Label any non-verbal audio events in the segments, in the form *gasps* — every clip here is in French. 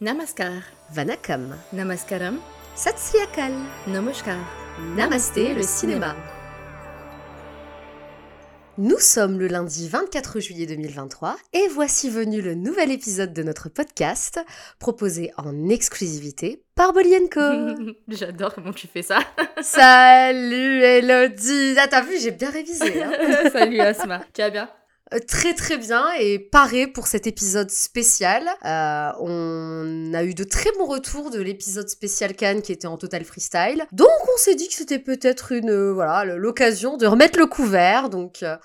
Namaskar, Vanakam, Namaskaram, Satsriakal, Namaskar. Namasté le cinéma. Nous sommes le lundi 24 juillet 2023 et voici venu le nouvel épisode de notre podcast proposé en exclusivité par Bolienko. *laughs* J'adore comment tu fais ça. Salut Elodie Ah t'as vu, j'ai bien révisé. hein. *laughs* Salut Asma. Tu vas bien? Très très bien et paré pour cet épisode spécial. Euh, on a eu de très bons retours de l'épisode spécial Cannes qui était en total freestyle. Donc on s'est dit que c'était peut-être une euh, voilà l'occasion de remettre le couvert. Donc euh,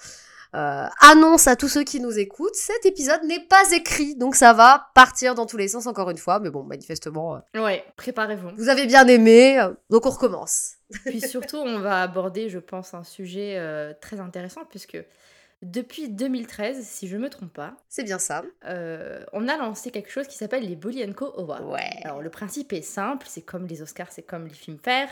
euh, annonce à tous ceux qui nous écoutent, cet épisode n'est pas écrit, donc ça va partir dans tous les sens encore une fois. Mais bon, manifestement, euh, Ouais, préparez-vous. vous avez bien aimé, euh, donc on recommence. Puis surtout, on va aborder, je pense, un sujet euh, très intéressant puisque depuis 2013, si je me trompe pas, C'est bien ça. euh, on a lancé quelque chose qui s'appelle les Bolienko Awards. Ouais. Alors le principe est simple, c'est comme les Oscars, c'est comme les films faire.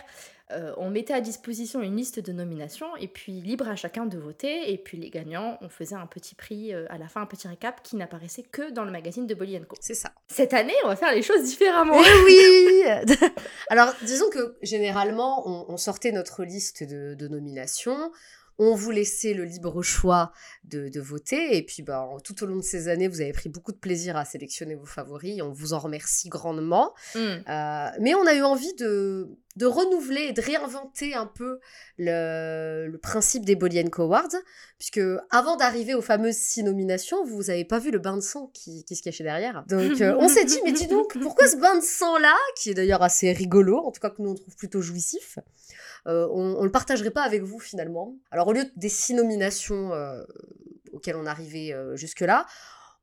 Euh, on mettait à disposition une liste de nominations et puis libre à chacun de voter. Et puis les gagnants, on faisait un petit prix euh, à la fin, un petit récap qui n'apparaissait que dans le magazine de Bolienko. C'est ça. Cette année, on va faire les choses différemment. Eh oui *laughs* Alors, disons que généralement, on, on sortait notre liste de, de nominations, on vous laissait le libre choix de, de voter, et puis bah, tout au long de ces années, vous avez pris beaucoup de plaisir à sélectionner vos favoris, on vous en remercie grandement. Hmm. Euh, mais on a eu envie de, de renouveler et de réinventer un peu le, le principe des Bolienko Awards, puisque avant d'arriver aux fameuses six nominations, vous n'avez pas vu le bain de sang qui, qui se cachait derrière. Donc euh, on s'est dit, mais dis donc, pourquoi ce bain de sang-là, qui est d'ailleurs assez rigolo, en tout cas que nous on trouve plutôt jouissif, euh, on, on le partagerait pas avec vous finalement. Alors au lieu des six nominations euh, auxquelles on arrivait euh, jusque-là,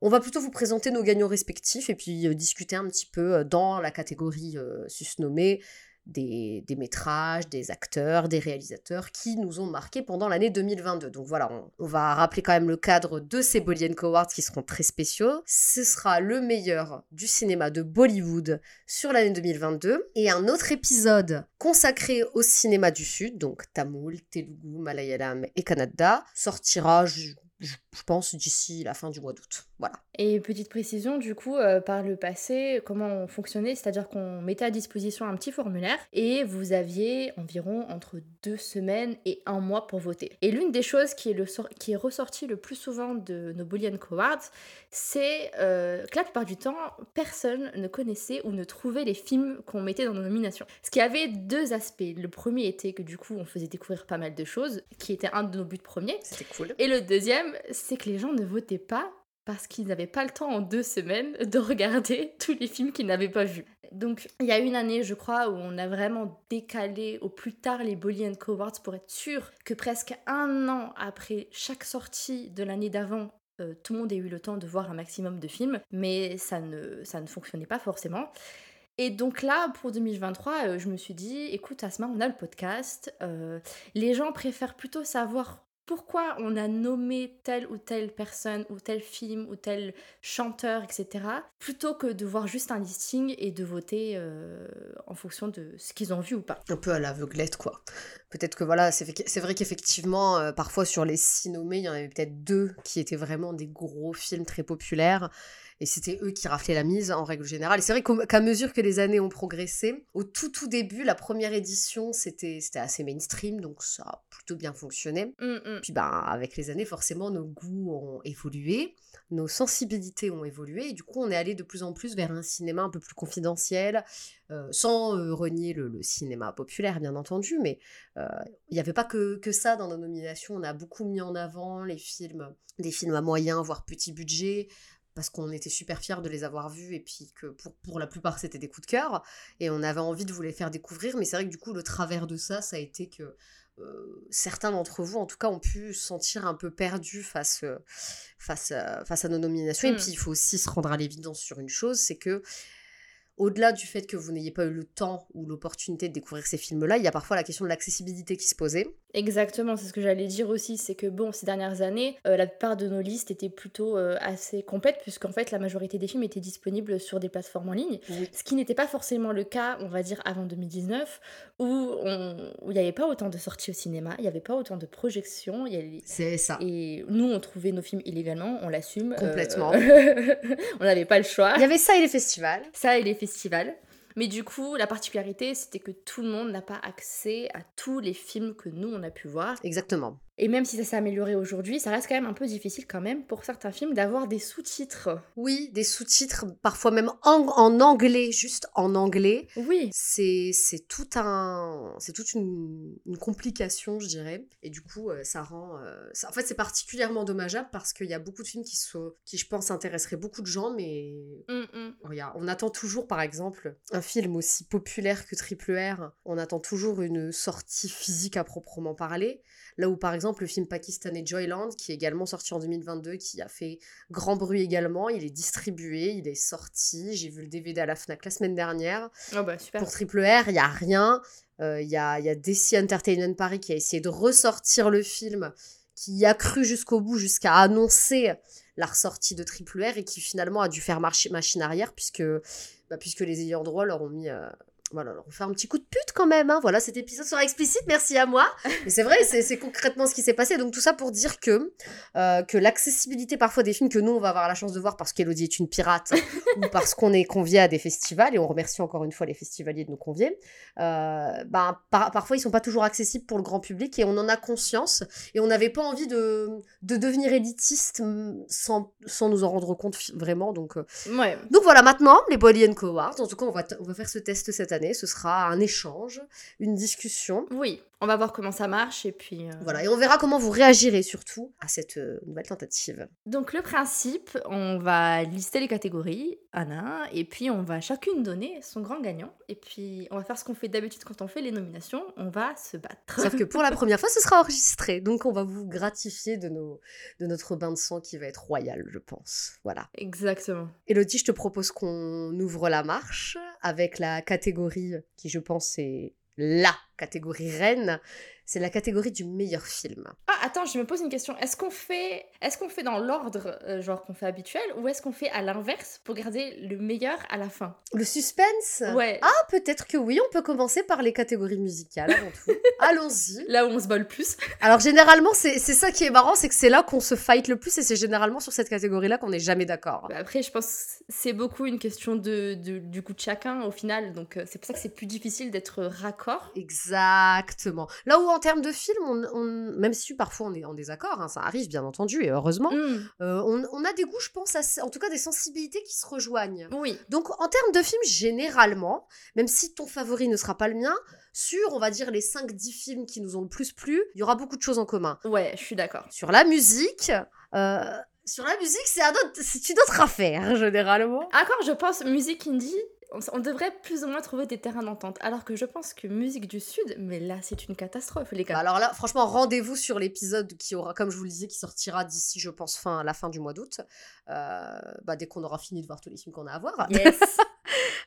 on va plutôt vous présenter nos gagnants respectifs et puis discuter un petit peu dans la catégorie susnommée des, métrages, des acteurs, des réalisateurs qui nous ont marqués pendant l'année 2022. Donc voilà, on, va rappeler quand même le cadre de ces Bolienko Awards qui seront très spéciaux. Ce sera le meilleur du cinéma de Bollywood sur l'année 2022 et un autre épisode consacré au cinéma du Sud, donc Tamoul, Telugu, Malayalam et Kannada, sortira, je, pense, d'ici la fin du mois d'août. Voilà. Et petite précision, du coup, euh, par le passé, comment on fonctionnait, c'est-à-dire qu'on mettait à disposition un petit formulaire et vous aviez environ entre deux semaines et un mois pour voter. Et l'une des choses qui est, le sor- qui est ressortie le plus souvent de nos Bolienko Awards, c'est euh, que la plupart du temps, personne ne connaissait ou ne trouvait les films qu'on mettait dans nos nominations. Ce qui avait deux aspects. Le premier était que du coup, on faisait découvrir pas mal de choses, qui était un de nos buts premiers. C'était cool. Et le deuxième, c'est que les gens ne votaient pas parce qu'ils n'avaient pas le temps en deux semaines de regarder *laughs* tous les films qu'ils n'avaient pas vus. Donc il y a une année, je crois, où on a vraiment décalé au plus tard les Bolienko Awards pour être sûr que presque un an après chaque sortie de l'année d'avant, euh, tout le monde ait eu le temps de voir un maximum de films, mais ça ne, ça ne fonctionnait pas forcément. Et donc là, pour 2023, euh, je me suis dit, écoute Asma, on a le podcast, euh, les gens préfèrent plutôt savoir pourquoi on a nommé telle ou telle personne ou tel film ou tel chanteur, etc. Plutôt que de voir juste un listing et de voter euh, en fonction de ce qu'ils ont vu ou pas. un peu à l'aveuglette, quoi. Peut-être que voilà, c'est vrai qu'effectivement, euh, parfois sur les six nommés, il y en avait peut-être deux qui étaient vraiment des gros films très populaires. Et c'était eux qui raflaient la mise en règle générale. Et c'est vrai qu'à mesure que les années ont progressé, au tout tout début, la première édition, c'était c'était assez mainstream, donc ça a plutôt bien fonctionné. Hum, hum. Puis ben, avec les années, forcément, nos goûts ont évolué, nos sensibilités ont évolué, et du coup, on est allé de plus en plus vers un cinéma un peu plus confidentiel, euh, sans euh, renier le, le cinéma populaire, bien entendu, mais euh, il n'y avait pas que, que ça dans nos nominations. On a beaucoup mis en avant les films, des films à moyen, voire petit budget, parce qu'on était super fiers de les avoir vus, et puis que pour, pour la plupart, c'était des coups de cœur, et on avait envie de vous les faire découvrir, mais c'est vrai que du coup, le travers de ça, ça a été que euh, certains d'entre vous, en tout cas, ont pu se sentir un peu perdus face, euh, face, à, face à nos nominations. Et puis, il faut aussi se rendre à l'évidence sur une chose, c'est que au-delà du fait que vous n'ayez pas eu le temps ou l'opportunité de découvrir ces films-là, il y a parfois la question de l'accessibilité qui se posait. Exactement, c'est ce que j'allais dire aussi, c'est que bon, ces dernières années, euh, la plupart de nos listes étaient plutôt euh, assez complètes, puisqu'en fait la majorité des films étaient disponibles sur des plateformes en ligne, ce qui n'était pas forcément le cas, on va dire, avant 2019, où il n'y avait pas autant de sorties au cinéma, il n'y avait pas autant de projections. C'est ça. Et nous, on trouvait nos films illégalement, on l'assume. Euh, Complètement. *laughs* on n'avait pas le choix. Il y avait ça et les festivals. Ça et les Mais du coup, la particularité, c'était que tout le monde n'a pas accès à tous les films que nous, on a pu voir. Exactement. Et même si ça s'est amélioré aujourd'hui, ça reste quand même un peu difficile quand même pour certains films d'avoir des sous-titres. Oui, des sous-titres, parfois même en, en, anglais, juste en anglais. Oui. C'est tout un, c'est toute une, une, complication, je dirais. Et du coup, euh, ça rend, euh, ça, en fait, c'est particulièrement dommageable parce qu'il y a beaucoup de films qui sont, qui je pense intéresseraient beaucoup de gens, mais regarde, on attend toujours, par exemple, un film aussi populaire que Triple R. On attend toujours une sortie physique à proprement parler. Là où par exemple le film pakistanais Joyland, qui est également sorti en 2022, qui a fait grand bruit également, il est distribué, il est sorti, j'ai vu le DVD à la FNAC la semaine dernière. Oh bah, super. Pour Triple R, il n'y a rien. Euh, il y, a, y a DC Entertainment Paris qui a essayé de ressortir le film, qui a cru jusqu'au bout, jusqu'à annoncer la ressortie de Triple R et qui finalement a dû faire marcher machine arrière puisque, bah, puisque les ayants droit leur ont mis... Euh, voilà, on fait un petit coup de pute quand même. Hein. Voilà, cet épisode sera explicite, merci à moi. Mais c'est vrai, c'est concrètement ce qui s'est passé. Donc tout ça pour dire que, euh, que l'accessibilité parfois des films que nous, on va avoir la chance de voir parce qu'Elodie est une pirate *laughs* ou parce qu'on est convié à des festivals, et on remercie encore une fois les festivaliers de nous convier, euh, ben, parfois ils sont pas toujours accessibles pour le grand public et on en a conscience. Et on n'avait pas envie de, de devenir élitiste sans, sans nous en rendre compte vraiment. Donc, euh. ouais. donc voilà, maintenant, les Bolly Co Awards, en tout cas, on va, on va faire ce test cette année ce sera un échange, une discussion. Oui, on va voir comment ça marche et puis... Euh, voilà, et on verra comment vous réagirez surtout à cette euh, nouvelle tentative. Donc le principe, on va lister les catégories un à un, et puis on va chacune donner son grand gagnant, et puis on va faire ce qu'on fait d'habitude quand on fait les nominations, on va se battre. Sauf que pour la première fois, ce sera enregistré, donc on va vous gratifier de, nos, de notre bain de sang qui va être royal, je pense. Voilà. Exactement. Elodie, je te propose qu'on ouvre la marche avec la catégorie qui, je pense, est la catégorie reine c'est la catégorie du meilleur film. Ah, attends, je me pose une question. Est-ce qu'on fait, qu'on fait dans l'ordre euh, genre qu'on fait habituel ou est-ce qu'on fait à l'inverse pour garder le meilleur à la fin? Le suspense? Ouais. Ah, peut-être que oui, on peut commencer par les catégories musicales avant tout. *laughs* Allons-y. Là où on se bat le plus. Alors généralement, c'est ça qui est marrant, c'est que c'est là qu'on se fight le plus et c'est généralement sur cette catégorie-là qu'on n'est jamais d'accord. Bah, après, je pense c'est beaucoup une question de, du goût de chacun au final, donc euh, c'est pour ça que c'est plus difficile d'être raccord. Exactement. Là où en termes de film, on, même si parfois on est en désaccord, hein, ça arrive bien entendu, et heureusement, mmh. euh, on, a des goûts, je pense, en tout cas des sensibilités qui se rejoignent. Oui. Donc en termes de film, généralement, même si ton favori ne sera pas le mien, sur, on va dire, les 5-10 films qui nous ont le plus plu, il y aura beaucoup de choses en commun. Ouais, je suis d'accord. Sur la musique, euh, sur la musique, c'est un autre, c'est une autre affaire, généralement. Encore, je pense, musique indie, on devrait plus ou moins trouver des terrains d'entente. Alors que je pense que musique du Sud, mais là, c'est une catastrophe, les gars. Bah, alors là, franchement, rendez-vous sur l'épisode qui aura, comme je vous le disais, qui sortira d'ici, je pense, fin, à la fin du mois d'août. Euh, bah, dès qu'on aura fini de voir tous les films qu'on a à voir. Yes. *laughs*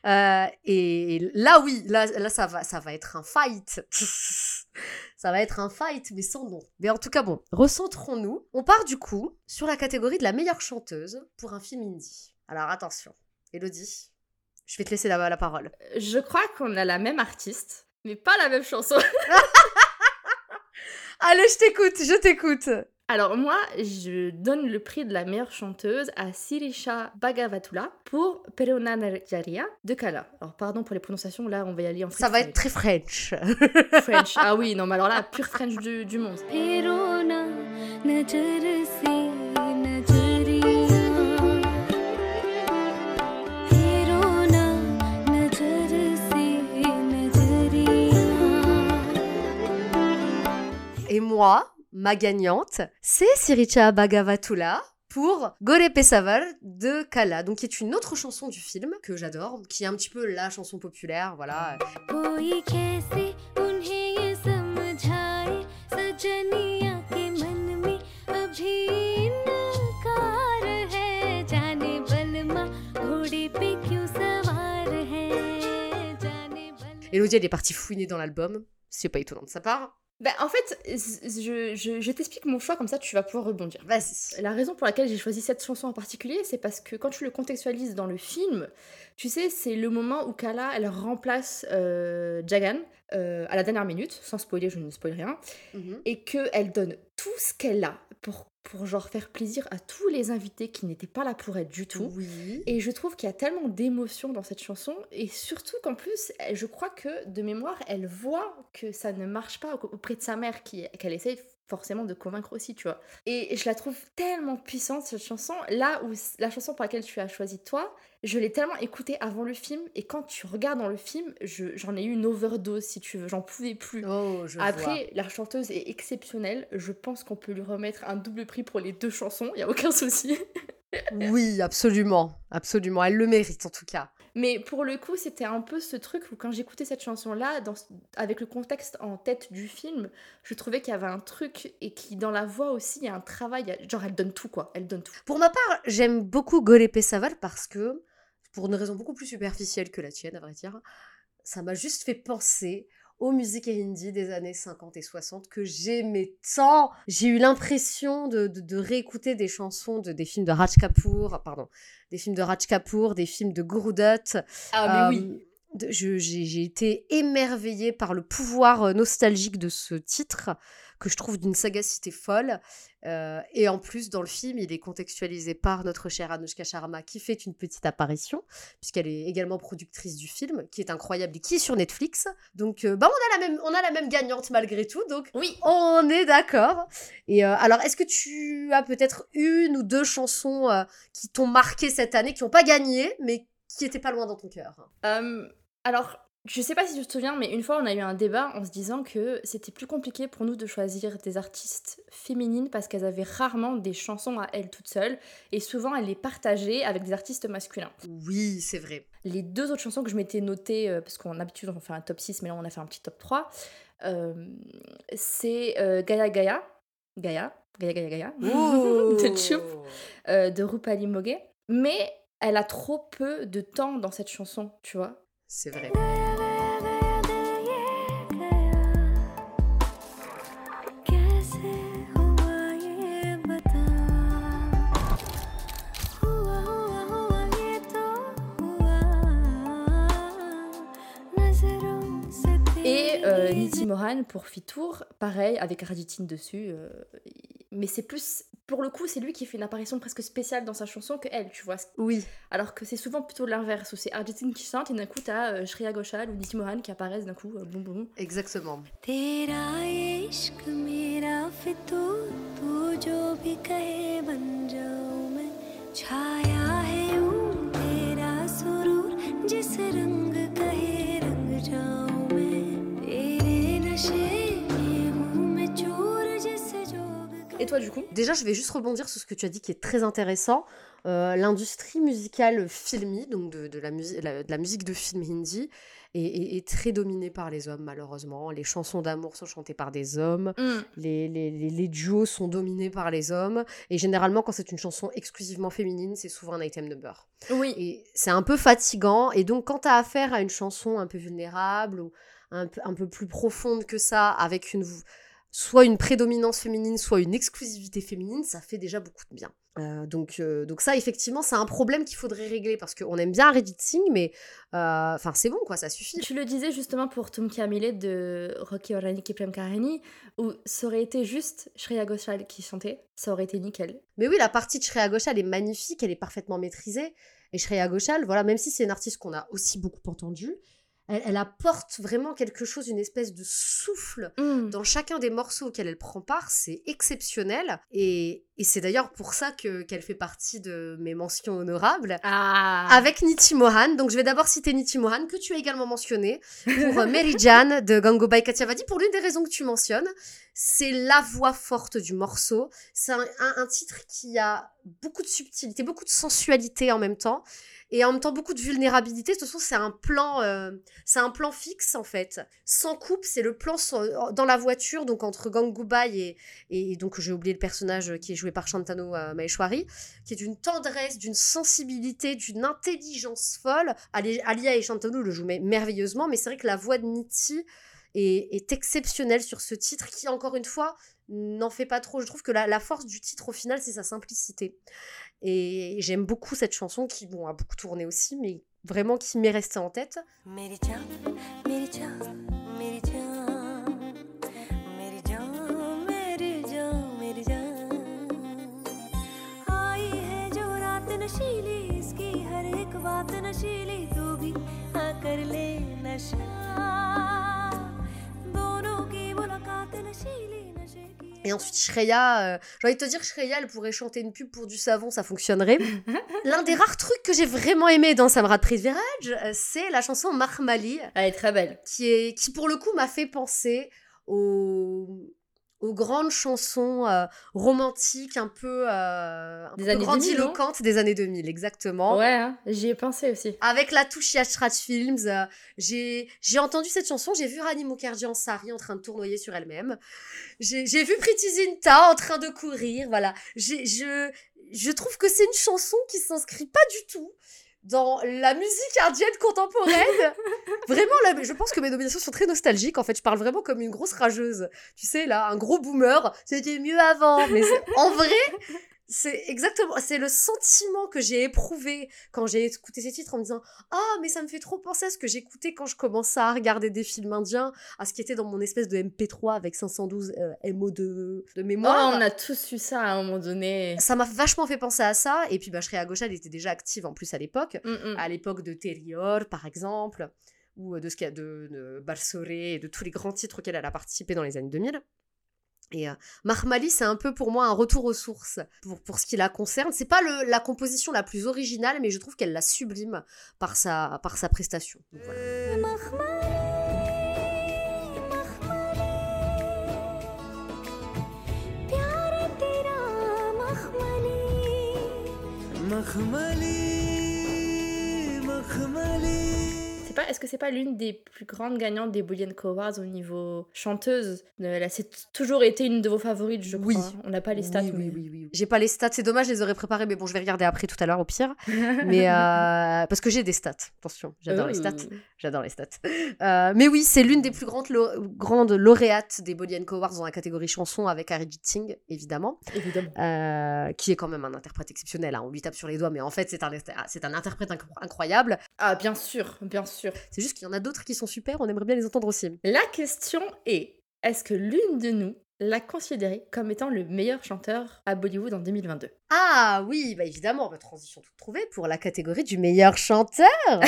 Euh, et là, oui, là, là ça, va, ça va être un fight. *laughs* ça va être un fight, mais sans nom. Mais en tout cas, bon, recentrons-nous. On part du coup sur la catégorie de la meilleure chanteuse pour un film indie. Alors attention, Elodie, je vais te laisser la, la parole. Je crois qu'on a la même artiste, mais pas la même chanson. *laughs* Allez, je t'écoute, je t'écoute. Alors moi, je donne le prix de la meilleure chanteuse à Sirisha Bhagavatula pour Perona Najaria de Kala. Alors pardon pour les prononciations, là on va y aller en français. Ça va être très French. French, ah oui, non mais alors là, pure French du, du monde. Et moi, ma gagnante, c'est Siricha Bhagavatula pour Gore Pesavar de Kala, donc qui est une autre chanson du film que j'adore, qui est un petit peu la chanson populaire, voilà. Elodie, elle est partie fouiner dans l'album. C'est pas étonnant de sa part. Bah, en fait, je, je, je t'explique mon choix, comme ça tu vas pouvoir rebondir. Vas-y. La raison pour laquelle j'ai choisi cette chanson en particulier, c'est parce que quand tu le contextualises dans le film, tu sais, c'est le moment où Kala, elle remplace euh, Jagan euh, à la dernière minute, sans spoiler, je ne spoil rien, Mhm. et qu'elle donne tout ce qu'elle a pour, pour genre faire plaisir à tous les invités qui n'étaient pas là pour elle du tout. Oui. Et je trouve qu'il y a tellement d'émotions dans cette chanson, et surtout qu'en plus, je crois que de mémoire, elle voit que ça ne marche pas au- auprès de sa mère, qui- qu'elle essaie forcément de convaincre aussi, tu vois. Et je la trouve tellement puissante, cette chanson. Là où la chanson pour laquelle tu as choisi toi, je l'ai tellement écoutée avant le film, et quand tu regardes dans le film, je- j'en ai eu une overdose, si tu veux, j'en pouvais plus. Oh, je vois. Après, la chanteuse est exceptionnelle. Je pense qu'on peut lui remettre un double prix pour les deux chansons, il n'y a aucun souci. *laughs* Oui, absolument. Absolument. Elle le mérite en tout cas. Mais pour le coup, c'était un peu ce truc où quand j'écoutais cette chanson-là, avec le contexte en tête du film, je trouvais qu'il y avait un truc et qui, dans la voix aussi, il y a un travail. Genre, elle donne tout, quoi. Elle donne tout. Pour ma part, j'aime beaucoup Golépé Saval parce que, pour une raison beaucoup plus superficielle que la tienne, à vrai dire, ça m'a juste fait penser aux musiques hindi des années 50 et 60 que j'aimais tant. J'ai eu l'impression de, de- de réécouter des chansons de, des films de Raj Kapoor, pardon, des films de Raj Kapoor, des films de Guru Dutt. Ah, mais Euh, oui. J'ai j'ai été émerveillée par le pouvoir euh, nostalgique de ce titre, que je trouve d'une sagacité folle. Euh, et en plus, dans le film, il est contextualisé par notre chère Anushka Sharma, qui fait une petite apparition, puisqu'elle est également productrice du film, qui est incroyable et qui est sur Netflix. Donc, euh, bah, on, a la même, on a la même gagnante malgré tout. Donc, Oui. on est d'accord. Et euh, alors, est-ce que tu as peut-être une ou deux chansons qui t'ont marqué cette année, qui n'ont pas gagné, mais qui étaient pas loin dans ton cœur? Alors, je sais pas si tu te souviens, mais une fois, on a eu un débat en se disant que c'était plus compliqué pour nous de choisir des artistes féminines parce qu'elles avaient rarement des chansons à elles toutes seules et souvent elles les partageaient avec des artistes masculins. Oui, c'est vrai. Les deux autres chansons que je m'étais notées, euh, parce qu'en habitude on fait un top 6, mais là on a fait un petit top 3, euh, c'est euh, Gaia Gaia, Gaia, Gaia Gaia Gaia, *laughs* de Chup, euh, de Rupali Mogue. Mais elle a trop peu de temps dans cette chanson, tu vois. C'est vrai. euh, तेरी Niti Moran pour Fitour, pareil, avec Raditine dessus. euh, mais c'est plus. Pour le coup, c'est lui qui fait une apparition presque spéciale dans sa chanson que elle, tu vois. Oui. Alors que c'est souvent plutôt l'inverse, où c'est Arjitine qui chante et d'un coup t'as euh, Shreya Ghoshal ou Niti Mohan qui apparaissent d'un coup, euh, boum boum. Exactement. तेरा ये इश्क मेरा फितूर तू जो भी कहे बन जाऊं मैं छाया है यूं तेरा सुरूर जिस रंग Et toi, du coup Déjà, je vais juste rebondir sur ce que tu as dit qui est très intéressant. Euh, L'industrie musicale filmi, donc de, de la, musi- la- de la musique de film hindi, est, est- est très dominée par les hommes, malheureusement. Les chansons d'amour sont chantées par des hommes. Les, les, les, les duos sont dominés par les hommes. Et généralement, quand c'est une chanson exclusivement féminine, c'est souvent un item number. Oui. Et c'est un peu fatigant. Et donc, quand tu as affaire à une chanson un peu vulnérable ou un peu, un peu plus profonde que ça, avec une, soit une prédominance féminine, soit une exclusivité féminine, ça fait déjà beaucoup de bien. Euh, donc, euh, donc ça, effectivement, c'est un problème qu'il faudrait régler parce qu'on aime bien Reddit Sing, mais euh, enfin c'est bon, quoi, ça suffit. Tu le disais justement pour Tumki Amile de Rocky Orani et Prem Karani, où ça aurait été juste Shreya Ghoshal qui chantait, ça aurait été nickel. Mais oui, la partie de Shreya Ghoshal est magnifique, elle est parfaitement maîtrisée. Et Shreya Ghoshal, voilà, même si c'est une artiste qu'on a aussi beaucoup entendue, elle, elle apporte vraiment quelque chose, une espèce de souffle dans chacun des morceaux auxquels elle prend part, c'est exceptionnel. Et, et c'est d'ailleurs pour ça que qu'elle fait partie de mes mentions honorables. Ah Avec Niti Mohan. Donc je vais d'abord citer Niti Mohan, que tu as également mentionné, pour euh, Mary Jan de Gangobai Katyavadi, pour l'une des raisons que tu mentionnes. C'est la voix forte du morceau. C'est un, titre qui a beaucoup de subtilité, beaucoup de sensualité en même temps, et en même temps beaucoup de vulnérabilité. De toute façon, c'est un plan, euh, c'est un plan fixe en fait, sans coupe. C'est le plan dans la voiture, donc entre Gangubai et, et donc j'ai oublié le personnage qui est joué par Shantanu euh, Maheshwari, qui est d'une tendresse, d'une sensibilité, d'une intelligence folle. Ali- Alia et Shantanu le jouent merveilleusement, mais c'est vrai que la voix de Niti est, est exceptionnelle sur ce titre qui, encore une fois, n'en fait pas trop. Je trouve que la, la force du titre, au final, c'est sa simplicité. Et j'aime beaucoup cette chanson qui, bon, a beaucoup tourné aussi, mais vraiment qui m'est restée en tête. मेरी जान मेरी जान मेरी जान मेरी जान मेरी जान मेरी जान आई है जो रात नशीली इसकी हर एक बात नशीली तू भी आ कर ले नशा Et ensuite, Shreya, euh, j'ai envie de te dire, Shreya, elle pourrait chanter une pub pour du savon, ça fonctionnerait. *laughs* L'un des rares trucs que j'ai vraiment aimé dans Samrat Prithviraj, euh, c'est la chanson Mahmali, Elle est très belle. qui, est, qui pour le coup m'a fait penser aux, aux grandes chansons euh, romantiques, un peu, euh, un Des peu années 2000, grandiloquentes des années 2000, exactement. Ouais, hein, j'y ai pensé aussi. Avec la touche Yashraj Films, euh, j'ai entendu cette chanson, j'ai vu Rani Mukherjee en sari en train de tournoyer sur elle-même. J'ai vu Priti Zinta en train de courir, voilà. Je, je trouve que c'est une chanson qui s'inscrit pas du tout dans la musique indienne contemporaine. *laughs* vraiment, là, je pense que mes nominations sont très nostalgiques. En fait, je parle vraiment comme une grosse rageuse. Tu sais, là, un gros boomer. C'était mieux avant. Mais en vrai, c'est exactement, c'est le sentiment que j'ai éprouvé quand j'ai écouté ces titres en me disant Ah, mais ça me fait trop penser à ce que j'écoutais quand je commençais à regarder des films indiens, à ce qui était dans mon espèce de MP3 avec 512 euh, MO de, de Oh, mémoire. on a tous eu ça à un moment donné. Ça m'a vachement fait penser à ça. Et puis, bah, Shreya Ghoshal était déjà active en plus à l'époque, Mm, mm. à l'époque de Terrior, par exemple, ou de ce qu'il y a de, de Balsoré et de tous les grands titres auxquels elle a participé dans les années 2000. Et euh, Mahmali, c'est un peu pour moi un retour aux sources pour, pour ce qui la concerne. C'est pas la composition la plus originale, mais je trouve qu'elle la sublime par sa, par sa prestation. Donc, voilà. مخملي مخملي pas, est-ce que c'est pas l'une des plus grandes gagnantes des Boolean Awards au niveau chanteuse? Euh, Elle c'est toujours été une de vos favorites, je crois. Oui. On n'a pas les stats. oui, mais- oui, oui, oui. J'ai pas les stats, c'est dommage, je les aurais préparés, mais bon, je vais regarder après tout à l'heure au pire. *laughs* Mais euh, parce que j'ai des stats, attention, j'adore les stats. Oh. J'adore les stats. Euh, mais oui, c'est l'une des plus grandes, grandes lauréates des Bolian Awards dans la catégorie chanson avec Arijit Singh, évidemment, Évidemment. euh, qui est quand même un interprète exceptionnel. hein. On lui tape sur les doigts, mais en fait, c'est un, c'est un interprète inc- incroyable. Ah, bien sûr, bien sûr. C'est juste qu'il y en a d'autres qui sont super, on aimerait bien les entendre aussi. La question est est-ce que l'une de nous l'a considéré comme étant le meilleur chanteur à Bollywood en 2022 Ah oui, bah évidemment, bah, transition toute trouvée pour la catégorie du meilleur chanteur. *laughs*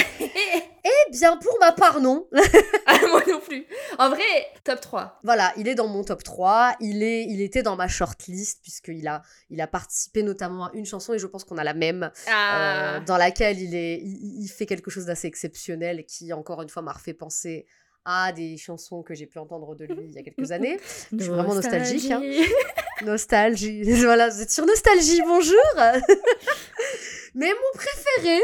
Eh bien, pour ma part, non. *laughs* Ah, moi non plus. En vrai, top 3. Voilà, il est dans mon top 3, il, est, il était dans ma shortlist, puisqu'il a, il a participé notamment à une chanson, et je pense qu'on a la même, Ah. euh, dans laquelle il, est, il, il fait quelque chose d'assez exceptionnel, qui, encore une fois, m'a refait penser à des chansons que j'ai pu entendre de lui il y a quelques années. *laughs* Je suis vraiment nostalgique, hein. Nostalgie, *laughs* *laughs* voilà, vous êtes sur Nostalgie, bonjour Mais mon préféré,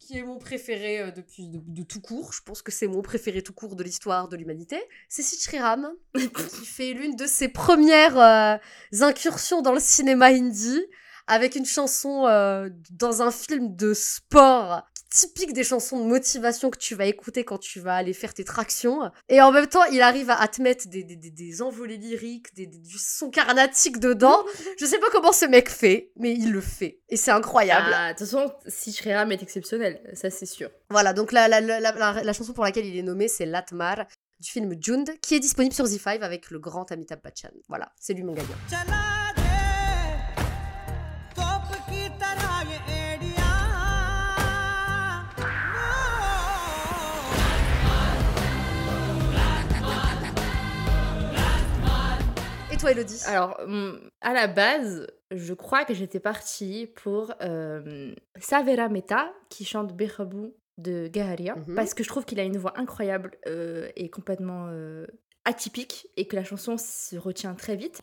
qui est mon préféré euh, depuis de, de tout court, je pense que c'est mon préféré tout court de l'histoire de l'humanité, c'est Sid Sriram, qui fait l'une de ses premières euh, incursions dans le cinéma hindi, avec une chanson euh, dans un film de sport typique des chansons de motivation que tu vas écouter quand tu vas aller faire tes tractions. Et en même temps, il arrive à, te mettre des, des, des, des envolées lyriques, des, des- du son carnatique dedans. *laughs* Je sais pas comment ce mec fait, mais il le fait. Et c'est incroyable. Ah, de toute façon, si Shriram est exceptionnel, ça c'est sûr. Voilà, donc la, la, la, la, la chanson pour laquelle il est nommé, c'est Latmar du film Jund, qui est disponible sur Z5 avec le grand Amitabh Bachchan. Voilà, c'est lui mon gagnant. Toi, Elodie Alors, hum, à la base, je crois que j'étais partie pour euh, Savera Mehta, qui chante Behabou de Gaharia, Mhm. parce que je trouve qu'il a une voix incroyable euh, et complètement euh, atypique et que la chanson se retient très vite.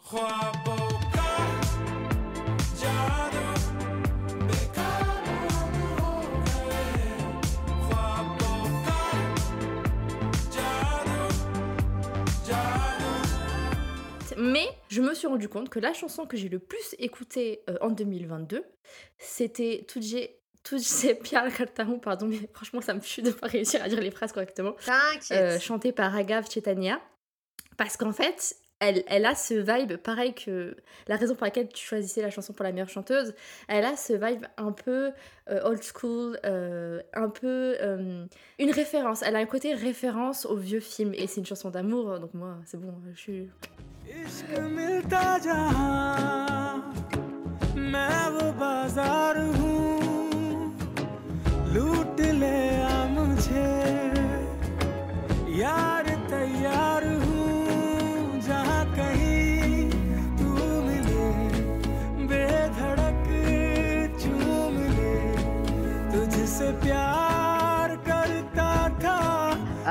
Mais je me suis rendu compte que la chanson que j'ai le plus écoutée euh, en 2022, c'était Tujhe *laughs* Pyar Karta Hoon, pardon, mais franchement ça me tue de pas réussir à dire les phrases correctement. T'inquiète. euh, chantée par Raghav Chaitanya. Parce qu'en fait, elle, elle a ce vibe, pareil que la raison pour laquelle tu choisissais la chanson pour la meilleure chanteuse, elle a ce vibe un peu euh, old school, euh, un peu euh, une référence. Elle a un côté référence au vieux film et c'est une chanson d'amour, donc moi c'est bon, je suis. इश्क मिलता जहाँ मैं वो बाज़ार हूँ। लूट ले आ मुझे, यार तैयार जहाँ कहीं मिले, बेधड़क ले। प्यार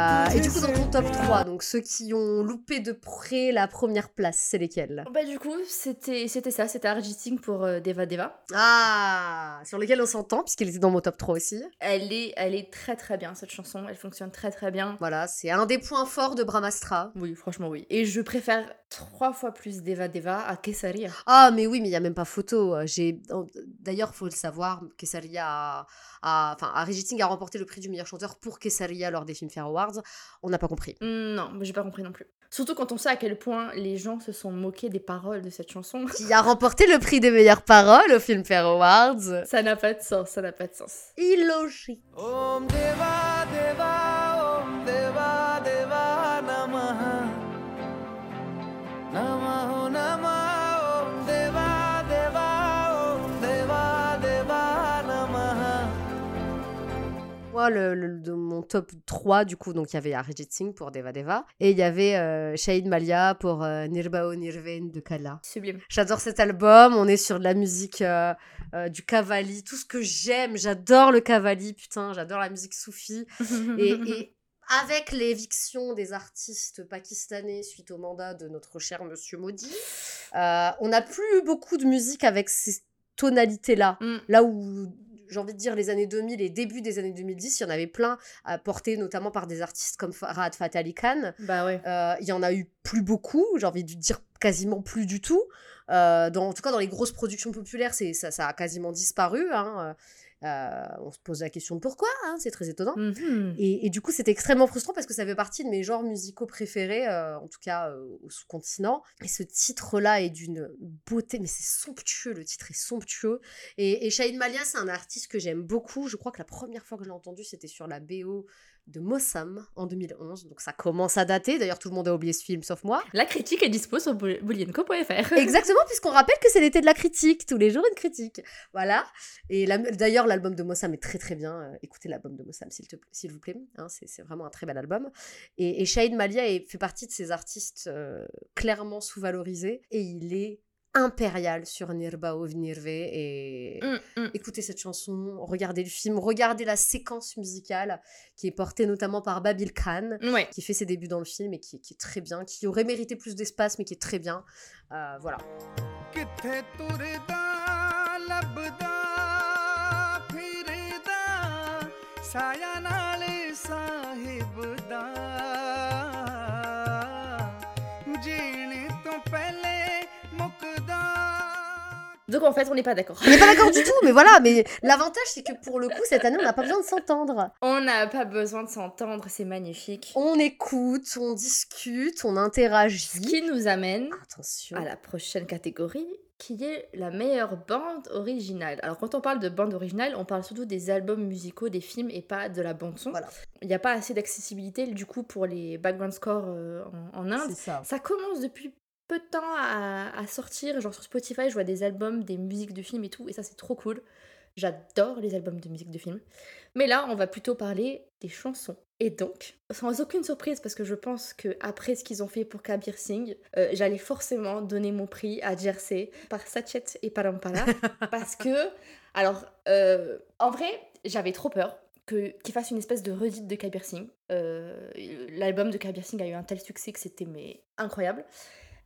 Euh, et du coup, dans ton top 3, donc ceux qui ont loupé de près la première place, c'est lesquels? Bah du coup, c'était ça, c'était Arjit Singh pour euh, Deva Deva. Ah Sur lesquels on s'entend, puisqu'il était dans mon top 3 aussi. Elle est, elle est très très bien cette chanson, elle fonctionne très très bien. Voilà, c'est un des points forts de Brahmastra. Oui, franchement oui. Et je préfère trois fois plus Deva Deva à Kesaria. Ah, mais oui, mais il n'y a même pas photo. J'ai D'ailleurs, faut le savoir, Kesaria a... a- Enfin, a remporté le prix du meilleur chanteur pour Kesaria lors des Filmfare Awards. On n'a pas compris. Mmh, non, mais j'ai pas compris non plus. Surtout quand on sait à quel point les gens se sont moqués des paroles de cette chanson. *laughs* Qui a remporté le prix des meilleures paroles au Filmfare Awards. Ça n'a pas de sens, ça n'a pas de sens. Illogique. Om Om Moi, le, le- de mon top 3, du coup, donc il y avait Arijit Singh pour Deva Deva. Et il y avait euh, Shahid Malia pour euh, Nirbao Nirvain de Kala. Sublime. J'adore cet album. On est sur de la musique euh, euh, du Kavali, tout ce que j'aime. J'adore le Kavali, putain. J'adore la musique soufie. Et, et *laughs* avec l'éviction des artistes pakistanais suite au mandat de notre cher Monsieur Modi, euh, on n'a plus beaucoup de musique avec ces tonalités-là. Mm. Là où j'ai envie de dire les années 2000 et début des années 2010, il y en avait plein, euh, portés notamment par des artistes comme Farhad Fateh Ali Khan. Bah ouais. Euh, il y en a eu plus beaucoup, j'ai envie de dire quasiment plus du tout. Euh, dans, en tout cas, dans les grosses productions populaires, c'est, ça, ça a quasiment disparu. hein. Euh, on se pose la question de pourquoi, hein, c'est très étonnant. Et, et du coup, c'était extrêmement frustrant parce que ça fait partie de mes genres musicaux préférés, euh, en tout cas euh, au sous-continent. Et ce titre-là est d'une beauté, mais c'est somptueux, le titre est somptueux. Et, et Shahid Malia, c'est un artiste que j'aime beaucoup. Je crois que la première fois que je l'ai entendu, c'était sur la BO de Mossam en 2011. Donc ça commence à dater. D'ailleurs, tout le monde a oublié ce film, sauf moi. La critique est dispo sur boul- boulienco.fr. *laughs* Exactement, puisqu'on rappelle que c'est l'été de la critique, tous les jours une critique. Voilà. Et la- d'ailleurs, l'album de Mossam est très très bien. Euh, écoutez l'album de Mossam, s'il te- s'il vous plaît. Hein, c'est c'est vraiment un très bel album. Et, et Shahid Malia est- fait partie de ces artistes euh, clairement sous-valorisés. Et il est impérial sur Nirbao Nirve. Et Mm, mm. écoutez cette chanson, regardez le film, regardez la séquence musicale qui est portée notamment par Babil Khan Ouais. qui fait ses débuts dans le film et qui, qui est très bien, qui aurait mérité plus d'espace mais qui est très bien. Euh, voilà. Donc en fait, on n'est pas d'accord. On n'est pas d'accord du *laughs* tout, mais voilà, mais l'avantage c'est que pour le coup, cette année, on n'a pas besoin de s'entendre. On n'a pas besoin de s'entendre, c'est magnifique. On écoute, on discute, on Ce interagit. qui nous amène Attention. à la prochaine catégorie qui est la meilleure bande originale. Alors quand on parle de bande originale, on parle surtout des albums musicaux, des films et pas de la bande son. Voilà. Il n'y a pas assez d'accessibilité du coup pour les background scores euh, en, en Inde. C'est ça. Ça commence depuis peu de temps à, à sortir. Genre sur Spotify, je vois des albums, des musiques de films et tout. Et ça, c'est trop cool. J'adore les albums de musique de film. Mais là, on va plutôt parler des chansons. Et donc, sans aucune surprise, parce que je pense que après ce qu'ils ont fait pour Kabir Singh, euh, j'allais forcément donner mon prix à Jersey par Sachet et Parampara. *laughs* parce que, alors, euh, en vrai, j'avais trop peur que- qu'il fasse une espèce de redite de Kabir Singh. Euh, l'album de Kabir Singh a eu un tel succès que c'était mais incroyable.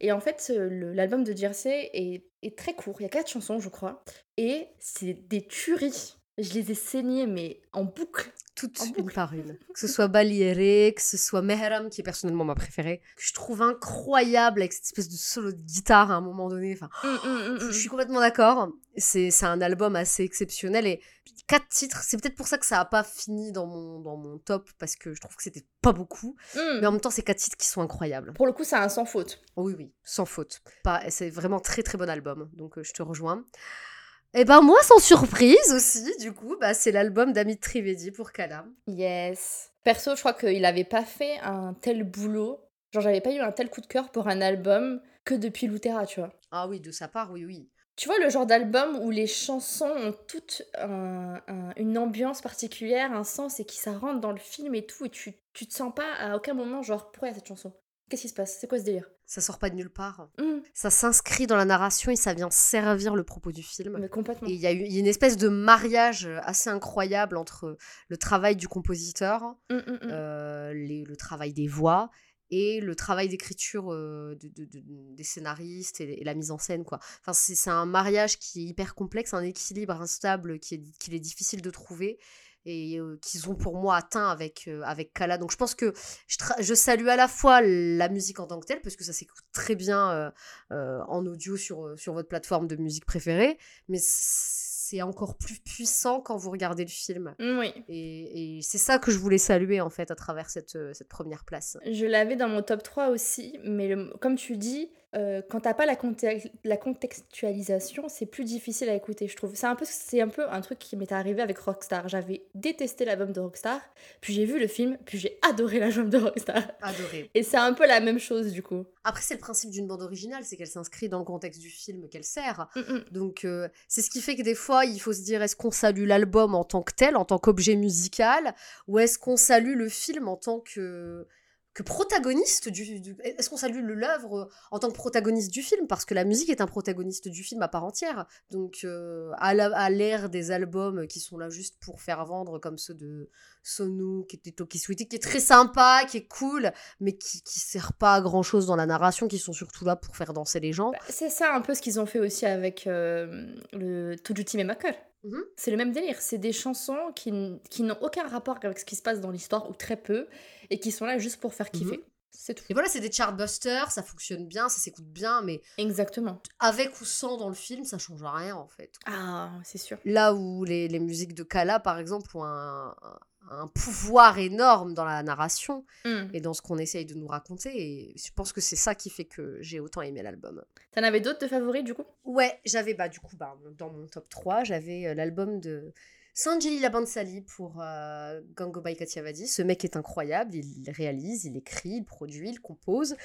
Et en fait, euh, l'album de Jersey est très court. Il y a quatre chansons, je crois. Et c'est des tueries. Je les ai saignées, mais en boucle. Toutes une par une. Que ce soit Baliere, que ce soit Mehram, qui est personnellement ma préférée, que je trouve incroyable avec cette espèce de solo de guitare à un moment donné. Enfin, Hum, hum, hum, je suis complètement d'accord. C'est un album assez exceptionnel et quatre titres. C'est peut-être pour ça que ça a pas fini dans mon, dans mon top parce que je trouve que c'était pas beaucoup. Mais en même temps, c'est quatre titres qui sont incroyables. Pour le coup, c'est un sans faute. Oui, oui, sans faute. C'est vraiment très très bon album, donc euh, je te rejoins. Et ben moi, sans surprise aussi, du coup, bah, c'est l'album d'Amit Trivedi pour Kala. Yes. Perso, je crois qu'il avait pas fait un tel boulot. Genre, j'avais pas eu un tel coup de cœur pour un album que depuis Lutera, tu vois. Ah oui, de sa part, oui, oui. Tu vois le genre d'album où les chansons ont toute un- un- une ambiance particulière, un sens et qui ça rentre dans le film et tout et tu, tu te sens pas à aucun moment genre pourquoi il y a cette chanson? Qu'est-ce qui se passe? C'est quoi ce délire? Ça sort pas de nulle part. Hum, Ça s'inscrit dans la narration et ça vient servir le propos du film. Mais complètement. Et il y, a y une espèce de mariage assez incroyable entre le travail du compositeur, hum, hum. euh, les- le travail des voix et le travail d'écriture euh, de- de- de- des scénaristes et, et la mise en scène. quoi. Enfin, c'est c'est un mariage qui est hyper complexe, un équilibre instable qui est, qu'il est difficile de trouver et euh, qu'ils ont pour moi atteint avec, euh, avec Kala. Donc je pense que je, je salue à la fois la musique en tant que telle, parce que ça s'écoute très bien euh, en audio sur, sur votre plateforme de musique préférée, mais c'est encore plus puissant quand vous regardez le film. Hum, Oui. Et, et c'est ça que je voulais saluer en fait à travers cette, cette première place. Je l'avais dans mon top 3 aussi, mais le- comme tu dis, euh, quand t'as pas la, conte- la contextualisation, c'est plus difficile à écouter, je trouve. C'est un, peu, c'est un peu un truc qui m'est arrivé avec Rockstar. J'avais détesté l'album de Rockstar, puis j'ai vu le film, puis j'ai adoré l'album de Rockstar. Adoré. Et c'est un peu la même chose du coup. Après, c'est le principe d'une bande originale, c'est qu'elle s'inscrit dans le contexte du film qu'elle sert. Mm, mm. Donc, euh, c'est ce qui fait que des fois, il faut se dire est-ce qu'on salue l'album en tant que tel, en tant qu'objet musical, ou est-ce qu'on salue le film en tant que, que protagoniste du. est-ce qu'on salue l'œuvre en tant que protagoniste du film? Parce que la musique est un protagoniste du film à part entière. Donc, euh, à l'ère des albums qui sont là juste pour faire vendre, comme ceux de Sonu, qui qui est très sympa, qui est cool, mais qui, qui sert pas à grand chose dans la narration, qui sont surtout là pour faire danser les gens. Bah, c'est ça un peu ce qu'ils ont fait aussi avec euh, le Tujuti Memakar. Mhm. C'est le même délire. C'est des chansons qui, qui n'ont aucun rapport avec ce qui se passe dans l'histoire, ou très peu, et qui sont là juste pour faire kiffer. Mhm. C'est tout. Et voilà, c'est des chartbusters, ça fonctionne bien, ça s'écoute bien, mais Exactement. avec ou sans dans le film, ça change rien en fait. Ah, c'est sûr. Là où les, les musiques de Kala, par exemple, ont un, un- pouvoir énorme dans la narration Hmm. et dans ce qu'on essaye de nous raconter, et je pense que c'est ça qui fait que j'ai autant aimé l'album. T'en avais d'autres de favoris du coup? Ouais, j'avais, bah, du coup, bah, dans mon top 3, j'avais euh, l'album de Sanjili Labansali pour euh, Gangobai Kathiavadi. Ce mec est incroyable, il réalise, il écrit, il produit, il compose.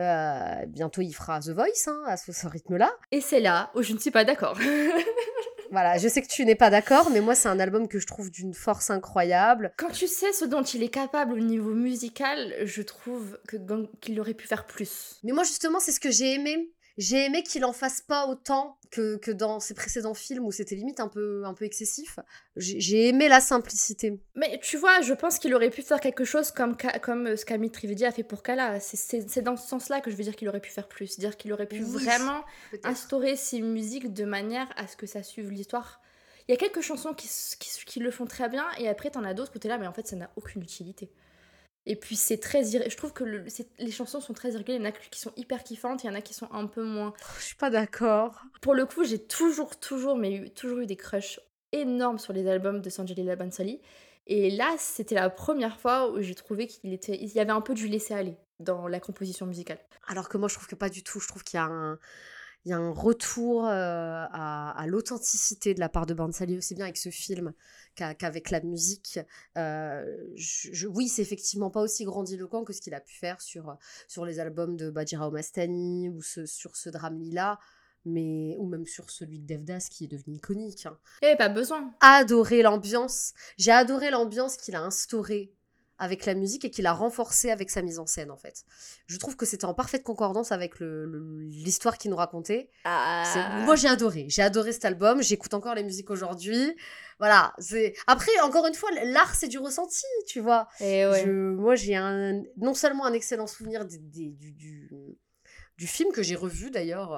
Euh, bientôt, il fera The Voice hein, à ce, ce rythme-là. Et c'est là où je ne suis pas d'accord. *laughs* Voilà, je sais que tu n'es pas d'accord, mais moi, c'est un album que je trouve d'une force incroyable. Quand tu sais ce dont il est capable au niveau musical, je trouve qu'il aurait pu faire plus. Mais moi, justement, c'est ce que j'ai aimé. J'ai aimé qu'il en fasse pas autant que, que dans ses précédents films où c'était limite un peu, un peu excessif. J'ai aimé la simplicité. Mais tu vois, je pense qu'il aurait pu faire quelque chose comme, comme euh, ce qu'Amit Trivedi a fait pour Kala. C'est- dans ce sens-là que je veux dire qu'il aurait pu faire plus. C'est-à-dire qu'il aurait pu Oui, vraiment instaurer ses musiques de manière à ce que ça suive l'histoire. Il y a quelques chansons qui, qui le font très bien, et après t'en as d'autres où t'es là, mais en fait ça n'a aucune utilité. Et puis c'est très... irré- Je trouve que le- les chansons sont très irrégulières, il y en a qui sont hyper kiffantes, il y en a qui sont un peu moins. Je suis pas d'accord. Pour le coup, j'ai toujours, toujours, mais eu, toujours eu des crushs énormes sur les albums de Sanjali Labansali. Et là, c'était la première fois où j'ai trouvé qu'il était, il y avait un peu du laisser aller dans la composition musicale. Alors que moi, je trouve que pas du tout. Je trouve qu'il y a un, il y a un retour euh, à, à l'authenticité de la part de Bansali, aussi bien avec ce film qu'a- qu'avec la musique. Euh, je- je- oui, c'est effectivement pas aussi grandiloquent que ce qu'il a pu faire sur, sur les albums de Bajirao Mastani ou ce- sur ce drame Lila. Mais, ou même sur celui de Devdas qui est devenu iconique. hein. N'y avait pas besoin. adoré l'ambiance. J'ai adoré l'ambiance qu'il a instaurée avec la musique et qu'il a renforcé avec sa mise en scène en fait. Je trouve que c'était en parfaite concordance avec l'histoire qu'il nous racontait. Ah. Moi j'ai adoré, j'ai adoré cet album, j'écoute encore les musiques aujourd'hui. Voilà, c'est après encore une fois l'art c'est du ressenti, tu vois. Et ouais. Je- moi, j'ai un, non seulement un excellent souvenir des- des- du, du, du film que j'ai revu d'ailleurs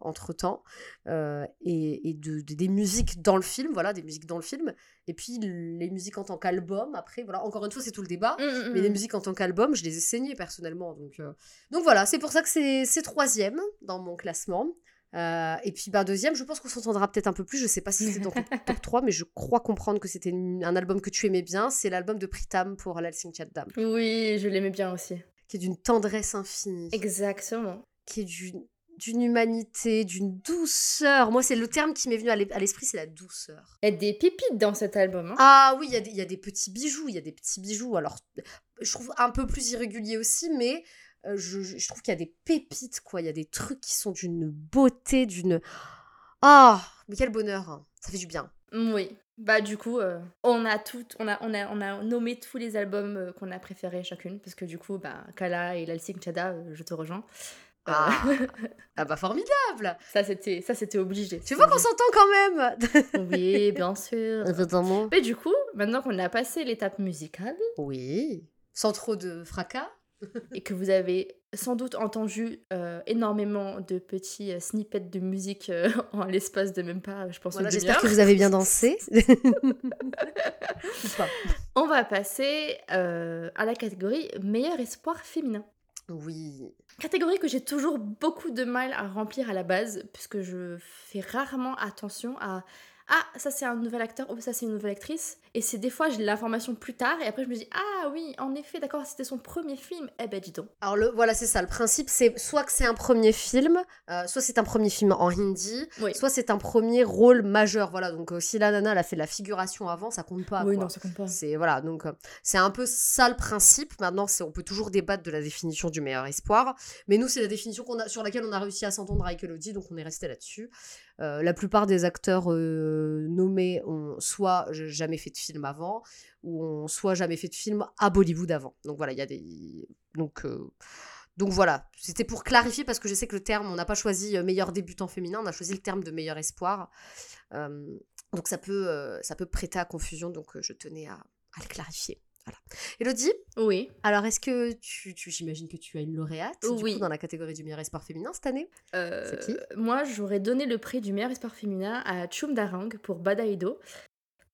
entre temps, et, et de, de- des musiques dans le film, voilà, des musiques dans le film, et puis les musiques en tant qu'album. Après, voilà, encore une fois, c'est tout le débat. Mm, mm, Mais les mm. musiques en tant qu'album, je les ai saignées personnellement. Donc, euh, donc voilà, c'est pour ça que c'est troisième dans mon classement. Euh, et puis bah, deuxième, je pense qu'on s'entendra peut-être un peu plus. Je sais pas si c'est dans ton *laughs* top 3, mais je crois comprendre que c'était un album que tu aimais bien. C'est l'album de Pritam pour Lalsing Chaddam, Oui, je l'aimais bien aussi. Qui est d'une tendresse infinie, Exactement. qui est d'une d'une humanité, d'une douceur. Moi, c'est le terme qui m'est venu à l'e- à l'esprit, c'est la douceur. Il y a des pépites dans cet album. hein. Ah oui, il y, a des- il y a des petits bijoux, il y a des petits bijoux. Alors, je trouve un peu plus irrégulier aussi, mais euh, je, je- je trouve qu'il y a des pépites, quoi. Il y a des trucs qui sont d'une beauté, d'une... Ah, mais quel bonheur, hein. ça fait du bien. Oui. Bah du coup, euh, on a on a, on a, on a nommé tous les albums euh, qu'on a préférés chacune, parce que du coup, bah Kala et Lalsing Chada, euh, je te rejoins. Ah, *laughs* ah bah formidable ça c'était, ça c'était obligé. Tu vois qu'on s'entend quand même Oui, bien sûr. *laughs* Évidemment. Mais du coup, maintenant qu'on a passé l'étape musicale Oui. Sans trop de fracas. Et que vous avez sans doute entendu euh, énormément de petits euh, snippets de musique euh, en l'espace de même pas, je pense, Voilà, j'espère que vous avez bien dansé. *laughs* On va passer à la catégorie meilleur espoir féminin. Oui. Catégorie que j'ai toujours beaucoup de mal à remplir à la base, puisque je fais rarement attention à ah, ça c'est un nouvel acteur ou ça c'est une nouvelle actrice. Et c'est des fois j'ai l'information plus tard et après je me dis ah oui, en effet, d'accord, c'était son premier film. Eh ben dis donc. Alors le, voilà, c'est ça. Le principe, c'est soit que c'est un premier film, euh, soit c'est un premier film en hindi, Oui. soit c'est un premier rôle majeur. Voilà, donc euh, si la nana elle a fait de la figuration avant, ça compte pas. oui, quoi. non, ça compte pas. C'est voilà, donc euh, c'est un peu ça le principe. Maintenant, on peut toujours débattre de la définition du meilleur espoir, mais nous c'est la définition qu'on a sur laquelle on a réussi à s'entendre avec Elodie, donc on est resté là-dessus. La plupart des acteurs nommés ont soit jamais fait de film avant, ou ont soit jamais fait de film à Bollywood avant. Donc voilà, il y a des donc euh, donc voilà, c'était pour clarifier parce que je sais que le terme, on n'a pas choisi euh, meilleur débutant féminin, on a choisi le terme de meilleur espoir. Euh, donc ça peut, euh, ça peut prêter à confusion, donc euh, je tenais à, à le clarifier. Voilà. Elodie, Oui. alors est-ce que tu, tu j'imagine que tu as une lauréate du Oui. coup, dans la catégorie du meilleur espoir féminin cette année? C'est qui? Moi, j'aurais donné le prix du meilleur espoir féminin à Chum Darang pour Badaido.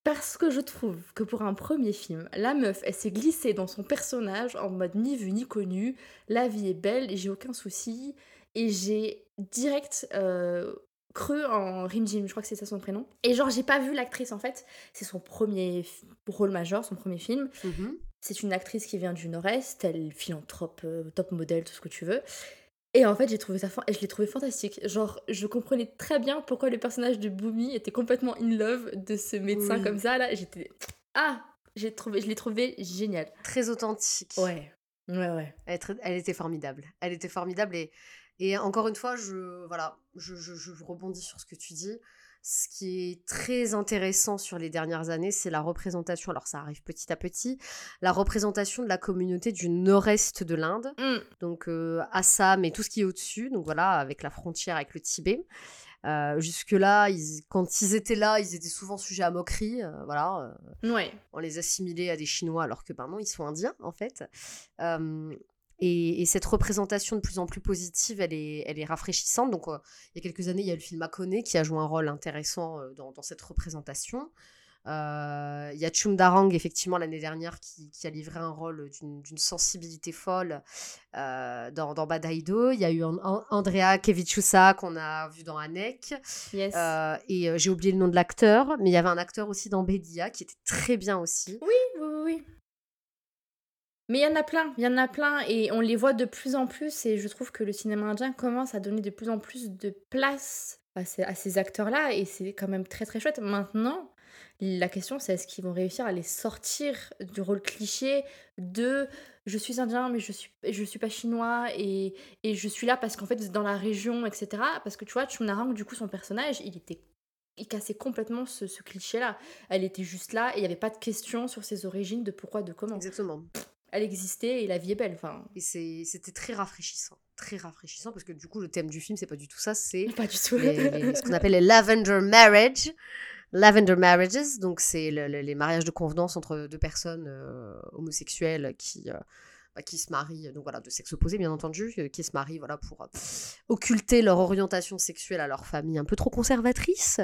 Parce que je trouve que pour un premier film, la meuf, elle s'est glissée dans son personnage en mode ni vu ni connu. La vie est belle et j'ai aucun souci. Et j'ai direct euh, creux en Rimjim, je crois que c'est ça son prénom. Et genre, j'ai pas vu l'actrice en fait. C'est son premier rôle majeur, son premier film. C'est une actrice qui vient du Nord-Est, elle est philanthrope, euh, top modèle, tout ce que tu veux. Et en fait, j'ai trouvé ça fan- je l'ai trouvé fantastique. Genre, je comprenais très bien pourquoi le personnage de Boomy était complètement in love de ce médecin Oui. comme ça là. J'étais ah, j'ai trouvé, je l'ai trouvé génial. Très authentique. Ouais, ouais, ouais. Elle, très- elle était formidable. Elle était formidable et, et encore une fois, je, voilà, je, je- je rebondis sur ce que tu dis. Ce qui est très intéressant sur les dernières années, c'est la représentation, alors ça arrive petit à petit, la représentation de la communauté du nord-est de l'Inde, Mm. donc euh, Assam et tout ce qui est au-dessus, donc voilà, avec la frontière avec le Tibet. Euh, Jusque-là, quand ils étaient là, ils étaient souvent sujets à moquerie, euh, voilà, euh, Ouais. on les assimilait à des Chinois alors que ben non, ils sont indiens en fait. Et, et cette représentation de plus en plus positive, elle est, elle est rafraîchissante. Donc euh, il y a quelques années, il y a le film Akone qui a joué un rôle intéressant euh, dans, dans cette représentation. Euh, Il y a Chum Darang, effectivement, l'année dernière, qui, qui a livré un rôle d'une sensibilité folle dans, dans Badaido. Il y a eu an- an- Andrea Kevichusa qu'on a vu dans Anek. Yes. Et j'ai oublié le nom de l'acteur, mais il y avait un acteur aussi dans Bedia qui était très bien aussi. Oui, oui, oui. Mais il y en a plein, il y en a plein et on les voit de plus en plus et je trouve que le cinéma indien commence à donner de plus en plus de place à ces, ces acteurs-là et c'est quand même très très chouette. Maintenant, la question c'est est-ce qu'ils vont réussir à les sortir du rôle cliché de je suis indien mais je suis, je suis pas chinois et, et je suis là parce qu'en fait dans la région, etc. Parce que tu vois, Chunarang, du coup son personnage, il était il cassait complètement ce, ce cliché-là. Elle était juste là et il n'y avait pas de question sur ses origines, de pourquoi, de comment. Exactement. Elle existait et la vie est belle. Enfin, c'était très rafraîchissant. Très rafraîchissant parce que du coup, le thème du film, c'est pas du tout ça. C'est pas du tout. les- les- ce qu'on *laughs* appelle les lavender marriage. Lavender marriages, donc c'est le- le- les mariages de convenance entre deux personnes euh, homosexuelles qui, euh, bah, qui se marient, donc voilà, de sexe opposé bien entendu, euh, qui se marient voilà, pour euh, occulter leur orientation sexuelle à leur famille un peu trop conservatrice.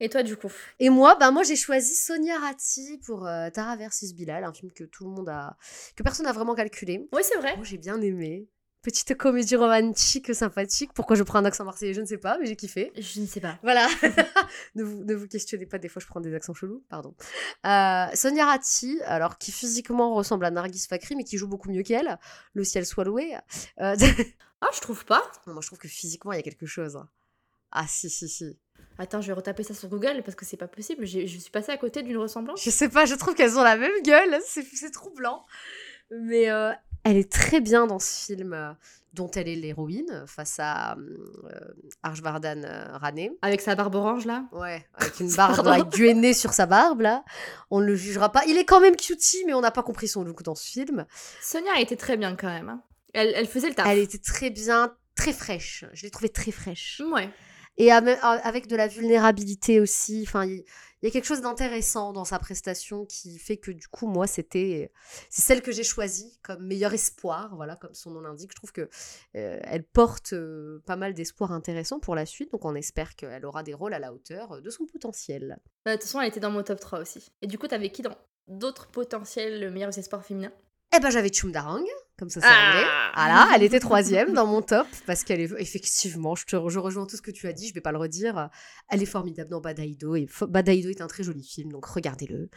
Et toi, du coup? Et moi, bah moi j'ai choisi Sonia Ratti pour euh, Tara versus Bilal, un film que tout le monde a, que personne n'a vraiment calculé. Oui, c'est vrai. Moi j'ai bien aimé. Petite comédie romantique sympathique. Pourquoi je prends un accent marseillais, je ne sais pas, mais j'ai kiffé. Je ne sais pas. Voilà. *laughs* *laughs* ne, vous, ne vous questionnez pas, des fois je prends des accents chelous, pardon. Euh, Sonia Ratti, alors qui physiquement ressemble à Nargis Fakri, mais qui joue beaucoup mieux qu'elle. Le ciel soit loué. Euh, *laughs* Ah, je trouve pas. moi je trouve que physiquement il y a quelque chose. Ah si, si, si. Attends, je vais retaper ça sur Google parce que c'est pas possible. J'ai- Je suis passée à côté d'une ressemblance. Je sais pas, je trouve qu'elles ont la même gueule, c'est c'est troublant. Mais euh, elle est très bien dans ce film euh, dont elle est l'héroïne face à euh, Arjvardan euh, Rane. Avec sa barbe orange là? Ouais, avec une *laughs* barbe, avec du henné sur sa barbe là. On ne le jugera pas. Il est quand même cutie, mais on n'a pas compris son look dans ce film. Sonia a été très bien quand même. hein. Elle, elle faisait le taf. Elle était très bien, très fraîche. Je l'ai trouvée très fraîche. Ouais. Et avec de la vulnérabilité aussi. Il y a quelque chose d'intéressant dans sa prestation qui fait que du coup, moi, c'était c'est celle que j'ai choisie comme meilleur espoir. Voilà, comme son nom l'indique. Je trouve que euh, elle porte euh, pas mal d'espoir intéressant pour la suite. Donc, on espère qu'elle aura des rôles à la hauteur de son potentiel. Bah, De toute façon, elle était dans mon top 3 aussi. Et du coup, t'avais qui dans d'autres potentiels meilleurs espoirs féminins? Eh ben, j'avais Chumdarang, comme ça c'est Ah. anglais. Voilà, elle était troisième dans mon top parce qu'elle est effectivement, je te je rejoins tout ce que tu as dit, je vais pas le redire. Elle est formidable dans Badaido et Badaido est un très joli film, donc regardez-le.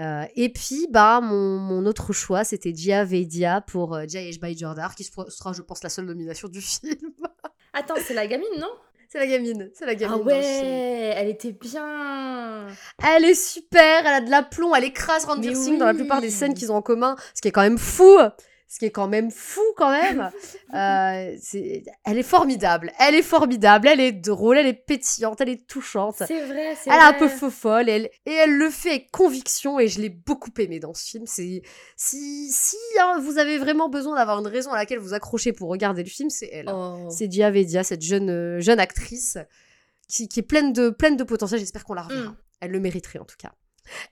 Euh, et puis, bah, mon, mon autre choix, c'était Dia Vedia pour euh, Jayesh Jordar, qui sera, je pense, la seule nomination du *laughs* film. Attends, c'est la gamine, non? C'est la gamine, c'est la gamine. Ah ouais, elle était bien. Elle est super, elle a de l'aplomb, elle écrase Singh dans la plupart des scènes qu'ils ont en commun, ce qui est quand même fou. Ce qui est quand même fou quand même. *laughs* Euh, elle est formidable, elle est formidable, elle est drôle, elle est pétillante, elle est touchante. C'est vrai, c'est Elle est un peu faux folle et elle, et elle le fait avec conviction et je l'ai beaucoup aimé dans ce film. Si si hein, vous avez vraiment besoin d'avoir une raison à laquelle vous accrochez pour regarder le film, c'est elle. Oh. C'est Dia Vedia, cette jeune euh, jeune actrice qui, qui est pleine de pleine de potentiel. J'espère qu'on la reverra. Mm. Elle le mériterait en tout cas.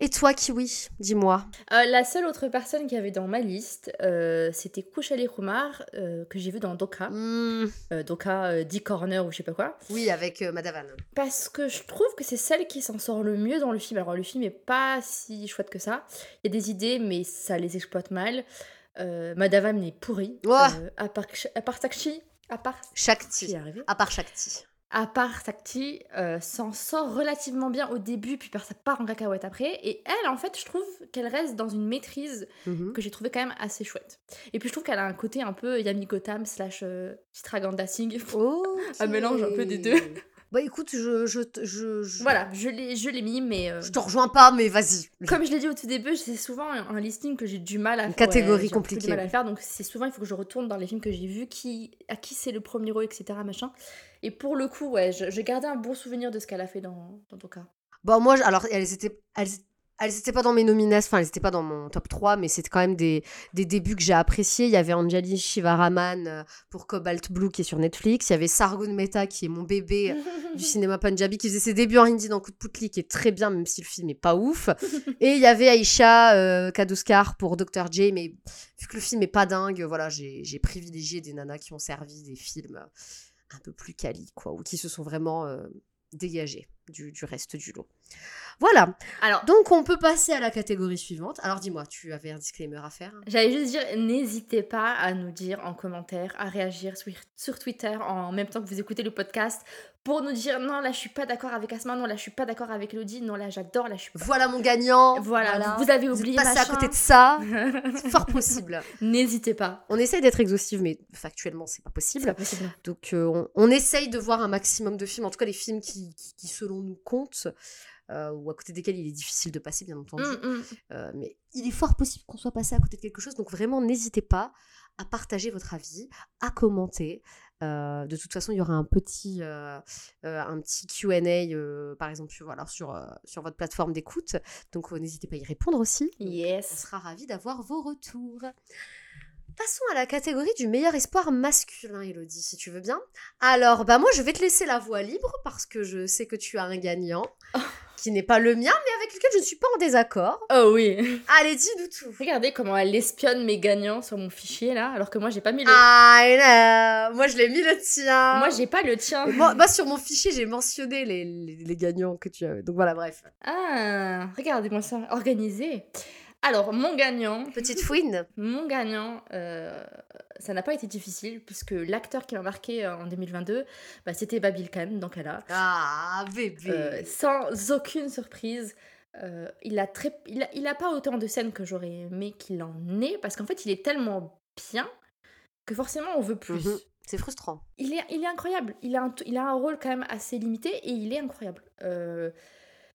Et toi, Kiwi, dis-moi. Euh, la seule autre personne qui avait dans ma liste, euh, c'était Kouchali Kumar, euh, que j'ai vu dans Doka. Euh, Doka, 10 Corner ou je sais pas quoi. oui, avec Madavan. Parce que je trouve que c'est celle qui s'en sort le mieux dans le film. Alors le film est pas si chouette que ça. Il y a des idées, mais ça les exploite mal. Madavam est pourri. Ouah. Euh, à part, à part Sakshi, à part Shakti. À part Shakti. À part Sakti, euh, s'en sort relativement bien au début, puis ça part en cacahuète après. Et elle, en fait, je trouve qu'elle reste dans une maîtrise Mhm. que j'ai trouvé quand même assez chouette. Et puis je trouve qu'elle a un côté un peu Yami Gotham slash euh, Chitraganda Singh. *laughs* Un mélange un peu des deux. Bah écoute, je, je, te- je, je, Voilà, je l'ai je l'ai mis, mais euh, je te rejoins pas, mais vas-y. comme je l'ai dit au tout début, c'est souvent un, un listing que j'ai du mal à Une faire. catégorie j'ai compliquée. du mal à faire, donc c'est souvent il faut que je retourne dans les films que j'ai vus, qui, à qui c'est le premier rôle, etc. Machin. Et pour le coup, ouais, je, je gardais un bon souvenir de ce qu'elle a fait dans, dans ton cas. Bon, moi, je- alors, elles étaient, elles, elles étaient pas dans mes nominations, enfin, elles étaient pas dans mon top 3, mais c'était quand même des, des débuts que j'ai appréciés. Il y avait Anjali Shivaraman euh, pour Cobalt Blue qui est sur Netflix. Il y avait Sargun Mehta qui est mon bébé euh, du *laughs* cinéma punjabi qui faisait ses débuts en hindi dans Coup de Poutli qui est très bien, même si le film est pas ouf. Et il y avait Aisha euh, Kadouskar pour Dr. J, mais vu que le film est pas dingue, voilà, j'ai privilégié des nanas qui ont servi des films un peu plus quali, quoi, ou qui se sont vraiment euh, dégagées du, du reste du lot. Voilà, Alors, donc on peut passer à la catégorie suivante. Alors dis-moi, tu avais un disclaimer à faire? J'allais juste dire, n'hésitez pas à nous dire en commentaire, à réagir sur, sur Twitter en même temps que vous écoutez le podcast pour nous dire non, là je suis pas d'accord avec Asma, non, là je suis pas d'accord avec Elodie, non, là j'adore, là je suis pas. Voilà mon gagnant. Voilà, vous avez Vous oublié passé à côté de ça. *laughs* C'est fort possible. N'hésitez pas. On essaye d'être exhaustif, mais factuellement, c'est pas possible. pas possible. Donc, euh, on, on essaye de voir un maximum de films, en tout cas les films qui, qui, qui, selon nous, comptent, euh, ou à côté desquels il est difficile de passer, bien entendu. Mm, mm. Euh, mais il est fort possible qu'on soit passé à côté de quelque chose, donc vraiment, n'hésitez pas à partager votre avis, à commenter, Euh, de toute façon, il y aura un petit, euh, euh, un petit Q&A, par exemple, sur, voilà, sur, sur votre plateforme d'écoute. Donc, n'hésitez pas à y répondre aussi. On Yes. sera ravis d'avoir vos retours. Passons à la catégorie du meilleur espoir masculin, Elodie, si tu veux bien. Alors, bah moi, je vais te laisser la voie libre parce que je sais que tu as un gagnant *laughs* qui n'est pas le mien, mais avec lequel je ne suis pas en désaccord. Oh oui. Allez, dis-nous tout. Regardez comment elle espionne mes gagnants sur mon fichier là, alors que moi j'ai pas mis le. Ah, moi, je l'ai mis le tien. Moi j'ai pas le tien. Moi, sur mon fichier, j'ai mentionné les, les, les gagnants que tu avais. Donc voilà, bref. Ah, regardez-moi ça, organisé. Alors, mon gagnant, Petite fouine. mon gagnant, euh, ça n'a pas été difficile puisque l'acteur qui m'a marqué en 2022, bah, c'était Babil Khan, donc elle a. Ah, bébé. Euh, sans aucune surprise. Euh, il, a très, il, a, il a pas autant de scènes que j'aurais aimé qu'il en ait, parce qu'en fait, il est tellement bien que forcément on veut plus. Mhm. C'est frustrant. il, est, il est incroyable. Il a, un, il a un rôle quand même assez limité et il est incroyable. Euh,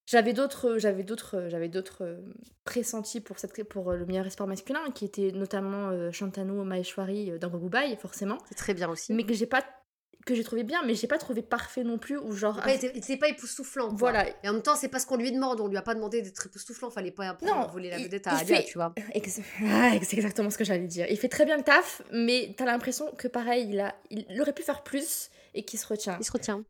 j'avais d'autres j'avais d'autres j'avais d'autres euh, pressentis pour cette pour euh, le meilleur espoir masculin qui était notamment euh, Shantanu Maheshwari euh, dans Gogubai forcément C'est très bien aussi. mais que j'ai pas que j'ai trouvé bien mais j'ai pas trouvé parfait non plus ou genre il était pas époustouflant. quoi. voilà Et en même temps, c'est pas ce qu'on lui demande. On lui a pas demandé d'être époustouflant. Fallait pas Non, voler la vedette à Alia, fait- tu vois. *laughs* Ex- Ah, c'est exactement ce que j'allais dire. Il fait très bien le taf, mais t'as l'impression que pareil, il, a, il aurait pu faire plus et qu'il se retient. Il se retient.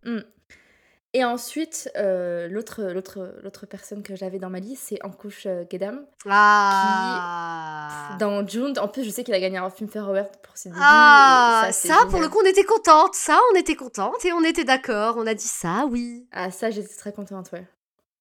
Et ensuite, euh, l'autre, l'autre, l'autre personne que j'avais dans ma liste, c'est Ankush euh, Gedam. Ah. Dans June, en plus, je sais qu'il a gagné un film Fair Award pour ses débuts. Ah, c'est ça, pour le coup, on était contente. Ça, on était contente et on était d'accord. On a dit ça, oui. Ah, ça, j'étais très contente, ouais.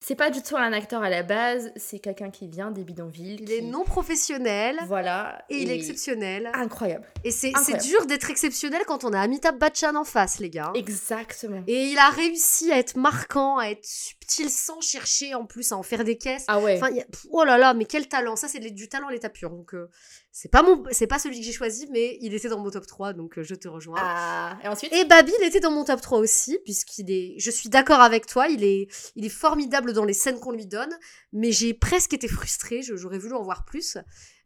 C'est pas du tout un acteur à la base, c'est quelqu'un qui vient des bidonvilles. Il qui- est non professionnel Voilà. et il est exceptionnel. Incroyable. Et c'est dur d'être exceptionnel quand on a Amitabh Bachchan en face, les gars. Exactement. Et il a réussi à être marquant, à être subtil sans chercher en plus à en faire des caisses. Ah ouais. Enfin, a- oh là là, mais quel talent Ça, c'est du talent à l'état pur. Donc, euh, c'est pas mon, c'est pas celui que j'ai choisi, mais il était dans mon top 3, donc euh, je te rejoins. Ah, et ensuite? Et Babil était dans mon top 3 aussi, puisqu'il est. Je suis d'accord avec toi, il est, il est formidable dans les scènes qu'on lui donne, mais j'ai presque été frustrée, j'aurais voulu en voir plus.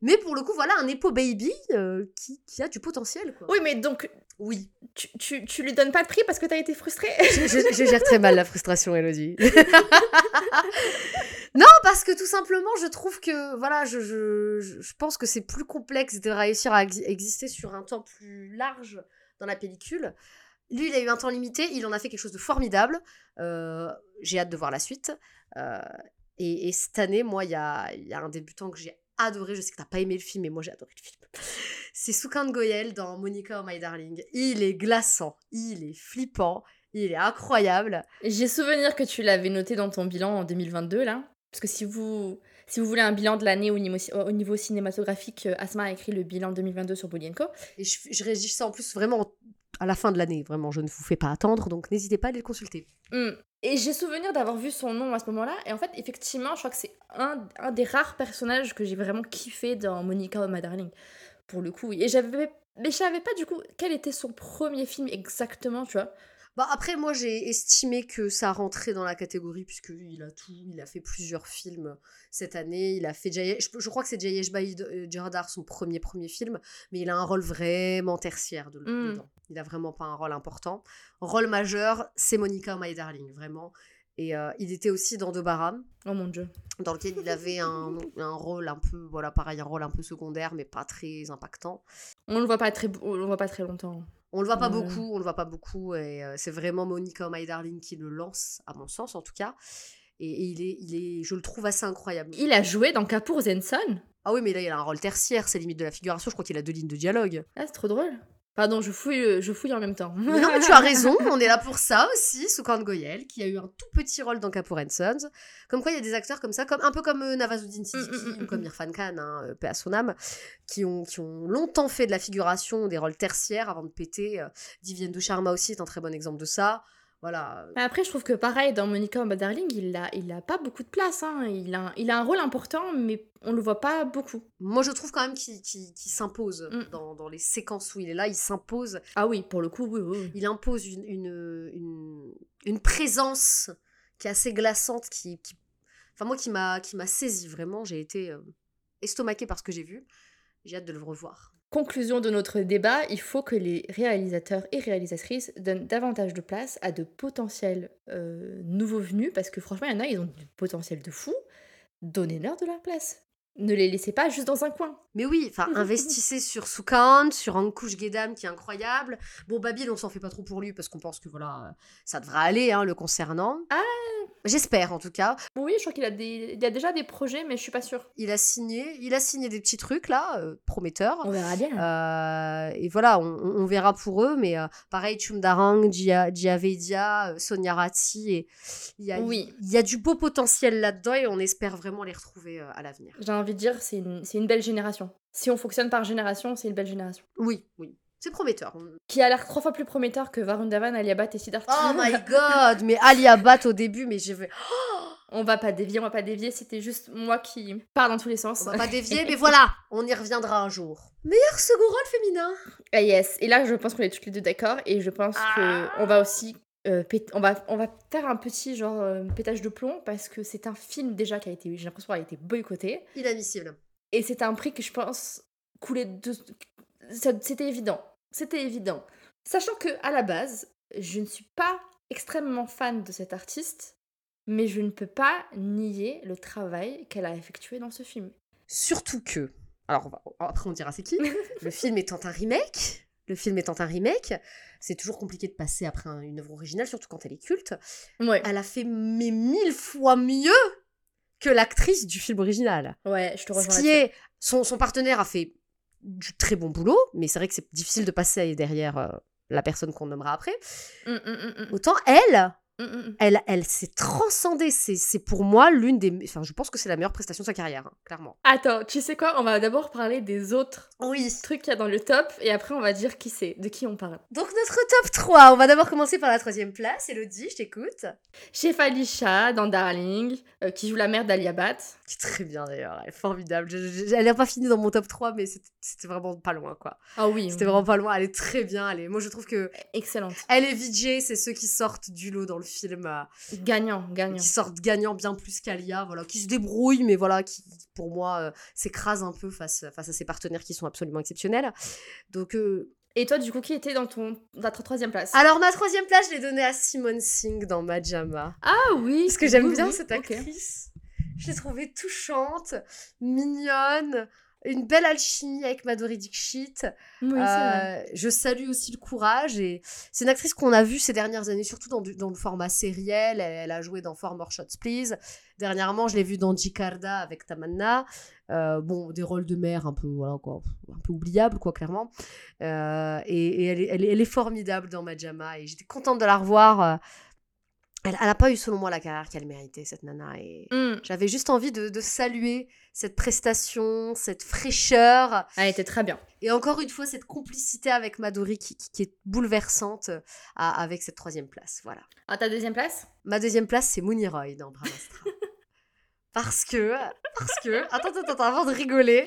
Mais pour le coup, voilà un Epo Baby euh, qui, qui a du potentiel, quoi. Oui, mais donc, Oui. tu, tu, tu lui donnes pas de prix parce que t'as été frustrée? Je, je- je gère très mal la frustration, Elodie. *laughs* non, parce que tout simplement, je trouve que, voilà, je, je, pense que c'est plus complexe de réussir à ex- exister sur un temps plus large dans la pellicule. Lui, il a eu un temps limité, il en a fait quelque chose de formidable. Euh, j'ai hâte de voir la suite. Euh, et, et cette année, moi, il y a, il y a un débutant que j'ai adoré. Je sais que t'as pas aimé le film, mais moi, j'ai adoré le film. C'est Soukhan Goyel dans Monica oh My Darling. Il est glaçant, il est flippant, il est incroyable. J'ai souvenir que tu l'avais noté dans ton bilan en 2022, là. Parce que si vous, si vous voulez un bilan de l'année au niveau, au niveau cinématographique, euh, Asma a écrit le bilan 2022 sur Bolienko. Et je, je rédige ça en plus vraiment à la fin de l'année. Vraiment, je ne vous fais pas attendre, donc n'hésitez pas à aller le consulter. Hmm. Et j'ai souvenir d'avoir vu son nom à ce moment-là. Et en fait, effectivement, je crois que c'est un, un des rares personnages que j'ai vraiment kiffé dans Monica oh My Darling. Pour le coup, oui. Et j'avais. Mais je savais pas du coup quel était son premier film exactement, tu vois. Bah après, moi, j'ai estimé que ça rentrait dans la catégorie, puisqu'il a tout, il a fait plusieurs films cette année. Il a fait Jay- je, je crois que c'est Jayesh Baïd Jardar, son premier premier film, mais il a un rôle vraiment tertiaire de, Mm. dedans. Il a vraiment pas un rôle important. Rôle majeur, c'est Monica My Darling, vraiment. Et euh, il était aussi dans Dobaram, Oh mon dieu. dans lequel il avait un, un rôle un peu, voilà, pareil, un rôle un peu secondaire, mais pas très impactant. On le voit pas très, on le voit pas très longtemps. On le voit pas Ouais. beaucoup, on le voit pas beaucoup, et euh, c'est vraiment Monica My Darling qui le lance, à mon sens en tout cas. Et, et il, est, il est, je le trouve assez incroyable. Il a joué dans Kapoor Zenson? Ah oui, mais là il a un rôle tertiaire, c'est limite de la figuration, je crois qu'il a deux lignes de dialogue. Ah, c'est trop drôle. Pardon, je fouille, euh, je fouille en même temps. Mais non, mais tu as *laughs* raison, on est là pour ça aussi, Soukhan Goyel, qui a eu un tout petit rôle dans Kapoor and Sons. Comme quoi, il y a des acteurs comme ça, comme, un peu comme euh, Navazuddin Siddiqui Mm, mm, mm, ou comme mm. Irfan Khan, hein, euh, paix à son âme, qui ont, qui ont longtemps fait de la figuration, des rôles tertiaires avant de péter. Divyen Sharma aussi est un très bon exemple de ça. Voilà. Mais Après, je trouve que pareil, dans Monica My Darling, il a, il a pas beaucoup de place. Hein. Il, a, il a un rôle important, mais on le voit pas beaucoup. Moi, je trouve quand même qu'il qu'il s'impose Mm. dans, dans les séquences où il est là. Il s'impose. Ah oui, pour le coup, oui, oui. oui. Il impose une, une, une, une présence qui est assez glaçante, qui, qui- enfin moi qui m'a qui m'a saisi vraiment. J'ai été euh, estomaquée par ce que j'ai vu. J'ai hâte de le revoir. Conclusion de notre débat, il faut que les réalisateurs et réalisatrices donnent davantage de place à de potentiels euh, nouveaux venus, parce que franchement, il y en a, ils ont du potentiel de fou. Donnez-leur de leur place. Ne les laissez pas juste dans un coin. Mais oui, enfin, *laughs* investissez sur Soukhan, sur Ankush Gedam qui est incroyable. Bon, Babil, on s'en fait pas trop pour lui parce qu'on pense que voilà, ça devrait aller, hein, le concernant. Ah J'espère en tout cas. Oui, je crois qu'il a, des... il a déjà des projets, mais je suis pas sûre. Il a signé, il a signé des petits trucs là, euh, prometteurs. On verra bien. Euh, et voilà, on, on verra pour eux, mais euh, pareil, Chumdarang, Gia, Giavedia, Sonia Ratti, et il y a, Oui. il y a du beau potentiel là-dedans et on espère vraiment les retrouver à l'avenir. J'ai envie de dire, c'est une... c'est une belle génération. Si on fonctionne par génération, c'est une belle génération. Oui, oui, c'est prometteur. Qui a l'air trois fois plus prometteur que Varun Dhawan, Aliabat et Siddhartha. Oh my *laughs* god, mais Ali Abad au début, mais je vais. *gasps* On va pas dévier, on va pas dévier, c'était juste moi qui pars dans tous les sens. On va pas dévier, *laughs* mais voilà, on y reviendra un jour. Meilleur second rôle féminin. Ah yes, et là je pense qu'on est toutes les deux d'accord et je pense Ah. que on va aussi euh, on va on va faire un petit genre euh, pétage de plomb parce que c'est un film déjà qui a été j'ai l'impression qu'il a été boycotté Inadmissible. Et c'est un prix que je pense coulait de c'était évident, c'était évident. Sachant que à la base, je ne suis pas extrêmement fan de cette artiste, mais je ne peux pas nier le travail qu'elle a effectué dans ce film. Surtout que. Alors, on va- après, on dira c'est qui. le film étant un remake. Le film étant un remake, c'est toujours compliqué de passer après un- une œuvre originale, surtout quand elle est culte. Ouais. Elle a fait mais mille fois mieux que l'actrice du film original. Ouais, je te Ce rejoins. qui là-dessus. est. Son, son partenaire a fait du très bon boulot, mais c'est vrai que c'est difficile de passer derrière euh, la personne qu'on nommera après. Mm, mm, mm, Autant elle, mm, mm, mm. elle, elle s'est transcendée. C'est c'est pour moi l'une des. Enfin, je pense que c'est la meilleure prestation de sa carrière, hein, clairement. Attends, tu sais quoi? On va d'abord parler des autres Oui. trucs qu'il y a dans le top et après on va dire qui c'est, de qui on parle. Donc, notre top 3. On va d'abord commencer par la troisième place. Elodie, je t'écoute. Shefali Shah dans Darling, euh, qui joue la mère d'Aliabat. Qui est très bien d'ailleurs. Elle est formidable. Je- je- elle n'a pas fini dans mon top 3, mais c'était- vraiment pas loin, quoi. Ah oui, C'était vraiment pas loin. Elle est très bien. Elle est... Moi, je trouve que excellente. elle et Vijay, c'est ceux qui sortent du lot dans le film. euh, Gagnant, gagnant. qui sortent gagnant bien plus qu'Alia, voilà, qui se débrouillent, mais voilà, qui pour moi euh, s'écrasent un peu face, face à ses partenaires qui sont absolument exceptionnels. Donc, euh, Et toi, du coup, qui était dans ton ta tro- troisième place? Alors ma troisième place, je l'ai donnée à Simone Singh dans Majama, Ah oui parce que j'aime oui, bien oui, cette actrice. Je l'ai trouvée touchante, mignonne. Une belle alchimie avec Madhuri Dixit. Oui. Euh, je salue aussi le courage et c'est une actrice qu'on a vue ces dernières années, surtout dans, du- dans le format sériel. Elle, elle a joué dans Four More Shots Please. Dernièrement, je l'ai vue dans Jikarda avec Tamanna. Euh, bon, des rôles de mère un peu, voilà, quoi, un peu oubliables, quoi, clairement. Euh, et et elle, est, elle, est, elle est formidable dans Majama et j'étais contente de la revoir. Elle n'a pas eu, selon moi, la carrière qu'elle méritait, cette nana. Et Mm. j'avais juste envie de, de saluer cette prestation, cette fraîcheur. Elle était très bien. Et encore une fois, cette complicité avec Maduri qui, qui- qui est bouleversante euh, à- avec cette troisième place. Voilà. À ta deuxième place? Ma deuxième place, c'est Mooney Roy dans Brahmastra. *laughs* parce que, parce que, attends, attends, attends, avant de rigoler.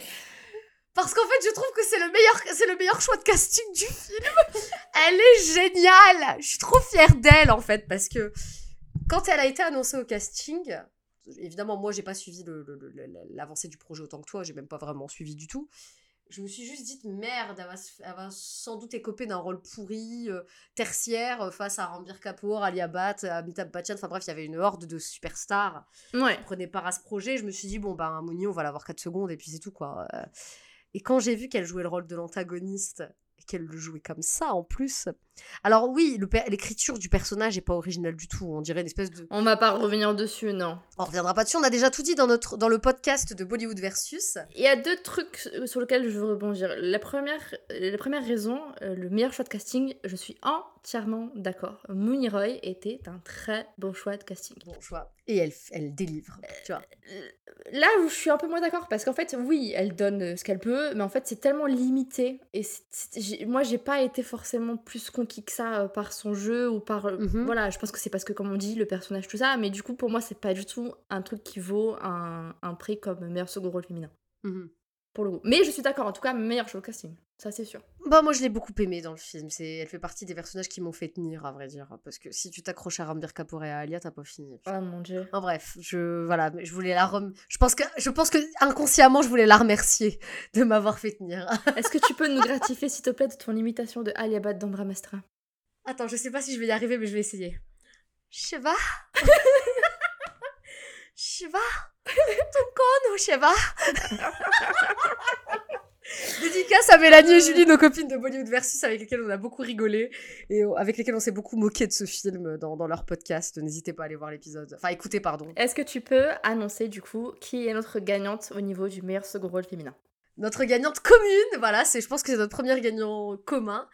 Parce qu'en fait, je trouve que c'est le meilleur, c'est le meilleur choix de casting du film. *laughs* Elle est géniale. Je suis trop fière d'elle en fait parce que quand elle a été annoncée au casting, évidemment moi j'ai pas suivi l'avancée du projet autant que toi, j'ai même pas vraiment suivi du tout. Je me suis juste dit merde, elle va, se- elle va sans doute écoper d'un rôle pourri, euh, tertiaire, euh, face à Rambir Kapoor, Ali Bhatt, Amitabh Bachchan. Enfin bref, il y avait une horde de superstars Ouais. qui prenaient part à ce projet. Je me suis dit bon ben Mouni, on va l'avoir 4 secondes et puis c'est tout quoi. Euh, Et quand j'ai vu qu'elle jouait le rôle de l'antagoniste et qu'elle le jouait comme ça en plus. Alors oui, l'écriture du personnage est pas originale du tout. On dirait une espèce de. On va pas revenir dessus, non. On reviendra pas dessus. On a déjà tout dit dans notre dans le podcast de Bollywood versus. Il y a deux trucs sur lesquels je veux rebondir. La première, la première raison, euh, le meilleur choix de casting, je suis entièrement d'accord. Mooney Roy était un très bon choix de casting. Bon choix. Et elle elle délivre. Tu vois. Là où je suis un peu moins d'accord, parce qu'en fait, oui, elle donne euh, ce qu'elle peut, mais en fait, c'est tellement limité. Et c'est- c'est- j'ai- moi, j'ai pas été forcément plus conquis que ça euh, par son jeu ou par. euh, Mhm. Voilà, je pense que c'est parce que, comme on dit, le personnage, tout ça. Mais du coup, pour moi, c'est pas du tout un truc qui vaut un, un prix comme meilleur second rôle féminin. Mhm. Pour le coup. Mais je suis d'accord, en tout cas, meilleur de casting. Ça, c'est sûr. Bah moi je l'ai beaucoup aimée dans le film. C'est, elle fait partie des personnages qui m'ont fait tenir à vrai dire, parce que si tu t'accroches à Rambir Kapoor et à Alia, t'as pas fini. Oh mon dieu. En bref, je voilà, je voulais la rem... Je pense que je pense que inconsciemment je voulais la remercier *laughs* de m'avoir fait tenir. *laughs* Est-ce que tu peux nous gratifier, s'il te plaît, de ton imitation de Ali Abad dans Brahmastra Attends, je sais pas si je vais y arriver, mais je vais essayer. Shiva? *laughs* Shiva? Ton ou Shiva *laughs* Dédicace à Mélanie et Julie, nos copines de Bollywood Versus, avec lesquelles on a beaucoup rigolé et avec lesquelles on s'est beaucoup moqué de ce film dans, dans leur podcast. N'hésitez pas à aller voir l'épisode. Enfin, écoutez, pardon. Est-ce que tu peux annoncer, du coup, qui est notre gagnante au niveau du meilleur second rôle féminin? Notre gagnante commune, voilà, c'est, je pense que c'est notre premier gagnant commun.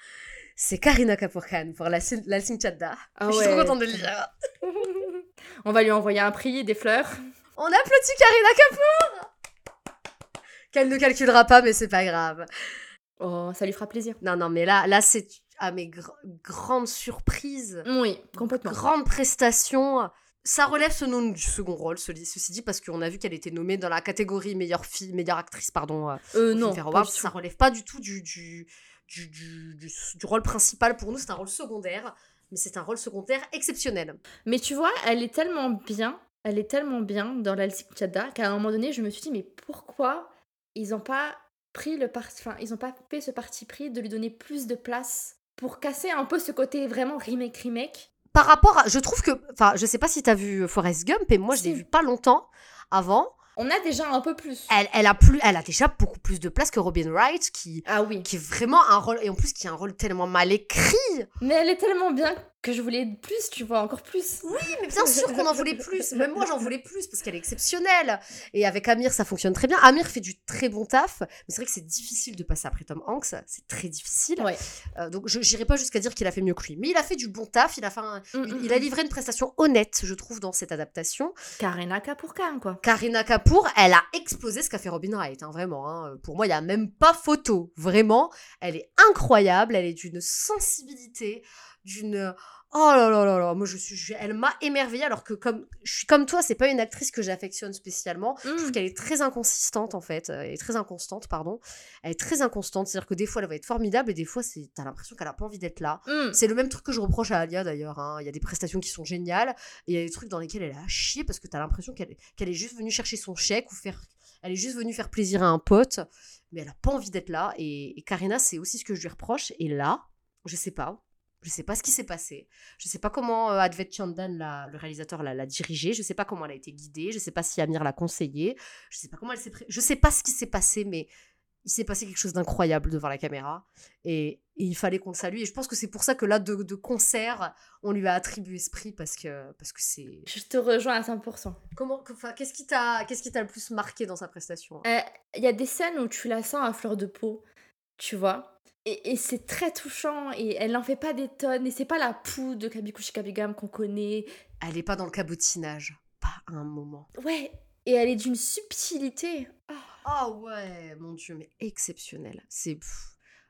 C'est Karina Kapoor Khan pour la, la Singh Chadda. Ah je suis trop contente de le dire. *laughs* On va lui envoyer un prix, des fleurs. On applaudit Karina Kapoor Qu'elle ne calculera pas, mais c'est pas grave. Oh, ça lui fera plaisir. Non, non, mais là, là c'est à mes gr- grandes surprises, Oui, complètement. grandes prestations. Ça relève ce nom du second rôle, ceci dit, parce qu'on a vu qu'elle était nommée dans la catégorie meilleure fille, meilleure actrice, pardon, euh, Euh, non. Ça relève pas du tout du, du, du- du rôle principal. Pour nous, c'est un rôle secondaire, mais c'est un rôle secondaire exceptionnel. Mais tu vois, elle est tellement bien, elle est tellement bien dans l'Alsik Chadda qu'à un moment donné, je me suis dit, mais pourquoi ils n'ont pas pris le parti, enfin, ils ont pas fait ce parti pris de lui donner plus de place pour casser un peu ce côté vraiment remake remake? Par rapport à. Je trouve que. Enfin, je sais pas si t'as vu Forrest Gump, et moi, je l'ai vu pas longtemps avant. On a déjà un peu plus. Elle, elle, a plus, elle a déjà beaucoup plus de place que Robin Wright, qui, Ah oui. qui est vraiment un rôle. Et en plus, qui a un rôle tellement mal écrit. Mais elle est tellement bien que je voulais plus, tu vois, encore plus. Oui, mais bien sûr qu'on en voulait plus. Même moi, j'en voulais plus parce qu'elle est exceptionnelle. Et avec Amir, ça fonctionne très bien. Amir fait du très bon taf, mais c'est vrai que c'est difficile de passer après Tom Hanks. C'est très difficile. Ouais. Euh, donc, je n'irai pas jusqu'à dire qu'il a fait mieux que lui. Mais il a fait du bon taf. Il a, fait un- Mm, il, mm, il a mm. livré une prestation honnête, je trouve, dans cette adaptation. Karina Kapoor-Khan, quoi. Karina Kapoor, elle a explosé ce qu'a fait Robin Wright, hein, vraiment. hein. Pour moi, il n'y a même pas photo. Vraiment, elle est incroyable. Elle est d'une sensibilité, d'une. Oh là là là là, moi je suis, je- elle m'a émerveillée alors que comme je suis comme toi, c'est pas une actrice que j'affectionne spécialement. Je trouve Mm. qu'elle est très inconsistante en fait, euh, elle est très inconstante pardon. Elle est très inconstante, c'est-à-dire que des fois elle va être formidable et des fois c'est t'as l'impression qu'elle a pas envie d'être là. Mm. C'est le même truc que je reproche à Alia d'ailleurs. hein. Il y a des prestations qui sont géniales et il y a des trucs dans lesquels elle à chier parce que t'as l'impression qu'elle qu'elle est juste venue chercher son chèque ou faire. Elle est juste venue faire plaisir à un pote, mais elle a pas envie d'être là. Et, et Karina, c'est aussi ce que je lui reproche. Et là, je sais pas. Je sais pas ce qui s'est passé. Je sais pas comment euh, Advet Chandan, la- le réalisateur, l'a, dirigée. Je sais pas comment elle a été guidée. Je sais pas si Amir l'a conseillée. Je sais pas comment elle s'est. Je sais pas ce qui s'est passé, mais il s'est passé quelque chose d'incroyable devant la caméra. Et, et il fallait qu'on le salue. Et je pense que c'est pour ça que là, de, de concert, on lui a attribué ce prix parce que parce que c'est. Je te rejoins à 100%. Comment, qu'est-ce qui t'a, qu'est-ce qui t'a le plus marqué dans sa prestation? Euh, Il y a des scènes où tu la sens à fleur de peau, tu vois? Et, et c'est très touchant et elle n'en fait pas des tonnes. Et c'est pas la poudre de Kabikushi Kabigam qu'on connaît. Elle est pas dans le cabotinage, pas un moment. Ouais, et elle est d'une subtilité. Ah. Ah ouais, mon dieu, mais exceptionnel. C'est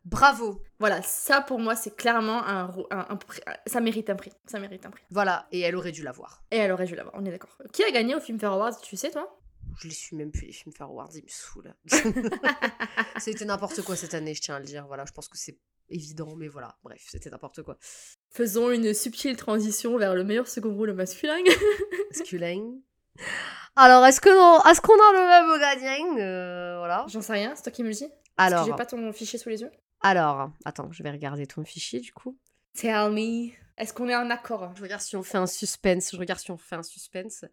bravo. Voilà, ça pour moi c'est clairement un, un- un prix- Ça mérite un prix. Ça mérite un prix. Voilà, et elle aurait dû l'avoir. Et elle aurait dû l'avoir, on est d'accord. Qui a gagné au Filmfare Awards, tu sais toi? Je les suis même plus les films Awards, ils me saoulent. *laughs* *laughs* c'était n'importe quoi cette année, je tiens à le dire. Voilà, je pense que c'est évident, mais voilà, bref, c'était n'importe quoi. Faisons une subtile transition vers le meilleur second rôle masculin. *laughs* Masculin. Alors, est-ce que est-ce qu'on a le même gagnant Euh, Voilà. J'en sais rien, c'est toi qui me le dis. Alors, j'ai pas ton fichier sous les yeux. alors, attends, je vais regarder ton fichier du coup. Tell me. Est-ce qu'on est en accord? Je regarde si on fait un suspense. Je regarde si on fait un suspense.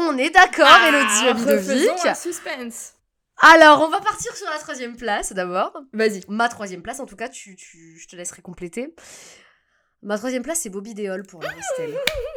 On est d'accord, Ah, Elodie refaisons un suspense. Alors, on va partir sur la troisième place d'abord. Vas-y. Ma troisième place, en tout cas, tu, tu- je te laisserai compléter. Ma troisième place, c'est Bobby Deol pour la. *laughs*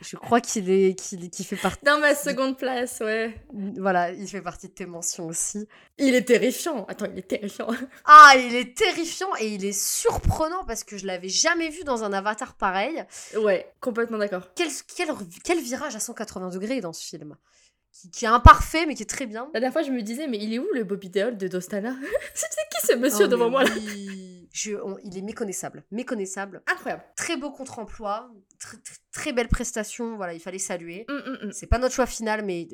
je crois qu'il est, qu'il, fait partie. Dans ma seconde place, ouais. Voilà, il fait partie de tes mentions aussi. Il est terrifiant. Attends, il est terrifiant. *laughs* Ah, il est terrifiant et il est surprenant parce que je l'avais jamais vu dans un avatar pareil. ouais, complètement d'accord. Quel, quel, quel virage à 180 degrés dans ce film qui, qui est imparfait mais qui est très bien. La dernière fois, je me disais, mais il est où le Bobby Deol de Dostana? *laughs* C'était qui ce monsieur Oh, devant moi là? oui. Je- on- il est méconnaissable. Méconnaissable. Incroyable. Très beau contre-emploi. Très, belle prestation. Voilà, il fallait saluer. Hum, hum, hum. C'est pas notre choix final, mais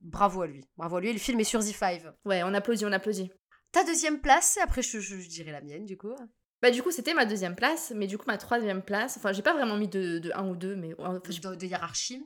bravo à lui. Bravo à lui. Et le film est sur Z5. Ouais, on applaudit, on applaudit. Ta deuxième place, après je, je, je dirai la mienne du coup. Bah, du coup, c'était ma deuxième place, mais du coup, ma troisième place, enfin, j'ai pas vraiment mis de, de un ou deux, mais. enfin, De, de hiérarchie.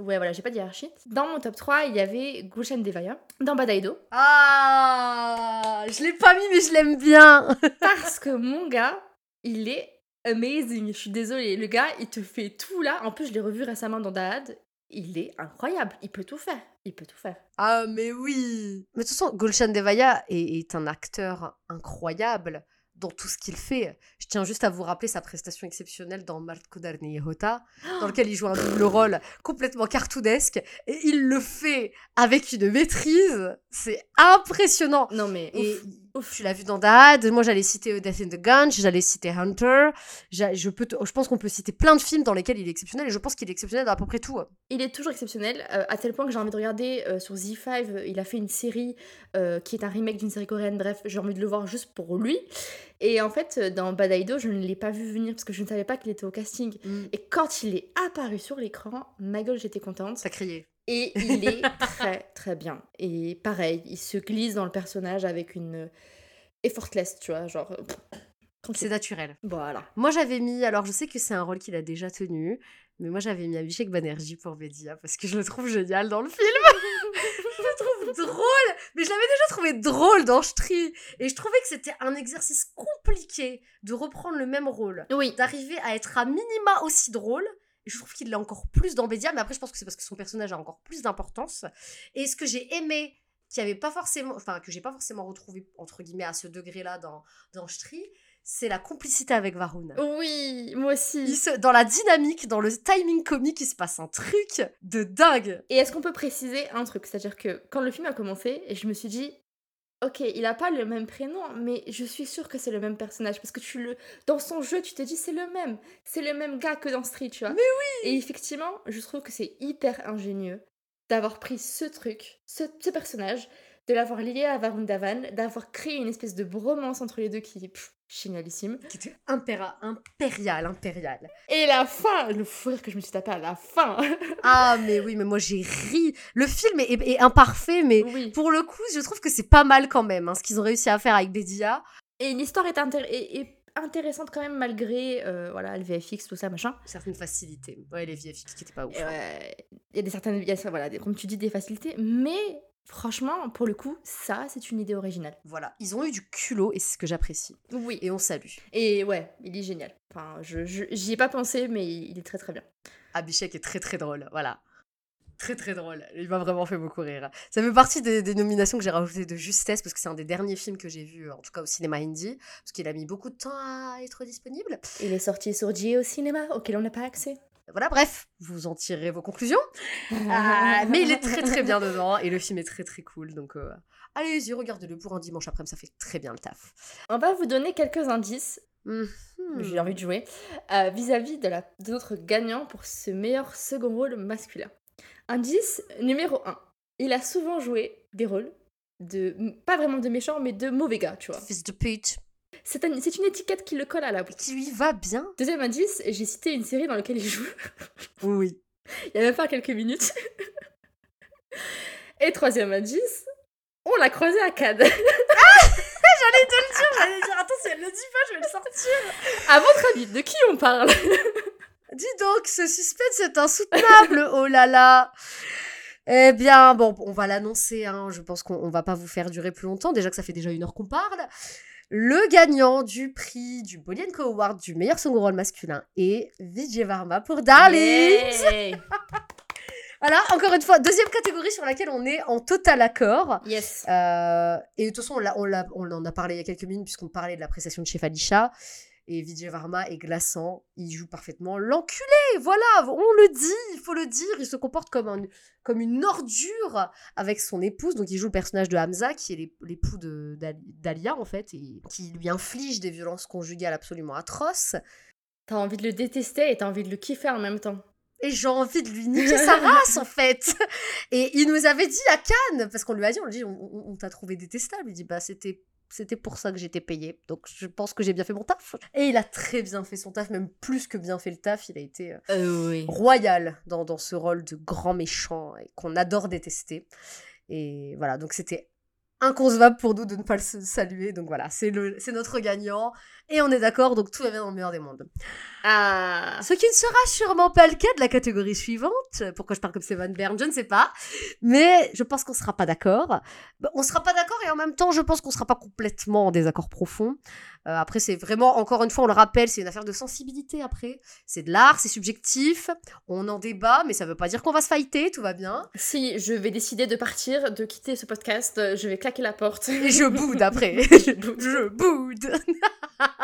Ouais, voilà, j'ai pas de hiérarchie. Dans mon top 3, il y avait Gulshan Devaya, dans Badaido, Ah Je l'ai pas mis mais je l'aime bien *laughs* parce que mon gars, il est amazing. Je suis désolée, le gars, il te fait tout là. En plus, je l'ai revu récemment dans Dad. Il est incroyable, il peut tout faire. Il peut tout faire. Ah mais oui Mais de toute façon, Gulshan Devaya est, est un acteur incroyable dans tout ce qu'il fait. Je tiens juste à vous rappeler sa prestation exceptionnelle dans Marco Hota, *gasps* dans lequel il joue un double rôle complètement cartoonesque, et il le fait avec une maîtrise, c'est impressionnant Non, mais. Et ouf, tu l'as vu dans Dad, moi j'allais citer Death in the Gun, j'allais citer Hunter, je, peux je pense qu'on peut citer plein de films dans lesquels il est exceptionnel, et je pense qu'il est exceptionnel dans à peu près tout. Il est toujours exceptionnel, euh, à tel point que j'ai envie de regarder euh, sur Z5. euh, il a fait une série euh, qui est un remake d'une série coréenne. Bref, j'ai envie de le voir juste pour lui. Et en fait, dans Badaido, je ne l'ai pas vu venir parce que je ne savais pas qu'il était au casting. Et quand il est apparu sur l'écran, ma gueule, j'étais contente. Ça criait. Et il est *laughs* très très bien. Et pareil, il se glisse dans le personnage avec une effortless, tu vois, genre. C'est naturel. Voilà. Moi j'avais mis, alors je sais que c'est un rôle qu'il a déjà tenu, mais moi j'avais mis Abhishek Banerjee pour Vedia parce que je le trouve génial dans le film. *laughs* je le trouve drôle, mais je l'avais déjà trouvé drôle dans Stri. Et je trouvais que c'était un exercice compliqué de reprendre le même rôle. Oui. d'arriver à être à minima aussi drôle. Je trouve qu'il l'a encore plus dans Bédia, mais après je pense que c'est parce que son personnage a encore plus d'importance. Et ce que j'ai aimé, qui avait pas forcément, enfin que j'ai pas forcément retrouvé entre guillemets à ce degré-là dans dans c'est la complicité avec Varun. Oui, moi aussi. Se- dans la dynamique, dans le timing comique, il se passe un truc de dingue. Et est-ce qu'on peut préciser un truc? C'est-à-dire que quand le film a commencé, je me suis dit, ok, il a pas le même prénom, mais je suis sûre que c'est le même personnage parce que tu le, dans son jeu, tu te dis c'est le même, c'est le même gars que dans Street, tu vois. Mais oui. Et effectivement, je trouve que c'est hyper ingénieux d'avoir pris ce truc, ce, ce personnage, de l'avoir lié à Varun Dhawan, d'avoir créé une espèce de bromance entre les deux qui est pff, génialissime. Qui était impéra, impérial, impérial. Et la fin, le fou rire que je me suis tapé à la fin. *laughs* Ah mais oui, mais moi j'ai ri. Le film est, est- est imparfait, mais oui. pour le coup, je trouve que c'est pas mal quand même, hein, ce qu'ils ont réussi à faire avec Bédia. Et l'histoire est, intér- est- est intéressante quand même malgré euh, voilà, le VFX, tout ça, machin. Certaines facilités. Ouais, les VFX qui étaient pas ouf. Hein. ouais, Il y a des certaines, y a ça, voilà, des- comme tu dis, des facilités, mais franchement, pour le coup, ça, c'est une idée originale. Voilà, ils ont eu du culot et c'est ce que j'apprécie. Oui. Et on salue. Et ouais, il est génial. Enfin, je, je- j'y ai pas pensé, mais il est très très bien. Abhishek est très très drôle, voilà. Très très drôle. Il m'a vraiment fait beaucoup rire. Ça fait partie des, des nominations que j'ai rajoutées de justesse parce que c'est un des derniers films que j'ai vu, en tout cas au cinéma indie, parce qu'il a mis beaucoup de temps à être disponible. Il est sorti sur J au cinéma, auquel on n'a pas accès. Voilà, bref, vous en tirez vos conclusions. Ah, *laughs* mais il est très très bien dedans et le film est très très cool. Donc euh, allez-y, regardez-le pour un dimanche après, ça fait très bien le taf. On va vous donner quelques indices, Mhm. j'ai envie de jouer, euh, vis-à-vis de, la, de notre gagnant pour ce meilleur second rôle masculin. Indice numéro 1. Il a souvent joué des rôles de, pas vraiment de méchants, mais de mauvais gars, tu vois. Fils de pute. C'est un- c'est une étiquette qui le colle à la bouche. Qui lui va bien. Deuxième indice, j'ai cité une série dans laquelle il joue Oui. *laughs* il y a même pas quelques minutes. *laughs* Et troisième indice, on l'a croisé à Cannes. *laughs* J'allais dire, attends, si elle le dit pas, je vais le sortir. À votre avis, de qui on parle? Dis donc, ce suspense est insoutenable, oh là là. Eh bien, bon, on va l'annoncer, hein. je pense qu'on on va pas vous faire durer plus longtemps, déjà que ça fait déjà une heure qu'on parle. Le gagnant du prix du Bolienko Award du meilleur second rôle masculin est Vijay Varma pour Darling. Voilà, encore une fois, deuxième catégorie sur laquelle on est en total accord. Yes. Euh, et de toute façon, on, l'a- on, l'a- on en a parlé il y a quelques minutes puisqu'on parlait de la prestation de Chef Alisha. Et Vijay Varma est glaçant, il joue parfaitement l'enculé, voilà, on le dit, il faut le dire, il se comporte comme, un, comme une ordure avec son épouse, donc il joue le personnage de Hamza, qui est l'ép- l'époux d'Alia en fait, et qui lui inflige des violences conjugales absolument atroces. T'as envie de le détester et t'as envie de le kiffer en même temps. Et j'ai envie de lui niquer *laughs* sa race, en fait. Et il nous avait dit à Cannes, parce qu'on lui a dit, on lui dit, on, on- on t'a trouvé détestable. Il dit, bah, c'était, c'était pour ça que j'étais payé. Donc, je pense que j'ai bien fait mon taf. Et il a très bien fait son taf, même plus que bien fait le taf. Il a été euh, Euh, oui. royal dans, dans ce rôle de grand méchant et qu'on adore détester. Et voilà, donc c'était inconcevable pour nous de ne pas le saluer. Donc voilà, c'est notre gagnant. Et on est d'accord, donc tout va bien dans le meilleur des mondes. Ah Ce qui ne sera sûrement pas le cas de la catégorie suivante. Pourquoi je parle comme Stéphane Bern, je ne sais pas. Mais je pense qu'on ne sera pas d'accord. Bah, On ne sera pas d'accord et en même temps, je pense qu'on ne sera pas complètement en désaccord profond. Euh, après, c'est vraiment, encore une fois, on le rappelle, c'est une affaire de sensibilité après. C'est de l'art, c'est subjectif. On en débat, mais ça ne veut pas dire qu'on va se fighter, tout va bien. Si je vais décider de partir, de quitter ce podcast, je vais claquer la porte. Et je boude après. *laughs* je boude. *laughs*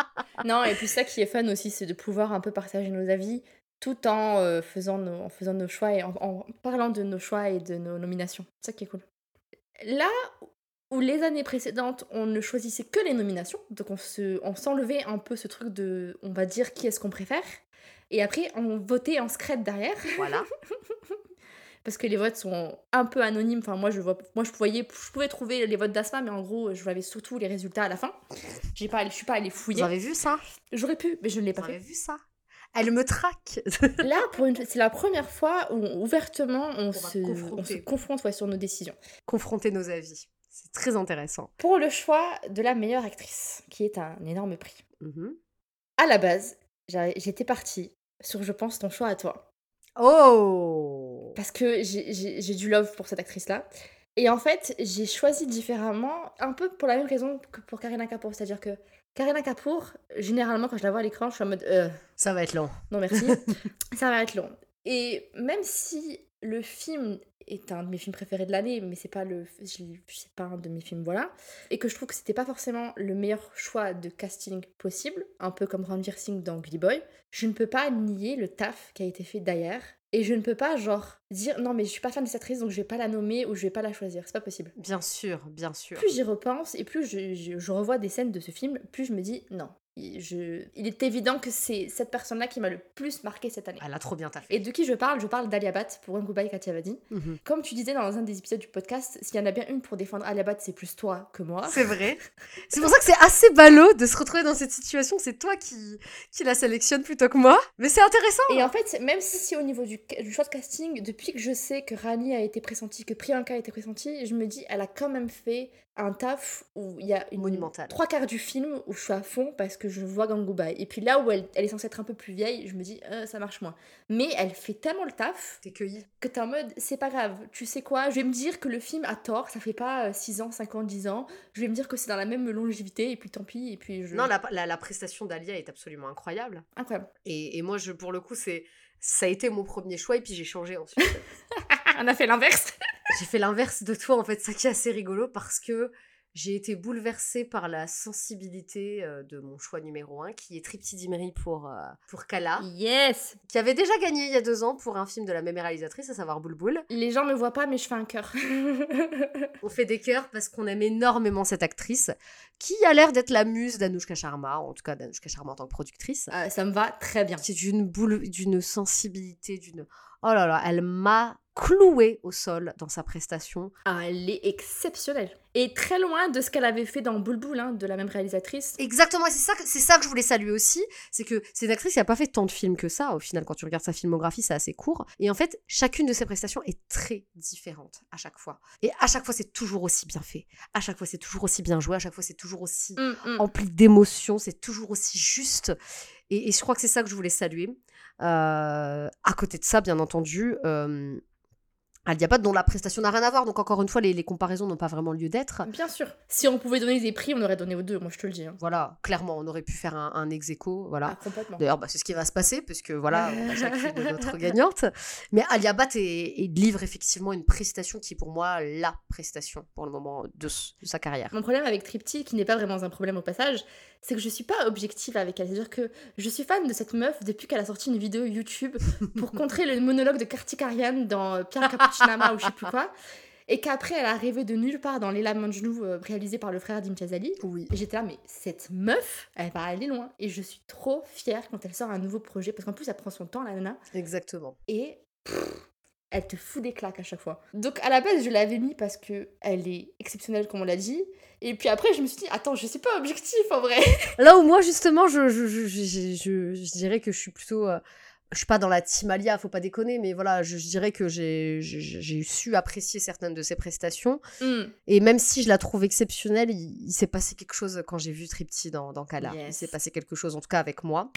non, et puis ça qui est fun aussi, c'est de pouvoir un peu partager nos avis tout en, euh, faisant, nos, en faisant nos choix et en, en parlant de nos choix et de nos nominations. C'est ça qui est cool. Là où les années précédentes, on ne choisissait que les nominations, donc on se- on s'enlevait un peu ce truc de, on va dire qui est-ce qu'on préfère, et après on votait en secret derrière. Voilà. *laughs* parce que les votes sont un peu anonymes. Enfin, moi, je vois, moi, je pouvais, je pouvais trouver les votes d'Asma, mais en gros, je voyais surtout les résultats à la fin. J'ai pas, je suis pas allée Vous fouiller. avez vu ça? J'aurais pu, mais je ne l'ai Vous pas avez fait. vu ça? Elle me traque. *laughs* Là, pour une, c'est la première fois où ouvertement on, se, on confronter. se confronte ouais, sur nos décisions. Confronter nos avis. C'est très intéressant. Pour le choix de la meilleure actrice, qui est un énorme prix. Mhm. À la base, j'étais partie sur, je pense, ton choix à toi. Oh parce que j'ai- du love pour cette actrice-là. Et en fait, j'ai choisi différemment, un peu pour la même raison que pour Karina Kapoor. C'est-à-dire que Karina Kapoor, généralement, quand je la vois à l'écran, je suis en mode euh, Ça va être long. non merci, *laughs* ça va être long. Et même si le film est un de mes films préférés de l'année, mais c'est pas le, c'est pas un de mes films, voilà, et que je trouve que c'était pas forcément le meilleur choix de casting possible, un peu comme Ranveer Singh dans Gully Boy, je ne peux pas nier le taf qui a été fait derrière, et je ne peux pas genre dire non mais je suis pas fan de cette actrice donc je vais pas la nommer ou je vais pas la choisir, c'est pas possible. Bien sûr, bien sûr. Plus j'y repense et plus je, je- je revois des scènes de ce film, plus je me dis non. Il, je- il est évident que c'est cette personne-là qui m'a le plus marqué cette année. Elle a trop bien taffé. Et de qui je parle? Je parle d'Aliabat pour Un Goodbye Katyavadi. Mhm. Comme tu disais dans un des épisodes du podcast, s'il y en a bien une pour défendre Aliabat, c'est plus toi que moi. C'est vrai. *laughs* C'est pour ça que c'est assez ballot de se retrouver dans cette situation. C'est toi qui, qui la sélectionne plutôt que moi. Mais c'est intéressant. Et en fait, même si au niveau du, du choix de casting, depuis que je sais que Rani a été pressentie, que Priyanka a été pressentie, je me dis, elle a quand même fait un taf où il y a une Monumental. trois quarts du film où je suis à fond parce que je vois Gangubai. Et puis là où elle, elle est censée être un peu plus vieille, je me dis, Euh, ça marche moins. Mais elle fait tellement le taf T'es cueilli. que t'es en mode, c'est pas grave, tu sais quoi, je vais me dire que le film a tort, ça fait pas 6 ans, 5 ans, 10 ans, je vais me dire que c'est dans la même longévité, et puis tant pis, et puis je... Non, la, la, la prestation d'Alia est absolument incroyable. Incroyable. Et, et moi, je, pour le coup, c'est ça a été mon premier choix et puis j'ai changé ensuite. *laughs* On a fait l'inverse. j'ai fait l'inverse de toi, en fait, ça qui est assez rigolo parce que j'ai été bouleversée par la sensibilité de mon choix numéro un, qui est Tripti Dimri pour, euh, pour Kala, Yes qui avait déjà gagné il y a deux ans pour un film de la même réalisatrice, à savoir Boulboul. Les gens me voient pas, mais je fais un cœur. On fait des cœurs parce qu'on aime énormément cette actrice, qui a l'air d'être la muse d'Anushka Sharma, en tout cas d'Anushka Sharma en tant que productrice. Ah, ça me va très bien. qui est d'une boule, d'une sensibilité, d'une... Oh là là, elle m'a clouée au sol dans sa prestation. Ah, elle est exceptionnelle. Et très loin de ce qu'elle avait fait dans Boulboul, hein, de la même réalisatrice. Exactement, c'est ça, que- c'est ça que je voulais saluer aussi, c'est que c'est une actrice n'a pas fait tant de films que ça, au final, quand tu regardes sa filmographie, c'est assez court. Et en fait, chacune de ses prestations est très différente à chaque fois. Et à chaque fois, c'est toujours aussi bien fait. À chaque fois, c'est toujours aussi bien joué. À chaque fois, c'est toujours aussi Mm, mm. empli d'émotions, c'est toujours aussi juste. Et, et je crois que c'est ça que je voulais saluer. Euh, à côté de ça, bien entendu, euh, Aliabat, dont la prestation n'a rien à voir. Donc, encore une fois, les, les comparaisons n'ont pas vraiment lieu d'être. Bien sûr. Si on pouvait donner des prix, on aurait donné aux deux, moi je te le dis. hein. Voilà, clairement, on aurait pu faire un, un ex aequo, voilà. Ah, complètement. D'ailleurs, bah, c'est ce qui va se passer, puisque voilà, on a chacune *laughs* de notre gagnante. Mais Aliabat est, est- livre effectivement une prestation qui est pour moi la prestation pour le moment de, de sa carrière. Mon problème avec Tripty, qui n'est pas vraiment un problème au passage, c'est que je suis pas objective avec elle. C'est-à-dire que je suis fan de cette meuf depuis qu'elle a sorti une vidéo YouTube *laughs* pour contrer le monologue de Kartik Aryan dans euh, Pierre Capuchinama ou je sais plus quoi. Et qu'après, elle est arrivée de nulle part dans Leila Manjnou, euh, réalisé par le frère d'Imtiaz Ali. Oui. J'étais là, mais cette meuf, elle va aller loin. Et je suis trop fière quand elle sort un nouveau projet, parce qu'en plus, elle prend son temps, la nana. Exactement. Et pff, elle te fout des claques à chaque fois. Donc à la base, je l'avais mis parce que elle est exceptionnelle, comme on l'a dit. Et puis après, je me suis dit, attends, je suis pas objectif en vrai. Là où moi, justement, je dirais que je suis plutôt euh, je suis pas dans la team Alia, faut pas déconner, mais voilà, je, je dirais que j'ai su apprécier certaines de ses prestations. Hmm. Et même si je la trouve exceptionnelle, il, il s'est passé quelque chose quand j'ai vu Tripty dans, dans Kala. Il s'est passé quelque chose, en tout cas avec moi.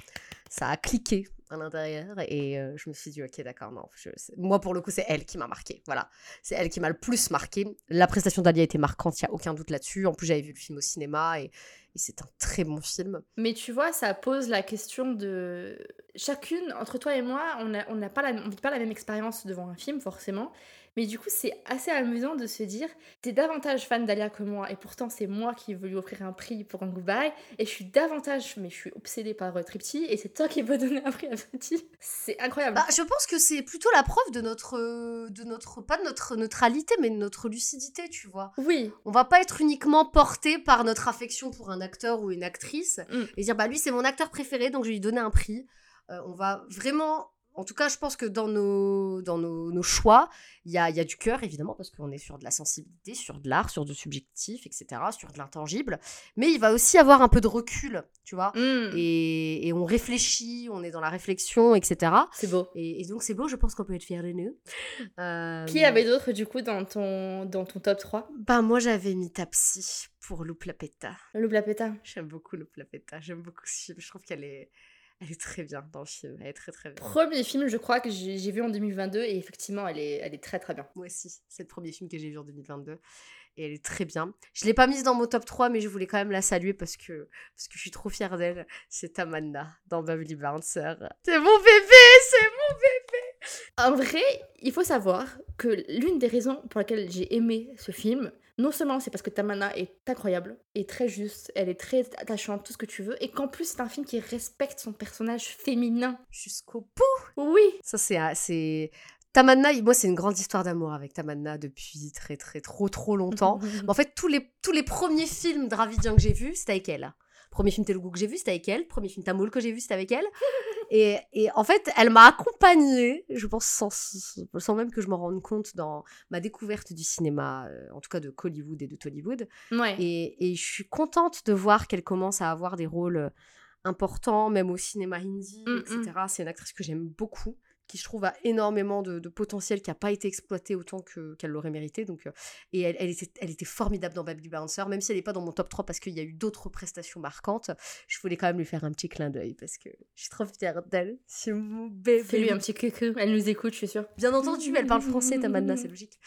Ça a cliqué à l'intérieur et euh, je me suis dit, ok, d'accord, non. je- moi, pour le coup, c'est elle qui m'a marqué. Voilà. C'est elle qui m'a le plus marqué. La prestation d'Alia était marquante, il n'y a aucun doute là-dessus. En plus, j'avais vu le film au cinéma et, et c'est un très bon film. Mais tu vois, ça pose la question de. Chacune, entre toi et moi, on n'a pas, vit pas la même expérience devant un film, forcément. Mais du coup, c'est assez amusant de se dire t'es davantage fan d'Alia que moi, et pourtant, c'est moi qui veux lui offrir un prix pour un goodbye. Et je suis davantage, mais je suis obsédée par euh, Tripty, et c'est toi qui veux *laughs* donner un prix à Tripty. C'est incroyable. Bah, je pense que c'est plutôt la preuve de notre, euh, de notre, pas de notre neutralité, mais de notre lucidité, tu vois. oui, On va pas être uniquement porté par notre affection pour un acteur ou une actrice Mm. et dire bah lui c'est mon acteur préféré donc je vais lui donner un prix. Euh, on va vraiment, en tout cas je pense que dans nos, dans nos, nos choix, il y a, y a du cœur évidemment parce qu'on est sur de la sensibilité, sur de l'art, sur du subjectif, etc., sur de l'intangible. Mais il va aussi avoir un peu de recul, tu vois. Hmm. Et, et on réfléchit, on est dans la réflexion, etc. c'est beau. Et, et donc c'est beau, je pense qu'on peut être fiers de nous. Euh, Qui avait d'autres, du coup, dans ton, dans ton top 3 Bah moi j'avais mis Tapsi pour Loup Lapeta. Le Blapeta. J'aime beaucoup Loup Lapeta, j'aime beaucoup ce film. Je trouve qu'elle est, elle est très bien dans le film, elle est très très bien. Premier film, je crois, que j'ai vu en 2022, et effectivement, elle est, elle est très très bien. Moi aussi, c'est le premier film que j'ai vu en 2022 et elle est très bien. Je l'ai pas mise dans mon top 3 mais je voulais quand même la saluer parce que parce que je suis trop fière d'elle. C'est Tamanna dans Bubbly Bouncer. C'est mon bébé, c'est mon En vrai, il faut savoir que l'une des raisons pour lesquelles j'ai aimé ce film, non seulement c'est parce que Tamana est incroyable et très juste, elle est très attachante, tout ce que tu veux, et qu'en plus c'est un film qui respecte son personnage féminin. jusqu'au bout. Oui, Ça c'est c'est Tamanna, moi c'est une grande histoire d'amour avec Tamanna depuis très très trop trop longtemps. *laughs* En fait, tous les, tous les premiers films Dravidian que j'ai vus, c'était avec elle. Premier film Telugu que j'ai vu, c'était avec elle. Premier film Tamoul que j'ai vu, c'était avec elle. *laughs* Et, et en fait, elle m'a accompagnée, je pense, sans, sans même que je m'en rende compte, dans ma découverte du cinéma, euh, en tout cas de Hollywood et de Tollywood. ouais. Et, et je suis contente de voir qu'elle commence à avoir des rôles euh, importants, même au cinéma hindi, Mm, etc. C'est une actrice que j'aime beaucoup, qui je trouve a énormément de, de potentiel, qui n'a pas été exploité autant que- qu'elle l'aurait mérité. Donc, euh, et elle, elle était, elle était formidable dans Baby Bouncer, même si elle n'est pas dans mon top 3 parce qu'il y a eu d'autres prestations marquantes. Je voulais quand même lui faire un petit clin d'œil parce que je suis trop fière d'elle. C'est mon bébé. Fais-lui un petit coucou, elle nous écoute, je suis sûre. Bien entendu, elle parle français, Tamanna, c'est logique.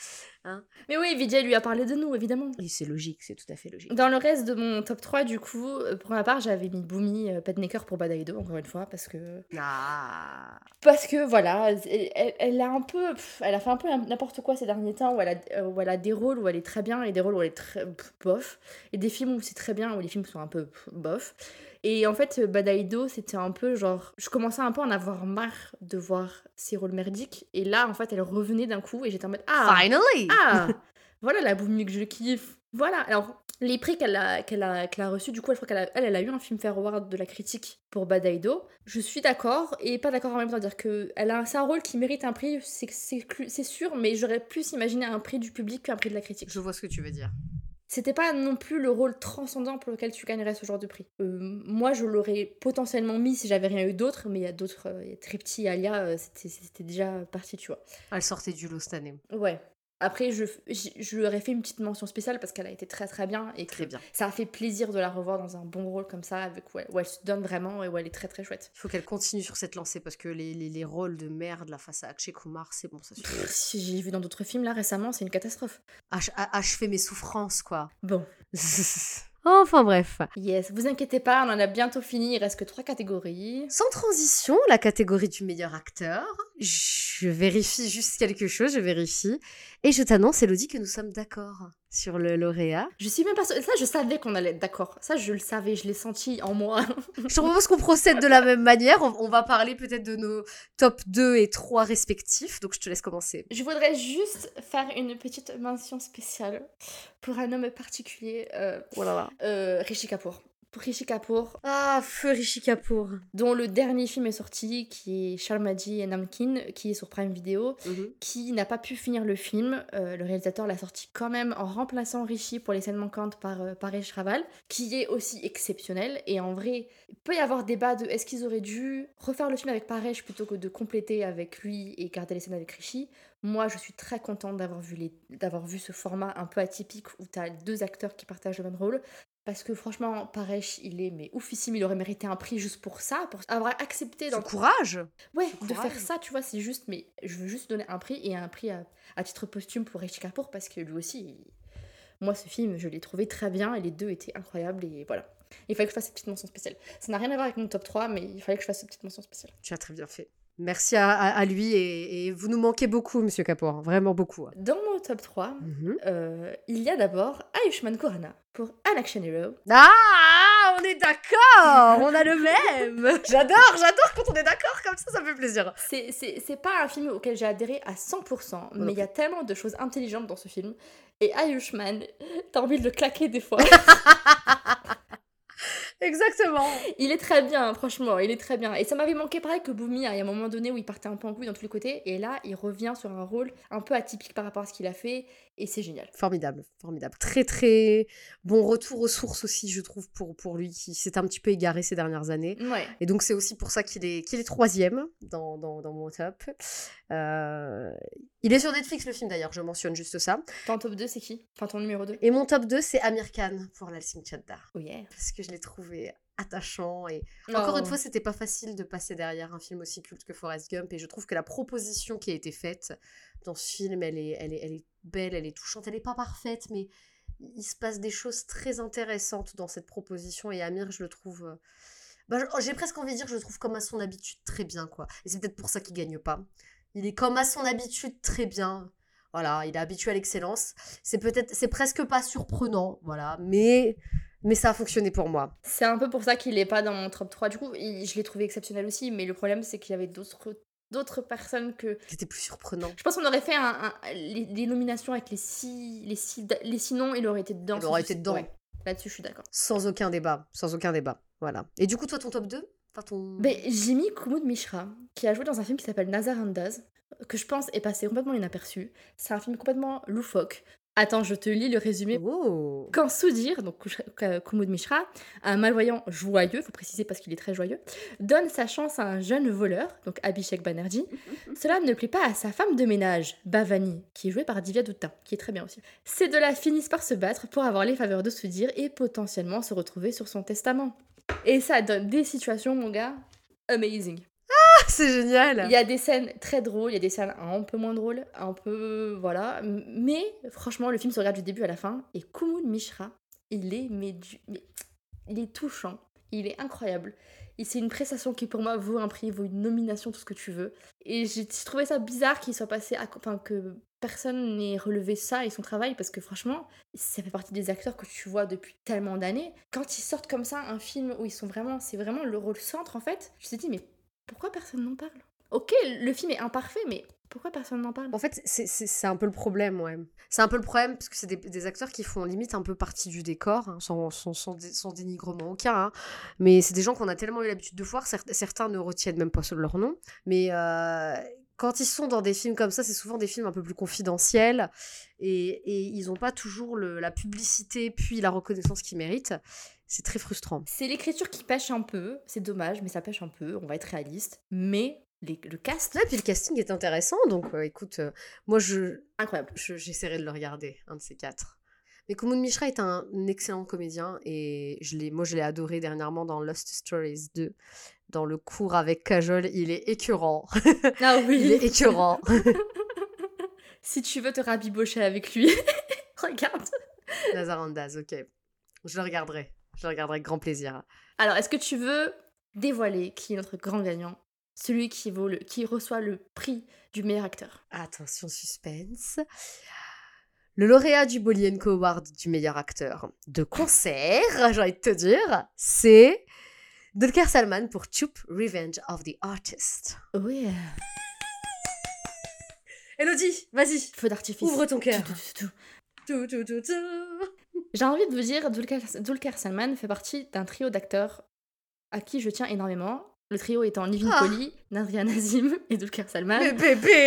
Mais oui, Vijay lui a parlé de nous, évidemment. Et c'est logique, c'est tout à fait logique. Dans le reste de mon top 3, du coup, euh, pour ma part, j'avais mis Boomy euh, Petnecker pour Badaido, encore une fois, parce que Ah. Parce que voilà, elle, elle- a un peu, pff, elle a fait un peu n'importe quoi ces derniers temps où elle, a, euh, où elle a des rôles où elle est très bien et des rôles où elle est très pff, bof, et des films où c'est très bien où les films sont un peu pff, bof. Et en fait, Badaido, c'était un peu genre, je commençais un peu à en avoir marre de voir ses rôles merdiques, et là, en fait, elle revenait d'un coup et j'étais en mode ah Finally! ah *laughs* voilà la boumie que je kiffe. Voilà. Alors les prix qu'elle a qu'elle a qu'elle a reçus, du coup, je crois qu'elle a, elle, elle a eu un film Fair Award de la critique pour Badaido. Je suis d'accord et pas d'accord en même temps, dire que elle a c'est un rôle qui mérite un prix, c'est c'est sûr, mais j'aurais plus imaginé un prix du public qu'un prix de la critique. Je vois ce que tu veux dire. C'était pas non plus le rôle transcendant pour lequel tu gagnerais ce genre de prix. Euh, moi, je l'aurais potentiellement mis si j'avais rien eu d'autre, mais il y a d'autres, euh, il y a Tripty, Alia, euh, c'était c'était déjà parti, tu vois. Elle sortait du lot cette année. Ouais. Après, je, je, je lui aurais fait une petite mention spéciale parce qu'elle a été très très bien et Très bien. ça a fait plaisir de la revoir dans un bon rôle comme ça, avec, où, elle, où elle se donne vraiment et où elle est très très chouette. Il faut qu'elle continue sur cette lancée parce que les, les, les rôles de merde là face à Akshay Kumar, c'est bon, ça suffit. Pff, Si j'ai vu dans d'autres films là récemment, c'est une catastrophe. Ach- achever mes souffrances, quoi. Bon, *laughs* enfin bref. yes, vous inquiétez pas, on en a bientôt fini, il reste que trois catégories. Sans transition, la catégorie du meilleur acteur. Je vérifie juste quelque chose, je vérifie. Et je t'annonce, Elodie, que nous sommes d'accord sur le lauréat. Je suis même pas sûre- Ça, je savais qu'on allait être d'accord. Ça, je le savais, je l'ai senti en moi. Je propose qu'on procède de la même manière. On, on va parler peut-être de nos top 2 et 3 respectifs. Donc je te laisse commencer. Je voudrais juste faire une petite mention spéciale pour un homme particulier, euh, Voilà. euh, Rishi Kapoor. Pour Rishi Kapoor, Ah, feu Rishi Kapoor. dont le dernier film est sorti, qui est Sharmaji et Namkin, qui est sur Prime Video, Mhm. qui n'a pas pu finir le film. Euh, le réalisateur l'a sorti quand même en remplaçant Rishi pour les scènes manquantes par euh, Paresh Raval, qui est aussi exceptionnel. Et en vrai, il peut y avoir débat de est-ce qu'ils auraient dû refaire le film avec Paresh plutôt que de compléter avec lui et garder les scènes avec Rishi. Moi, je suis très contente d'avoir vu, les... d'avoir vu ce format un peu atypique où tu as deux acteurs qui partagent le même rôle. Parce que franchement, Paresh, il est mais oufissime, il aurait mérité un prix juste pour ça, pour avoir accepté dans courage? Ouais, de courage. faire ça, tu vois, c'est juste, mais je veux juste donner un prix et un prix à, à titre posthume pour Rishi Kapoor parce que lui aussi, il- moi, ce film, je l'ai trouvé très bien et les deux étaient incroyables et voilà. Il fallait que je fasse cette petite mention spéciale. Ça n'a rien à voir avec mon top 3, mais il fallait que je fasse cette petite mention spéciale. Tu as très bien fait. Merci à, à- à lui et, et vous nous manquez beaucoup, monsieur Kapoor. hein, Vraiment beaucoup. Dans mon top 3, Mhm. euh, il y a d'abord Ayushmann Khurrana pour An Action Hero. Ah, on est d'accord On a le même *laughs* J'adore, j'adore quand on est d'accord comme ça, ça me fait plaisir. C'est- C'est c'est pas un film auquel j'ai adhéré à 100%, mais il y a tellement de choses intelligentes dans ce film. Et Ayushmann, t'as envie de le claquer des fois. *laughs* Exactement. Il est très bien, franchement, il est très bien. Et ça m'avait manqué pareil que Boomy, hein, il y a un moment donné où il partait un peu en couille dans tous les côtés, et là, il revient sur un rôle un peu atypique par rapport à ce qu'il a fait, et c'est génial. Formidable, formidable. Très très bon retour aux sources aussi, je trouve, pour, pour lui, qui s'est un petit peu égaré ces dernières années. Ouais. Et donc c'est aussi pour ça qu'il est, qu'il est troisième dans, dans, dans mon top. Euh, il est sur Netflix le film d'ailleurs, je mentionne juste ça. Ton top 2, c'est qui? Enfin, ton numéro 2 Et mon top 2, c'est Amir Khan pour Lalsing Chaddha. Oh yeah. Parce que je l'ai trouvé attachant et encore Oh. une fois, c'était pas facile de passer derrière un film aussi culte que Forrest Gump et je trouve que la proposition qui a été faite dans ce film, elle est, elle est, elle est belle, elle est touchante, elle est pas parfaite, mais il se passe des choses très intéressantes dans cette proposition et Amir, je le trouve. euh, bah, je- j'ai presque envie de dire, je le trouve comme à son habitude très bien, quoi. Et c'est peut-être pour ça qu'il gagne pas. Il est comme à son habitude très bien. Voilà, il est habitué à l'excellence. C'est peut-être, c'est presque pas surprenant, voilà, mais, mais ça a fonctionné pour moi. C'est un peu pour ça qu'il est pas dans mon top 3. Du coup, il- je l'ai trouvé exceptionnel aussi, mais le problème, c'est qu'il y avait d'autres d'autres personnes que C'était plus surprenant. je pense qu'on aurait fait un, un- les, les nominations avec les six les six les six noms il aurait été dedans Il aurait été dedans. Ouais. là-dessus je suis d'accord Sans aucun débat. Sans aucun débat. Voilà. Et du coup, toi, ton top 2 Enfin, ton... Mais j'ai mis Kumud Mishra, qui a joué dans un film qui s'appelle Nazar Andaz, que je pense est passé complètement inaperçu. C'est un film complètement loufoque. Attends, je te lis le résumé. Oh Quand Soudir, donc Kumud Mishra, un malvoyant joyeux, faut préciser parce qu'il est très joyeux, donne sa chance à un jeune voleur, donc Abhishek Banerjee, *laughs* cela ne plaît pas à sa femme de ménage, Bhavani, qui est jouée par Divya Dutta, qui est très bien aussi. Ces deux-là finissent par se battre pour avoir les faveurs de Soudir et potentiellement se retrouver sur son testament. Et ça donne des situations, mon gars, amazing. *laughs* C'est génial Il y a des scènes très drôles, il y a des scènes un peu moins drôles, un peu. Voilà. Mais franchement, le film se regarde du début à la fin. Et Kumud Mishra, il est, mais du- il est touchant. Il est incroyable. Et c'est une prestation qui, pour moi, vaut un prix, vaut une nomination, tout ce que tu veux. Et j'ai trouvé ça bizarre qu'il soit passé à. Enfin, que personne n'ait relevé ça et son travail, parce que franchement, ça fait partie des acteurs que tu vois depuis tellement d'années. Quand ils sortent comme ça un film où ils sont vraiment. C'est vraiment le rôle centre, en fait, je me suis dit, mais pourquoi personne n'en parle? Ok, le film est imparfait, mais pourquoi personne n'en parle? En fait, c'est- un peu le problème, ouais. C'est un peu le problème, parce que c'est des, des acteurs qui font limite un peu partie du décor, hein, sans, sans, sans, dé- sans dénigrement aucun. hein. Mais c'est des gens qu'on a tellement eu l'habitude de voir, cer- certains ne retiennent même pas leur nom. Mais euh, quand ils sont dans des films comme ça, c'est souvent des films un peu plus confidentiels, et, et ils n'ont pas toujours le- la publicité puis la reconnaissance qu'ils méritent. C'est très frustrant. C'est l'écriture qui pêche un peu, c'est dommage, mais ça pêche un peu, on va être réaliste. Mais les- le cast, Ouais, puis le casting est intéressant, donc euh, écoute, euh, moi je, incroyable. je- j'essaierai de le regarder, un de ces quatre. Mais Kumon Mishra est un excellent comédien et je l'ai, moi je l'ai adoré dernièrement dans Lost Stories 2. Dans le cours avec Kajol, il est écœurant. *laughs* Ah il est oui écœurant. *laughs* Si tu veux te rabibocher avec lui, *laughs* regarde. Nazarandaz, ok. Je le regarderai. Je le regarderai avec grand plaisir. Alors, est-ce que tu veux dévoiler qui est notre grand gagnant Celui qui, vaut le, qui reçoit le prix du meilleur acteur? Attention, suspense. Le lauréat du Bolienko Award du meilleur acteur de concert, *laughs* j'ai envie de te dire, c'est Dulker Salman pour Chup Revenge of the Artist. Oui. Elodie, vas-y, Feu d'artifice. ouvre ton cœur. Tout, tout, tout, J'ai envie de vous dire, Dulquer Salman fait partie d'un trio d'acteurs à qui je tiens énormément. Le trio étant Nivin Ah. Kohli, Nadria Nazim et Dulquer Salman.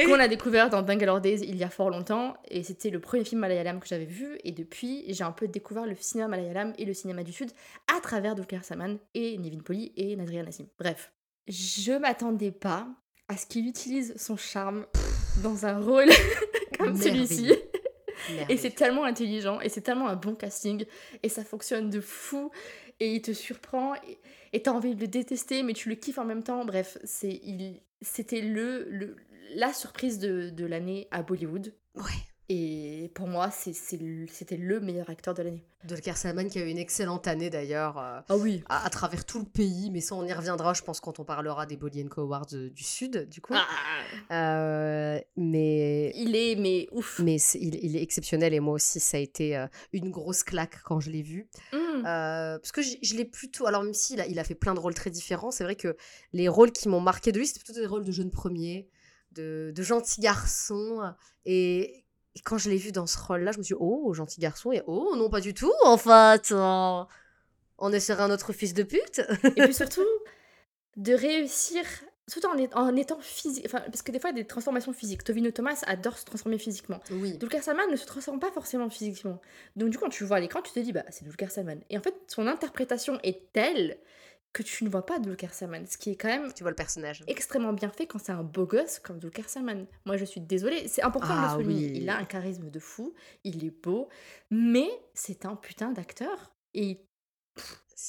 Qu'on a découvert dans Bangalore Days il y a fort longtemps et c'était le premier film malayalam que j'avais vu et depuis j'ai un peu découvert le cinéma malayalam et le cinéma du sud à travers Dulquer Salman et Nivin Poli et Nadria Nassim. Bref, je m'attendais pas à ce qu'il utilise son charme dans un rôle *laughs* comme celui-ci. Et c'est tellement intelligent et c'est tellement un bon casting et ça fonctionne de fou et il te surprend et- et t'as envie de le détester mais tu le kiffes en même temps. Bref, c'est il c'était le, le la surprise de, de l'année à Bollywood Ouais. Et pour moi c'était le meilleur acteur de l'année. Dulquer Salman qui a eu une excellente année d'ailleurs euh, Ah oui. à, à travers tout le pays, mais ça on y reviendra je pense quand on parlera des Bolly Co Awards euh, du Sud du coup. Euh, mais il est mais ouf. mais il, il est exceptionnel et moi aussi ça a été euh, une grosse claque quand je l'ai vu. Mm. Euh, parce que je, je l'ai plutôt. Alors, même s'il a, il a fait plein de rôles très différents, c'est vrai que les rôles qui m'ont marqué de lui, c'était plutôt des rôles de jeune premier, de, de gentil garçon. Et, et quand je l'ai vu dans ce rôle-là, je me suis dit, oh, gentil garçon, et oh, non, pas du tout, en fait. euh, on est sur un autre fils de pute. Et puis *laughs* surtout, de réussir, tout en, est- en étant physique. Enfin, parce que des fois, il y a des transformations physiques. Tovino Thomas adore se transformer physiquement. oui. Dulquer Salman ne se transforme pas forcément physiquement. Donc, du coup, quand tu le vois à l'écran, tu te dis, bah, c'est Dulquer Salman. Et en fait, son interprétation est telle que tu ne vois pas Dulquer Salman. Ce qui est quand même Tu vois le personnage. extrêmement bien fait quand c'est un beau gosse comme Dulquer Salman. Moi, je suis désolée. C'est important de Ah le souligner. oui. Il a un charisme de fou. Il est beau. Mais c'est un putain d'acteur. Et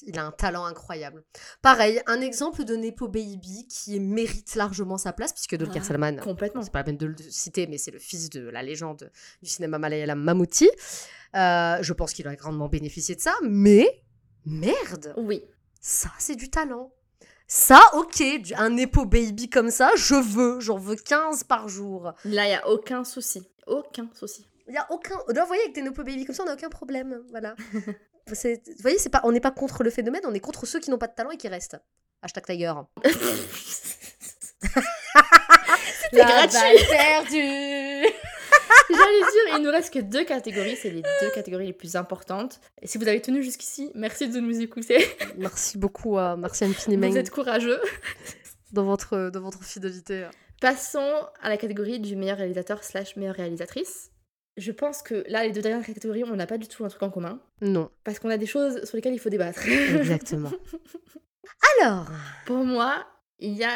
Il a un talent incroyable. Pareil, un exemple de Nepo Baby qui mérite largement sa place, puisque Dulquer Ah, Salman complètement. c'est pas la peine de le citer, mais c'est le fils de la légende du cinéma malayalam Mamouti. Euh, je pense qu'il a grandement bénéficié de ça, mais merde, Oui. Ça c'est du talent. Ça, ok, un Nepo Baby comme ça, je veux, j'en veux 15 par jour. Là, il n'y a aucun souci. Aucun souci. Il y a aucun. Là, vous voyez, avec des Nepo Baby comme ça, on n'a aucun problème. Voilà. *laughs* C'est- vous voyez, c'est pas, on n'est pas contre le phénomène, on est contre ceux qui n'ont pas de talent et qui restent. Hashtag Tiger. *laughs* C'était gratuit. perdue. *laughs* *laughs* J'allais dire, il nous reste que deux catégories. C'est les deux catégories les plus importantes. Et si vous avez tenu jusqu'ici, merci de nous écouter. Merci beaucoup, euh, merci infiniment Vous êtes courageux. dans votre, dans votre fidélité. Passons à la catégorie du meilleur réalisateur slash meilleure réalisatrice. Je pense que là, les deux dernières catégories, on n'a pas du tout un truc en commun. Non, Parce qu'on a des choses sur lesquelles il faut débattre. exactement. *laughs* Alors, Pour moi, il y a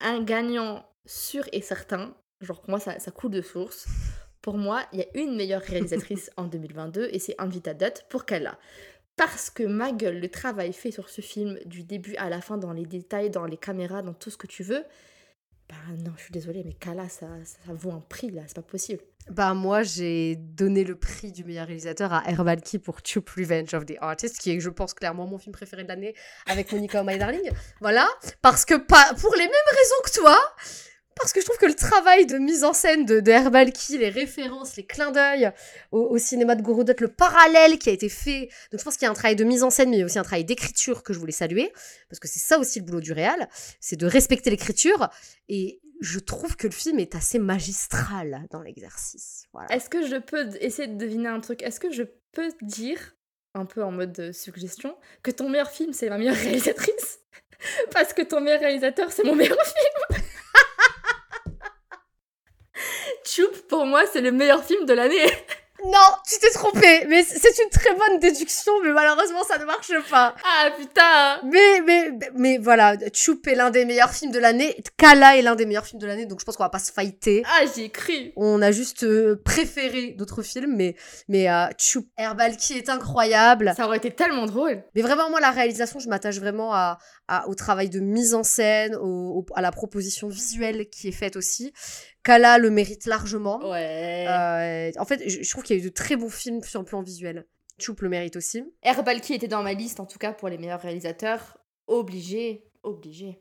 un gagnant sûr et certain. Genre, pour moi, ça, ça coule de source. Pour moi, il y a une meilleure réalisatrice en 2022 et c'est Anvita Dutt pour Kala. Parce que ma gueule, le travail fait sur ce film du début à la fin, dans les détails, dans les caméras, dans tout ce que tu veux. Bah non, je suis désolée, mais Kala, ça, vaut un prix là, c'est pas possible. bah moi j'ai donné le prix du meilleur réalisateur à Herbalki pour Chup Revenge of the Artist, qui est, je pense, clairement mon film préféré de l'année avec Monica My Darling. Voilà, parce que pas pour les mêmes raisons que toi. Parce que je trouve que le travail de mise en scène de, de Herbalki, les références, les clins d'œil au, cinéma de Goroudot, le parallèle qui a été fait. Donc je pense qu'il y a un travail de mise en scène, mais il y a aussi un travail d'écriture que je voulais saluer. Parce que c'est ça aussi le boulot du réal, c'est de respecter l'écriture. Et je trouve que le film est assez magistral dans l'exercice. Est-ce que je peux essayer de deviner un truc? Est-ce que je peux dire, un peu en mode euh, suggestion, que ton meilleur film, c'est ma meilleure *laughs* réalisatrice? Parce que ton meilleur réalisateur, c'est mon meilleur *laughs* film Choup, pour moi, c'est le meilleur film de l'année *laughs* Non, tu t'es trompé, mais c'est une très bonne déduction, mais malheureusement ça ne marche pas. Ah putain Mais, mais, mais voilà, Choup est l'un des meilleurs films de l'année, Kala est l'un des meilleurs films de l'année, donc je pense qu'on va pas se fighter. Ah, j'y ai cru On a juste euh, préféré d'autres films, mais, mais euh, Choup, Herbalki est incroyable. Ça aurait été tellement drôle Mais vraiment, moi, la réalisation, je m'attache vraiment à, à- au travail de mise en scène, au- au- à la proposition visuelle qui est faite aussi. Kala le mérite largement. Ouais Euh, en fait, je, je trouve qu'il y a eu de très bons films sur le plan visuel. Choup le mérite aussi. Herbalki était dans ma liste, en tout cas, pour les meilleurs réalisateurs. Obligé, obligé.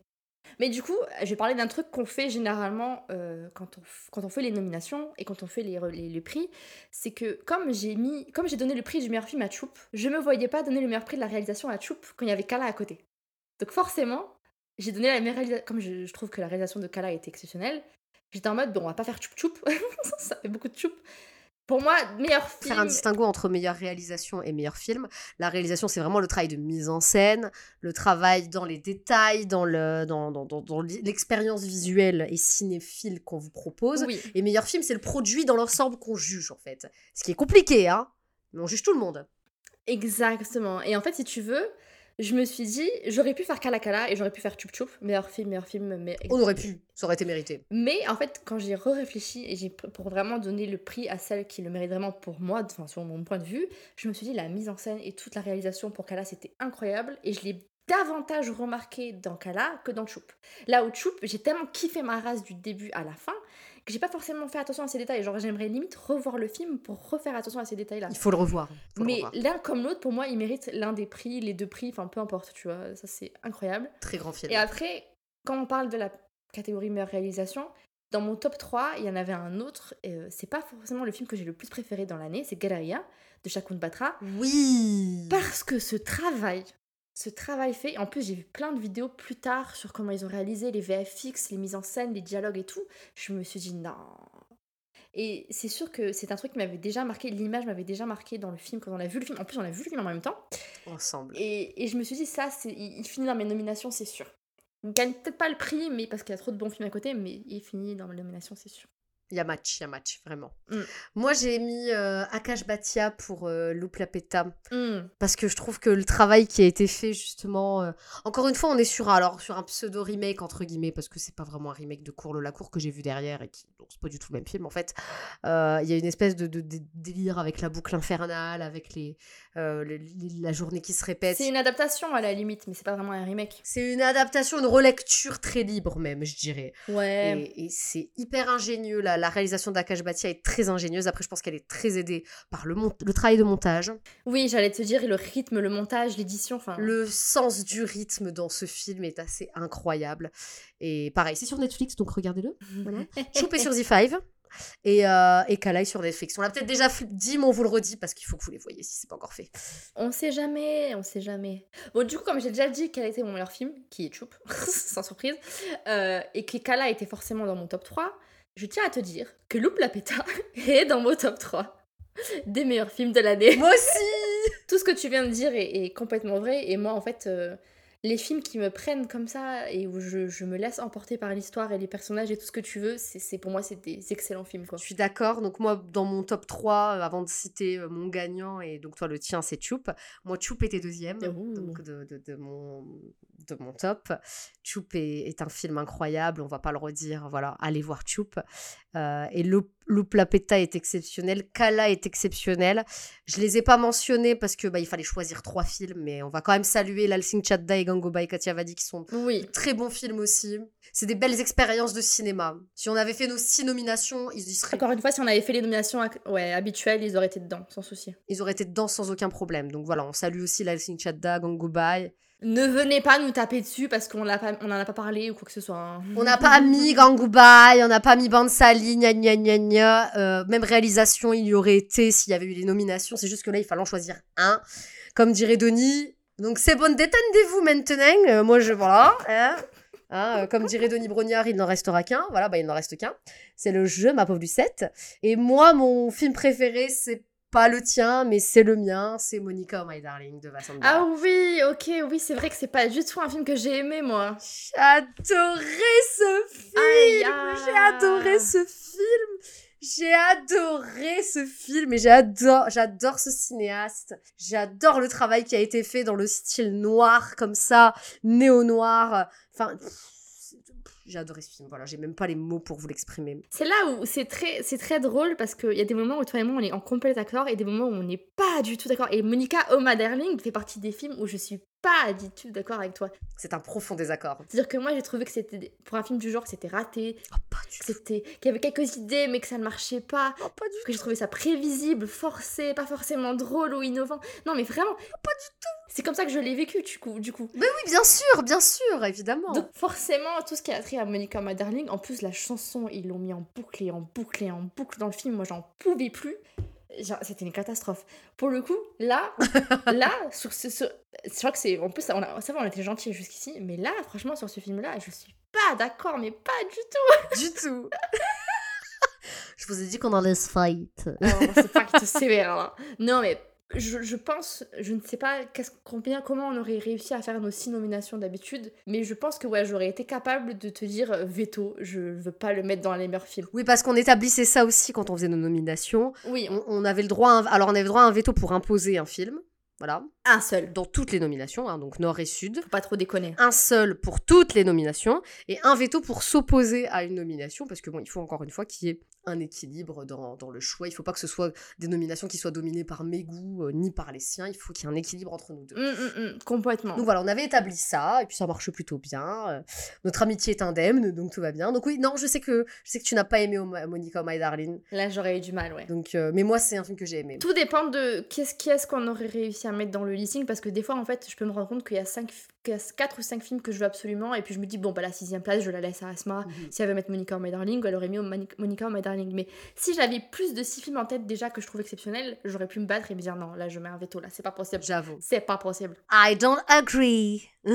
Mais du coup, je vais parler d'un truc qu'on fait généralement euh, quand, on, f- quand on fait les nominations et quand on fait les, re- les, les prix. C'est que comme j'ai mis, comme j'ai donné le prix du meilleur film à Choup, je me voyais pas donner le meilleur prix de la réalisation à Choup quand il y avait Kala à côté. Donc forcément, j'ai donné la meilleure réalisation. Comme je, je trouve que la réalisation de Kala était exceptionnelle, j'étais en mode, bon, on va pas faire Choup Choup. *laughs* Ça fait beaucoup de Choup. Pour moi, meilleur film. faire un distinguo entre meilleure réalisation et meilleur film. La réalisation, c'est vraiment le travail de mise en scène, le travail dans les détails, dans le dans, dans, dans- dans l'expérience visuelle et cinéphile qu'on vous propose. Oui. Et meilleur film, c'est le produit dans l'ensemble qu'on juge, en fait. Ce qui est compliqué, hein. Mais on juge tout le monde. Exactement. Et en fait, si tu veux, je me suis dit, j'aurais pu faire Kala Kala et j'aurais pu faire Chup Chup, meilleur film, meilleur film. Mais... On aurait pu, ça aurait été mérité. Mais en fait, quand j'ai réfléchi et j'ai pour vraiment donner le prix à celle qui le mérite vraiment pour moi, enfin sur mon point de vue, je me suis dit la mise en scène et toute la réalisation pour Kala c'était incroyable et je l'ai davantage remarqué dans Kala que dans Choup. Là où Choup, j'ai tellement kiffé ma race du début à la fin j'ai pas forcément fait attention à ces détails. Genre j'aimerais limite revoir le film pour refaire attention à ces détails-là. Il faut le revoir. Faut Mais l'un comme l'autre, pour moi, ils méritent l'un des prix, les deux prix, enfin peu importe, tu vois, ça c'est incroyable. Très grand film. Et après, quand on parle de la catégorie meilleure réalisation, dans mon top 3, il y en avait un autre, euh, c'est pas forcément le film que j'ai le plus préféré dans l'année, c'est Galeria de Shakun Batra, Oui parce que ce travail, ce travail fait, en plus j'ai vu plein de vidéos plus tard sur comment ils ont réalisé les VFX, les mises en scène, les dialogues et tout, je me suis dit non. Et c'est sûr que c'est un truc qui m'avait déjà marqué, l'image m'avait déjà marqué dans le film quand on a vu le film. En plus, on a vu le film en même temps. Ensemble. Et, et je me suis dit, ça, c'est, il, il finit dans mes nominations, c'est sûr. Il gagne peut-être pas le prix, mais parce qu'il y a trop de bons films à côté, mais il finit dans mes nominations, c'est sûr. Il y a match, il y a match, vraiment. Mm. Moi, j'ai mis euh, Akash Bhatia pour euh, Loup la. Hmm. parce que je trouve que le travail qui a été fait justement euh, encore une fois on est sur un, alors sur un pseudo remake entre guillemets parce que c'est pas vraiment un remake de Cour le Lacour que j'ai vu derrière et qui c'est pas du tout le même film en fait il y a une espèce de, de- de délire avec la boucle infernale avec les, euh, la journée qui se répète C'est une adaptation à la limite, mais c'est pas vraiment un remake. c'est une adaptation une relecture très libre même je dirais Ouais. et, et c'est hyper ingénieux. La, la réalisation d'Akash Bhatia est très ingénieuse. Après, je pense qu'elle est très aidée par le, travail de montage. Oui, j'allais te dire, le rythme, le montage, l'édition, enfin. Le sens du rythme dans ce film est assez incroyable. Et pareil, c'est sur Netflix, donc regardez-le. *laughs* Voilà. Sur The5 et, euh, et Kala est sur Netflix. On l'a peut-être déjà dit, mais on vous le redit parce qu'il faut que vous les voyez si c'est pas encore fait. On sait jamais, on sait jamais. Bon, du coup, comme j'ai déjà dit quel était mon meilleur film, qui est Choup, *laughs* sans surprise, euh, et que Kala était forcément dans mon top 3, je tiens à te dire que Loup la Péta *laughs* est dans mon top 3 des meilleurs films de l'année. Moi aussi *laughs* Tout ce que tu viens de dire est, est complètement vrai, et moi, en fait, euh, les films qui me prennent comme ça, et où je, je me laisse emporter par l'histoire et les personnages et tout ce que tu veux, c'est pour moi, c'est des excellents films, quoi. Je suis d'accord. Donc, moi, dans mon top 3, euh, avant de citer euh, mon gagnant, et donc toi, le tien, c'est Choup. Moi, Choup était deuxième Ouh. donc de, de, de mon, de mon top. Choup est, est un film incroyable. On va pas le redire. Voilà, allez voir Choup. Euh, et Loup Loup la Peta est exceptionnel. Kala est exceptionnel. Je les ai pas mentionnés parce que bah, il fallait choisir trois films, mais on va quand même saluer Lal Singh Chadda et Gangobai Kathiawadi qui sont Oui, très bons films aussi. C'est des belles expériences de cinéma. Si on avait fait nos six nominations, ils y seraient encore une fois, si on avait fait les nominations ouais, habituelles, ils auraient été dedans, sans souci. ils auraient été dedans sans aucun problème. Donc voilà, on salue aussi Singh Chadda, Gangobai. Ne venez pas nous taper dessus parce qu'on l'a pas- on en a pas parlé ou quoi que ce soit. hein. On n'a pas mis Gangobai, on n'a pas mis Bansali, gna gna gna gna. Euh, même réalisation, il y aurait été s'il y avait eu les nominations. C'est juste que là, il fallait en choisir un. Comme dirait Denis. Donc c'est bon, détendez-vous maintenant. Euh, moi, je. Voilà. hein. Hein, euh, comme dirait Denis Brognard, il n'en restera qu'un. Voilà, bah, il n'en reste qu'un. C'est le jeu, ma pauvre Lucette. Et moi, mon film préféré, c'est pas le tien, mais c'est le mien. C'est Monica, my darling, de Vincent. Ah oui, ok, oui, c'est vrai que c'est pas du tout un film que j'ai aimé, moi. J'adorais ce film. J'ai adoré ce film. J'ai adoré ce film et j'adore, j'adore ce cinéaste. J'adore le travail qui a été fait dans le style noir comme ça, néo-noir. Enfin, j'ai adoré ce film. Voilà, j'ai même pas les mots pour vous l'exprimer. C'est là où c'est très, c'est très drôle parce qu'il y a des moments où toi et moi on est en complet accord et des moments où on n'est pas du tout d'accord. Et Monica My Darling fait partie des films où je suis pas du tout d'accord avec toi. C'est un profond désaccord. C'est-à-dire que moi j'ai trouvé que c'était, pour un film du genre, que c'était raté, Oh, pas du que c'était, qu'il y avait quelques idées mais que ça ne marchait pas. Oh, pas du que j'ai trouvé ça prévisible, forcé, pas forcément drôle ou innovant. Non, mais vraiment, pas du tout. C'est comme ça que je l'ai vécu, du coup. Du coup. Oui, bien sûr, bien sûr, évidemment. Donc forcément, tout ce qui a trait à Monica My Darling, en plus la chanson, ils l'ont mis en boucle et en boucle et en boucle dans le film, moi j'en pouvais plus. C'était une catastrophe. Pour le coup, là, *laughs* là, sur ce, je crois que c'est, en plus, on a, ça va, on était gentils jusqu'ici, mais là, franchement, sur ce film-là, je suis pas d'accord, mais pas du tout. du tout. *laughs* Je vous ai dit qu'on allait se fight. Alors, c'est te sévère là. Non, mais je, je pense, je ne sais pas combien, comment on aurait réussi à faire nos six nominations d'habitude, mais je pense que ouais, j'aurais été capable de te dire euh, veto, je veux pas le mettre dans les meilleurs films. Oui, parce qu'on établissait ça aussi quand on faisait nos nominations. Oui, On, on avait le droit, à un- alors on avait le droit à un veto pour imposer un film. Voilà. un seul. Dans toutes les nominations, hein, donc Nord et Sud. Faut pas trop déconner. un seul pour toutes les nominations et un veto pour s'opposer à une nomination parce que bon il faut encore une fois qu'il y ait un équilibre dans, dans le choix. Il faut pas que ce soit des nominations qui soient dominées par mes goûts euh, ni par les siens. Il faut qu'il y ait un équilibre entre nous deux. Hum, hum, hum, complètement. donc voilà on avait établi ça et puis ça marche plutôt bien. Euh, notre amitié est indemne donc tout va bien. Donc oui non je sais que je sais que tu n'as pas aimé Oma- Monica My Darling Là, j'aurais eu du mal, ouais. donc euh, mais moi c'est un film que j'ai aimé. Tout dépend de qu'est-ce qu'on aurait réussi à mettre dans le listing parce que des fois en fait je peux me rendre compte qu'il y a 5 4 ou 5 films que je veux absolument et puis je me dis bon bah la sixième place je la laisse à Asma. Mhm. si elle veut mettre Monica Oh My Darling elle aurait mis Monica Oh My Darling. Mais si j'avais plus de 6 films en tête déjà que je trouve exceptionnels j'aurais pu me battre et me dire non là je mets un veto là c'est pas possible. J'avoue. C'est pas possible. I don't agree. *laughs*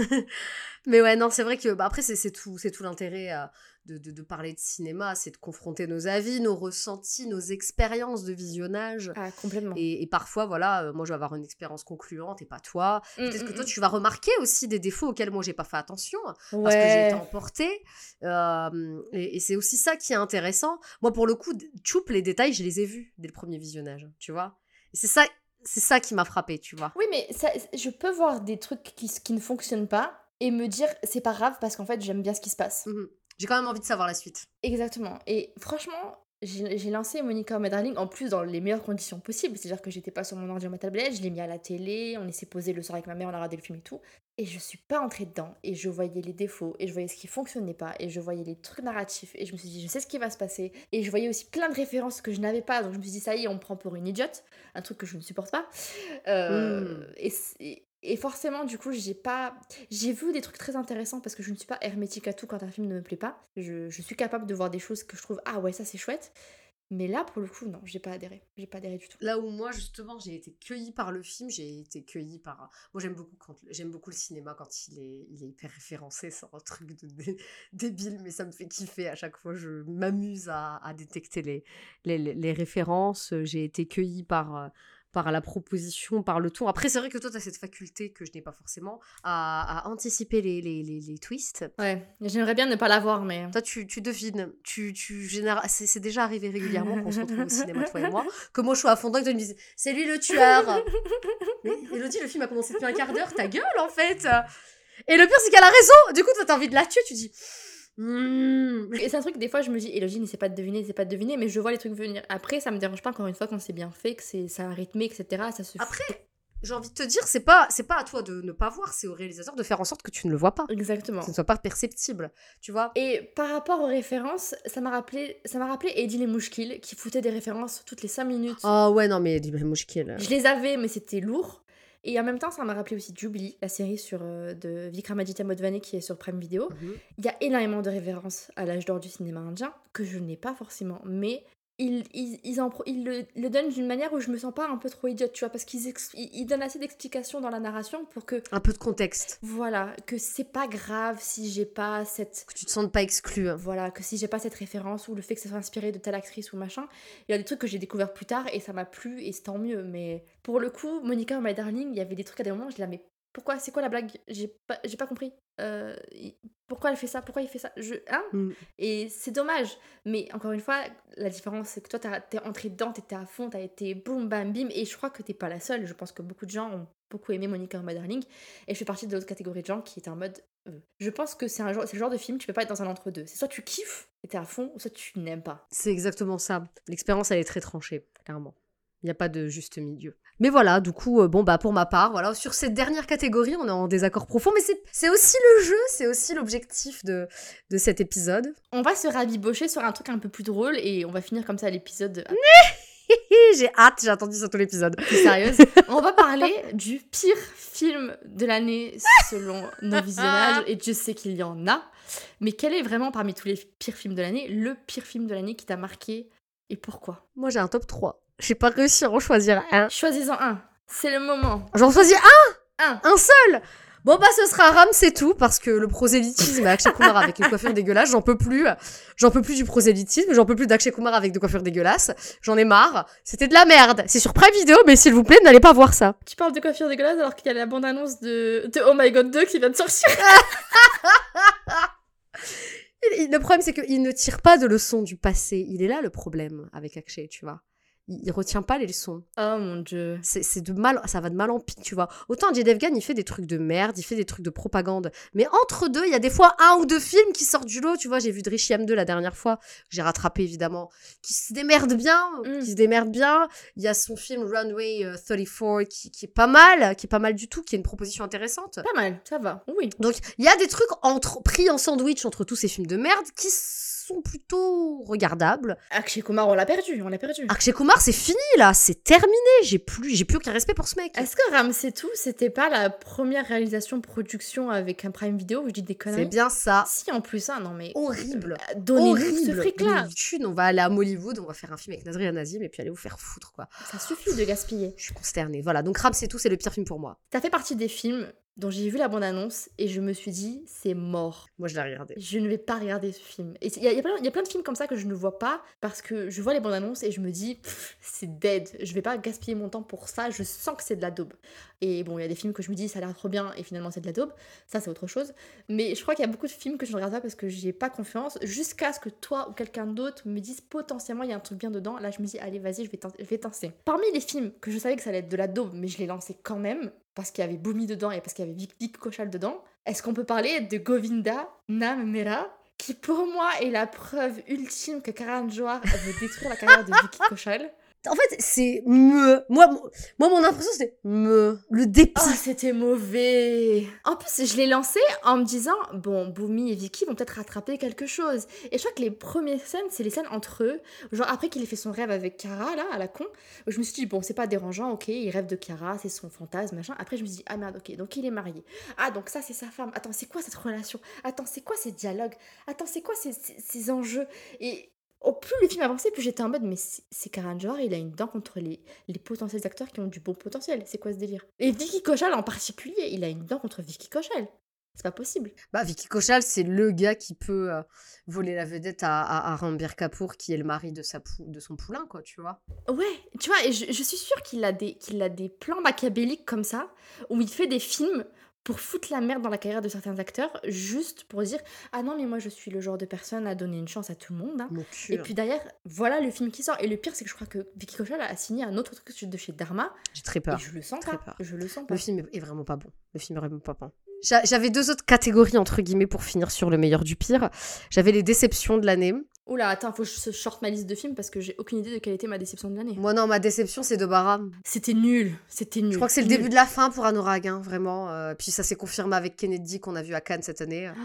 Mais ouais, non, c'est vrai que bah, après c'est c'est tout, c'est tout l'intérêt euh, de, de, de parler de cinéma, c'est de confronter nos avis, nos ressentis, nos expériences de visionnage. ah complètement Et, et parfois, voilà, euh, moi je vais avoir une expérience concluante et pas toi. Hum, Peut-être que hum, toi hum. tu vas remarquer aussi des défauts auxquels moi j'ai pas fait attention parce que j'ai été ouais emportée. Euh, et et c'est aussi ça qui est intéressant. Moi pour le coup, d- Choup, les détails, je les ai vus dès le premier visionnage, tu vois. C'est ça, c'est ça qui m'a frappé, tu vois. oui mais ça, je peux voir des trucs qui, qui ne fonctionnent pas et me dire c'est pas grave parce qu'en fait j'aime bien ce qui se passe Mhm. J'ai quand même envie de savoir la suite. Exactement. Et franchement, j'ai lancé Monica My Darling en plus dans les meilleures conditions possibles. C'est-à-dire que j'étais pas sur mon ordi ou ma tablette, je l'ai mis à la télé, on s'est posé le soir avec ma mère, on a regardé le film et tout. Et je suis pas entrée dedans. Et je voyais les défauts, et je voyais ce qui fonctionnait pas, et je voyais les trucs narratifs. Et je me suis dit, je sais ce qui va se passer. Et je voyais aussi plein de références que je n'avais pas. Donc je me suis dit, ça y est, on me prend pour une idiote. Un truc que je ne supporte pas. Euh, Mm. et, et forcément, du coup, j'ai pas. J'ai vu des trucs très intéressants parce que je ne suis pas hermétique à tout quand un film ne me plaît pas. Je, suis capable de voir des choses que je trouve, ah ouais, ça c'est chouette. Mais là, pour le coup, non, j'ai pas adhéré. J'ai pas adhéré du tout. Là où moi justement j'ai été cueillie par le film, j'ai été cueillie par. Moi j'aime beaucoup quand j'aime beaucoup le cinéma quand il est hyper référencé, c'est un truc de dé- *laughs* débile mais ça me fait kiffer à chaque fois. Je m'amuse à, détecter les- les références. J'ai été cueillie par euh, par la proposition, par le ton. Après c'est vrai que toi tu as cette faculté que je n'ai pas forcément à, à anticiper les, les, les, les twists. Ouais, j'aimerais bien ne pas l'avoir, mais. Toi, tu, tu devines, tu, tu c'est déjà arrivé régulièrement qu'on se *laughs* retrouve au cinéma, toi et moi, que moi je sois à fond toi tu me dises c'est lui le tueur. Mais Elodie, le film a commencé depuis un quart d'heure, ta gueule en fait. Et le pire, c'est qu'elle a raison. Du coup, toi, t'as envie de la tuer, tu dis. Hmm. Et c'est un truc, des fois, je me dis, Elodie, n'essaie pas de deviner, n'essaie pas de deviner, mais je vois les trucs venir. Après, ça me dérange pas, encore une fois, quand c'est bien fait, que c'est ça a rythmé, etc. Ça se Après, j'ai envie de te dire, c'est pas, c'est pas à toi de ne pas voir, c'est au réalisateur de faire en sorte que tu ne le vois pas. Exactement. Que ce ne soit pas perceptible, tu vois. Et par rapport aux références, ça m'a rappelé, ça m'a rappelé Eddie Mouchkil qui foutait des références toutes les 5 minutes. Ah ouais, non, mais dis-moi, mouchkil. Je les avais, mais c'était lourd. Et en même temps, ça m'a rappelé aussi Jubilee, la série sur, euh, de Vikramaditya Modvane qui est sur Prime Video. Mhm. Il y a énormément de références à l'âge d'or du cinéma indien que je n'ai pas forcément, mais ils, ils, ils, en ils le, le donnent d'une manière où je me sens pas un peu trop idiote, tu vois, parce qu'ils ils, donnent assez d'explications dans la narration pour que, Un peu de contexte, voilà, que c'est pas grave si j'ai pas cette que tu te sentes pas exclu. voilà, que si j'ai pas cette référence ou le fait que ça soit inspiré de telle actrice ou machin, il y a des trucs que j'ai découvert plus tard et ça m'a plu et c'est tant mieux. Mais pour le coup, Monica My Darling, il y avait des trucs à des moments, je la mais pourquoi C'est quoi la blague? J'ai pas, j'ai pas compris. Euh, pourquoi elle fait ça? Pourquoi il fait ça? Je, hein? Mm. Et c'est dommage. Mais encore une fois, la différence, c'est que toi, t'es entré dedans, t'étais à fond, t'as été boum, bam, bim. Et je crois que t'es pas la seule. Je pense que beaucoup de gens ont beaucoup aimé Monica Darling. Et je fais partie de l'autre catégorie de gens qui est en mode. euh, je pense que c'est un genre, c'est le genre de film, tu peux pas être dans un entre-deux. C'est soit tu kiffes et t'es à fond, ou soit tu n'aimes pas. C'est exactement ça. L'expérience, elle est très tranchée, clairement. Il n'y a pas de juste milieu. Mais voilà, du coup, euh, bon, bah, pour ma part, voilà, sur cette dernière catégorie, on est en désaccord profond, mais c'est- aussi le jeu, c'est aussi l'objectif de, de cet épisode. On va se rabibocher sur un truc un peu plus drôle et on va finir comme ça l'épisode. *laughs* J'ai hâte, j'ai attendu ça tout l'épisode. sérieuse? *laughs* On va parler du pire film de l'année selon nos visionnages, et Dieu sait qu'il y en a. Mais quel est vraiment parmi tous les pires films de l'année le pire film de l'année qui t'a marqué et pourquoi? Moi, j'ai un top 3. J'ai pas réussi à en choisir un. Choisis-en un. C'est le moment. J'en choisis un Un. Un seul Bon bah ce sera Ram, c'est tout, parce que le prosélytisme à Akshay Kumar avec une coiffure dégueulasse, j'en peux plus. J'en peux plus du prosélytisme, j'en peux plus d'Akshay Kumar avec des coiffures dégueulasses. J'en ai marre. C'était de la merde. C'est sur Prime Video, mais s'il vous plaît, n'allez pas voir ça. Tu parles de coiffure dégueulasse alors qu'il y a la bande-annonce de, de Oh My God 2 qui vient de sortir. *laughs* Le problème, c'est qu'il ne tire pas de leçons du passé. Il est là le problème avec Akshay, tu vois. Il, retient pas les leçons. Oh mon dieu. C'est de mal, ça va de mal en pis, tu vois. Autant Jay Devgan, il fait des trucs de merde, il fait des trucs de propagande. Mais entre deux, il y a des fois un ou deux films qui sortent du lot, tu vois. J'ai vu Drishyam 2 la dernière fois, que j'ai rattrapé évidemment, qui se démerde bien, Mm. qui se démerde bien. Il y a son film Runway euh, 34 qui, qui est pas mal, qui est pas mal du tout, qui est une proposition intéressante. Pas mal, ça va. Oui. Donc, il y a des trucs entre, pris en sandwich entre tous ces films de merde qui sont plutôt regardables. Akshay Kumar, on l'a perdu, on l'a perdu. Akshay Kumar, c'est fini là, c'est terminé. J'ai plus, j'ai plus aucun respect pour ce mec. Est-ce que Ram c'est tout C'était pas la première réalisation production avec un Prime Vidéo où je dis des conneries? C'est bien ça. Si en plus, hein, non mais. Horrible. Donnez-nous ce. Donnez-nous thune, On va aller à Mollywood, on va faire un film avec Nazri Nazim et puis aller vous faire foutre quoi. Ça suffit de gaspiller. Je suis consternée. Voilà, donc Ram, c'est tout, c'est le pire film pour moi. Ça fait partie des films dont j'ai vu la bande-annonce et je me suis dit, c'est mort. Moi, je l'ai regardé. Je ne vais pas regarder ce film. Et il y, y a plein- il y a plein de films comme ça que je ne vois pas parce que je vois les bandes annonces et je me dis, c'est dead. Je vais pas gaspiller mon temps pour ça. Je sens que c'est de la daube. Et bon, il y a des films que je me dis, ça a l'air trop bien et finalement c'est de la daube. Ça, c'est autre chose. Mais je crois qu'il y a beaucoup de films que je ne regarde pas parce que j'ai pas confiance jusqu'à ce que toi ou quelqu'un d'autre me dise potentiellement il y a un truc bien dedans. Là, je me dis, allez, vas-y, je vais je vais. Parmi les films que je savais que ça allait être de la daube, mais je l'ai lancé quand même parce qu'il y avait Boomy dedans et parce qu'il y avait Vic, Vic Kochal dedans. Est-ce qu'on peut parler de Govinda Namera qui pour moi est la preuve ultime que Karan Johar veut détruire la carrière de Vicky Kochal. En fait, c'est me. Moi, moi, mon impression, c'était me. Le dépit. Oh, c'était mauvais. En plus, je l'ai lancé en me disant bon, Boomy et Vicky vont peut-être rattraper quelque chose. Et je crois que les premières scènes, c'est les scènes entre eux. Genre après qu'il ait fait son rêve avec Kara là, à la con, je me suis dit bon, c'est pas dérangeant, ok, il rêve de Kara, c'est son fantasme, machin. Après, je me suis dit ah merde, ok, donc il est marié. Ah donc ça c'est sa femme. Attends, c'est quoi cette relation? Attends, c'est quoi ces dialogues? Attends, c'est quoi ces- ces enjeux? Et au plus le film avançait, plus j'étais en mode, mais c'est Karan Johar, il a une dent contre les, les potentiels acteurs qui ont du bon potentiel. C'est quoi ce délire? Et Vicky Kochal en particulier, il a une dent contre Vicky Kochal. C'est pas possible. Bah, Vicky Kochal, c'est le gars qui peut euh, voler la vedette à, à, à Ranbir Kapoor, qui est le mari de, sa pou- de son poulain, quoi, tu vois. Ouais, tu vois, et je, je suis sûre qu'il a, des, qu'il a des plans machiavéliques comme ça, où il fait des films pour foutre la merde dans la carrière de certains acteurs, juste pour dire Ah non, mais moi je suis le genre de personne à donner une chance à tout le monde. hein. Et puis derrière, voilà le film qui sort. Et le pire, c'est que je crois que Vicky Kochal a signé un autre truc de chez Dharma. J'ai très Et peur. je le sens Très pas. peur. Je le sens pas. Le film est- vraiment pas bon. Le film est vraiment pas bon. J'a- J'avais deux autres catégories, entre guillemets, pour finir sur le meilleur du pire. J'avais les déceptions de l'année. Oula, attends, faut que je short ma liste de films parce que j'ai aucune idée de quelle était ma déception de l'année. Moi, non, ma déception, c'est de Bara. C'était nul, c'était nul. Je crois que c'est le Nul. début de la fin pour Anurag, hein, vraiment. Euh, puis ça s'est confirmé avec Kennedy qu'on a vu à Cannes cette année. *gasps*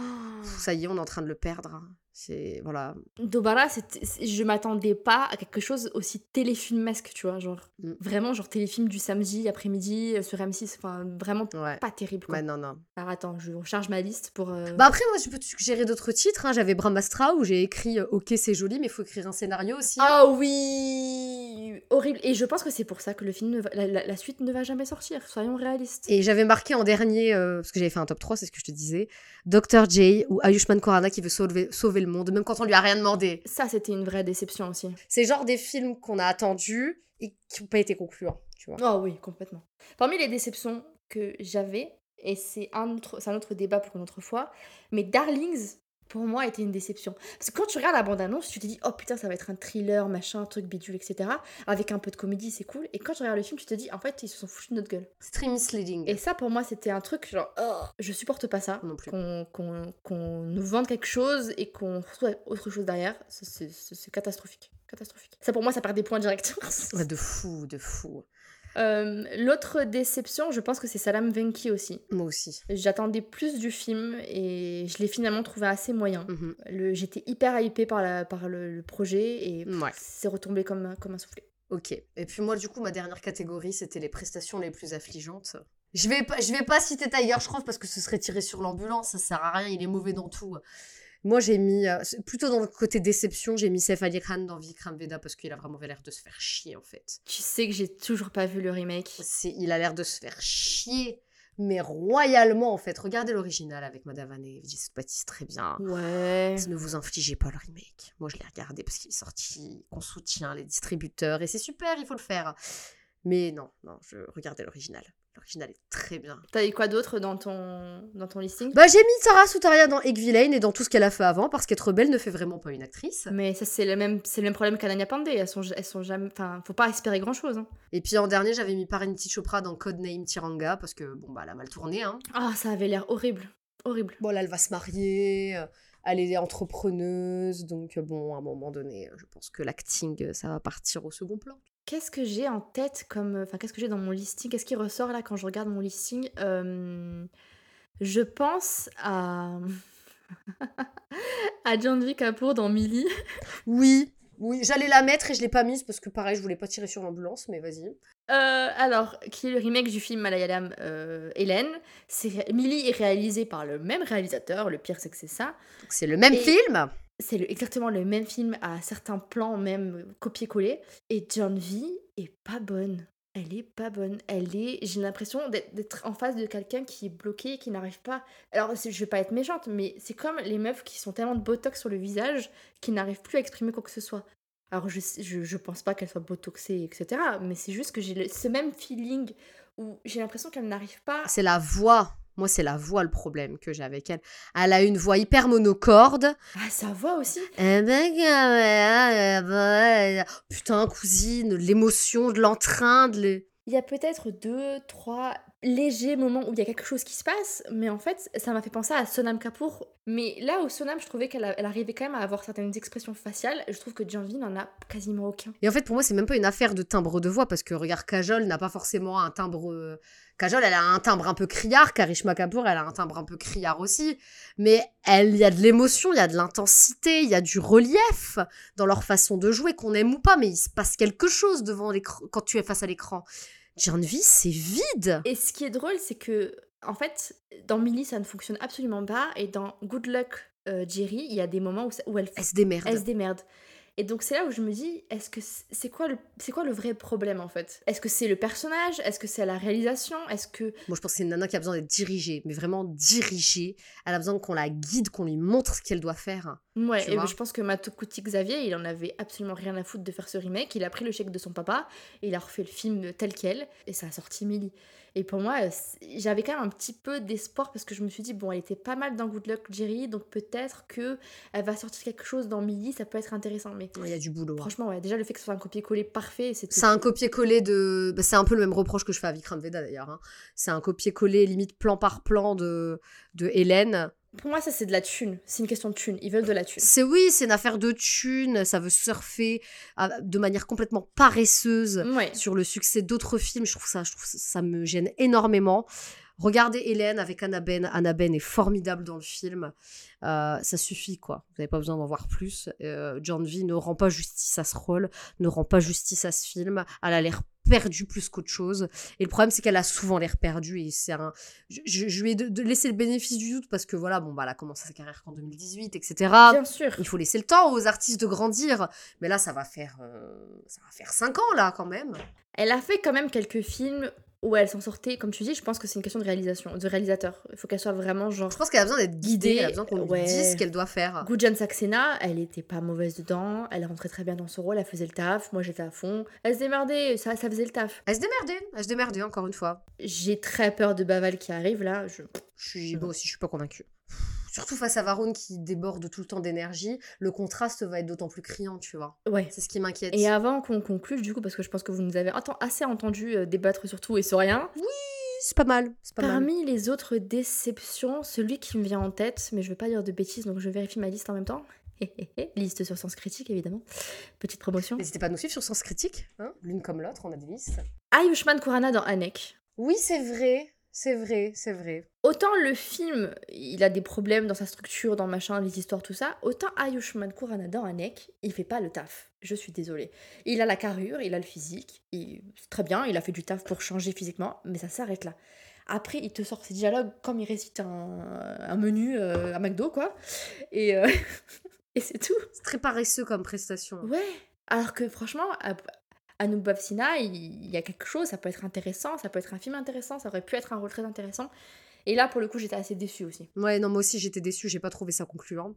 Oh. Ça y est, on est en train de le perdre. hein. C'est voilà. Dobara, je m'attendais pas à quelque chose aussi téléfilmesque, tu vois, genre Mm. vraiment genre téléfilm du samedi après-midi euh, sur M6, enfin vraiment Ouais. pas terrible quoi. Ouais, non, non. Alors attends, je recharge ma liste pour. euh, Bah après, moi, je peux te suggérer d'autres titres. hein. J'avais Brahmastra où j'ai écrit euh, Ok, c'est joli, mais il faut écrire un scénario aussi. Ah oui, horrible. Et je pense que c'est pour ça que le film, ne va- la, la- la suite ne va jamais sortir. Soyons réalistes. Et j'avais marqué en dernier, euh, parce que j'avais fait un top 3, c'est ce que je te disais, Dr. J ou Ayushman Khurrana qui veut sauver, sauver le monde, même quand on lui a rien demandé. Ça, c'était une vraie déception aussi. C'est genre des films qu'on a attendus et qui n'ont pas été concluants, tu vois. Oh oui, complètement. Parmi les déceptions que j'avais, et c'est un, autre, c'est un autre débat pour une autre fois, mais Darlings, pour moi, était une déception. Parce que quand tu regardes la bande-annonce, tu te dis, oh putain, ça va être un thriller, machin, un truc bidule, etc. Avec un peu de comédie, c'est cool. Et quand tu regardes le film, tu te dis, en fait, ils se sont foutus de notre gueule. C'est très misleading. Et ça, pour moi, c'était un truc genre, oh, je supporte pas ça. Non plus. Qu'on qu'on nous vende quelque chose et qu'on retrouve autre chose derrière, c'est catastrophique. Catastrophique. Ça, pour moi, ça perd des points directs. De fou, de fou. Euh, L'autre déception, je pense que c'est Salam Venki aussi. Moi aussi. J'attendais plus du film et je l'ai finalement trouvé assez moyen. Mhm. J'étais hyper hypée par, la, par le, le projet et Ouais. c'est retombé comme, un- comme un soufflé. Ok. Et puis moi, du coup, ma dernière catégorie, c'était les prestations les plus affligeantes. Je vais pas, je vais pas citer Tiger Shroff parce que ce serait tiré sur l'ambulance, ça sert à rien, il est mauvais dans tout. Moi, j'ai mis, euh, plutôt dans le côté déception, j'ai mis Saif Ali Khan dans Vikram Veda parce qu'il a vraiment l'air de se faire chier en fait. Tu sais que j'ai toujours pas vu le remake. C'est, il a l'air de se faire chier. mais royalement en fait. Regardez l'original avec Madame Vanessa Patis Baptiste très bien. Ouais. Ne vous infligez pas le remake. Moi, je l'ai regardé parce qu'il est sorti, qu'on soutient les distributeurs et c'est super, il faut le faire. Mais non, non, je regardais l'original. L'original est très bien. T'as eu quoi d'autre dans ton, dans ton listing? Bah, j'ai mis Sarah Soutaria dans Egg Villain et dans tout ce qu'elle a fait avant parce qu'être belle ne fait vraiment pas une actrice. Mais ça, c'est le même, c'est le même problème qu'Ananya Pandey. Elles sont, elles sont jamais. Enfin, faut pas espérer grand chose. Et puis en dernier, j'avais mis Pariniti Chopra dans Codename Tiranga parce que bon, bah, elle a mal tourné. Hein. Ah, ça avait l'air horrible. Horrible. Bon, là, elle va se marier. euh, Elle est entrepreneuse, donc euh, bon, à un moment donné, euh, je pense que l'acting, ça va partir au second plan. Qu'est-ce que j'ai en tête comme. Enfin, qu'est-ce que j'ai dans mon listing? Qu'est-ce qui ressort là quand je regarde mon listing? Euh, Je pense à. *laughs* à Janvi Kapoor dans Millie. Oui, oui, j'allais la mettre et je l'ai pas mise parce que pareil, je voulais pas tirer sur l'ambulance, mais vas-y. Euh, alors, qui est le remake du film Malayalam euh, Hélène. C'est Millie est réalisé par le même réalisateur. Le pire, c'est que c'est ça. C'est le même Et- film? C'est exactement le même film à certains plans, même euh, copier-coller. Et Janvi est pas bonne. Elle est pas bonne. Elle est. J'ai l'impression d'être- en face de quelqu'un qui est bloqué qui n'arrive pas. Alors, je vais pas être méchante, mais c'est comme les meufs qui sont tellement de botox sur le visage qui n'arrivent plus à exprimer quoi que ce soit. Alors, je, je, je pense pas qu'elle soit botoxée, etc. Mais c'est juste que j'ai ce même feeling où j'ai l'impression qu'elle n'arrive pas. C'est la voix. Moi, c'est la voix le problème que j'ai avec elle. Elle a une voix hyper monocorde. Ah, sa voix aussi? Eh ben, Putain, cousine, l'émotion, de l'entrain, de les... Il y a peut-être deux, trois légers moments où il y a quelque chose qui se passe, mais en fait, ça m'a fait penser à Sonam Kapoor. Mais là où Sonam, je trouvais qu'elle arrivait quand même à avoir certaines expressions faciales, je trouve que Janvi n'en a quasiment aucun. Et en fait, pour moi, c'est même pas une affaire de timbre de voix, parce que regarde, Kajol n'a pas forcément un timbre. euh, Kajol, elle a un timbre un peu criard, Karishma Kapoor, elle a un timbre un peu criard aussi. Mais il y a de l'émotion, il y a de l'intensité, il y a du relief dans leur façon de jouer, qu'on aime ou pas, mais il se passe quelque chose devant quand tu es face à l'écran. Janvi, c'est vide. Et ce qui est drôle, c'est que, en fait, dans Millie, ça ne fonctionne absolument pas, et dans Good Luck euh, Jerry, il y a des moments où, ça- où elle, Elle se démerde. elle se démerde. Et donc c'est là où je me dis, est-ce que c- c'est quoi le c'est quoi le vrai problème en fait? Est-ce que c'est le personnage? Est-ce que c'est la réalisation? Est-ce que Moi, je pense que c'est une nana qui a besoin d'être dirigée, mais vraiment dirigée. Elle a besoin qu'on la guide, qu'on lui montre ce qu'elle doit faire. Ouais, et vois je pense que Matokuti Xavier, il en avait absolument rien à foutre de faire ce remake. Il a pris le chèque de son papa et il a refait le film tel quel et ça a sorti Millie. Et pour moi, j'avais quand même un petit peu d'espoir parce que je me suis dit, bon, elle était pas mal dans Good Luck Jerry, donc peut-être que elle va sortir quelque chose dans Millie, ça peut être intéressant. Mais Il y a du boulot. hein. franchement, ouais, déjà le fait que ce soit un copier-coller parfait, c'est C'est un copier-coller de. bah, c'est un peu le même reproche que je fais à Vikram Veda d'ailleurs. hein. C'est un copier-coller limite plan par plan de, de Hélène. Pour moi, ça c'est de la thune. C'est une question de thune. Ils veulent de la thune. C'est oui, c'est une affaire de thunes. Ça veut surfer ah, de manière complètement paresseuse Ouais. sur le succès d'autres films. Je trouve ça, je trouve ça, ça me gêne énormément. Regardez Hélène avec Anna Ben. Anna Ben est formidable dans le film. Euh, ça suffit, quoi. Vous n'avez pas besoin d'en voir plus. Euh, John V ne rend pas justice à ce rôle, ne rend pas justice à ce film. Elle a l'air perdue plus qu'autre chose. Et le problème, c'est qu'elle a souvent l'air perdue. Et c'est un. Je, je- je lui ai de, de laisser le bénéfice du doute parce que voilà, bon, bah, elle a commencé sa carrière qu'en 2018, etc. Bien sûr. Il faut laisser le temps aux artistes de grandir. Mais là, ça va faire, euh, ça va faire 5 ans, là, quand même. Elle a fait quand même quelques films où elle s'en sortait. Comme tu dis, je pense que c'est une question de réalisation, de réalisateur. Il faut qu'elle soit vraiment genre. Je pense qu'elle a besoin d'être guidée. Elle a besoin qu'on lui dise ce qu'elle doit faire. Gujan Saxena, elle était pas mauvaise dedans, elle rentrait très bien dans son rôle, elle faisait le taf, moi j'étais à fond. Elle se démerdait, ça, ça faisait le taf. Elle se démerdait. Elle se démerdait, encore une fois. J'ai très peur de Baval qui arrive là. Je... Je suis, moi aussi, je suis pas convaincue. Surtout face à Varone qui déborde tout le temps d'énergie, le contraste va être d'autant plus criant, tu vois. Ouais. C'est ce qui m'inquiète. Et avant qu'on conclue, du coup, parce que je pense que vous nous avez assez entendu euh, débattre sur tout et sur rien, C'est pas mal. C'est pas mal. parmi les autres déceptions, celui qui me vient en tête, mais je veux pas dire de bêtises, donc je vérifie ma liste en même temps. *laughs* liste sur Sens Critique, évidemment. Petite promotion. N'hésitez pas à nous suivre sur Sens Critique, hein l'une comme l'autre, on a des listes. Ayushman Kurana dans Anek. Oui, c'est vrai, c'est vrai, c'est vrai. Autant le film, il a des problèmes dans sa structure, dans machin, les histoires, tout ça, autant Ayushman Kurana dans Anek, il fait pas le taf. Je suis désolée. Il a la carrure, il a le physique, il... c'est très bien, il a fait du taf pour changer physiquement, mais ça s'arrête là. Après, il te sort ses dialogues comme il récite un, un menu euh, à McDo, quoi. Et, euh, *laughs* et c'est tout. C'est très paresseux comme prestation. Ouais. Alors que franchement, Anouk Sina, il, il y a quelque chose, ça peut être intéressant, ça peut être un film intéressant, ça aurait pu être un rôle très intéressant. Et là, pour le coup, j'étais assez déçue aussi. Ouais, non, moi aussi j'étais déçue, j'ai pas trouvé ça concluant.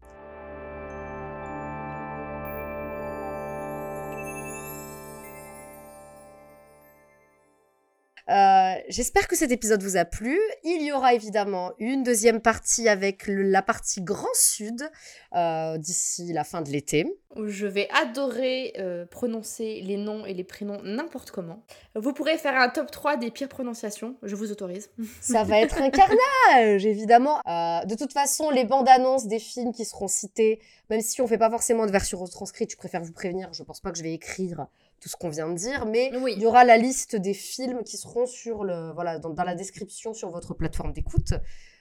Euh, J'espère que cet épisode vous a plu. Il y aura évidemment une deuxième partie avec le- la partie Grand Sud euh, d'ici la fin de l'été. je vais adorer euh, prononcer les noms et les prénoms n'importe comment. Vous pourrez faire un top 3 des pires prononciations, je vous autorise. Ça va être un carnage, évidemment. De toute façon, les bandes annonces des films qui seront cités, même si on fait pas forcément de version retranscrite, je préfère vous prévenir. Je pense pas que je vais écrire tout ce qu'on vient de dire, mais Oui. il y aura la liste des films qui seront sur le, voilà, dans, dans la description sur votre plateforme d'écoute.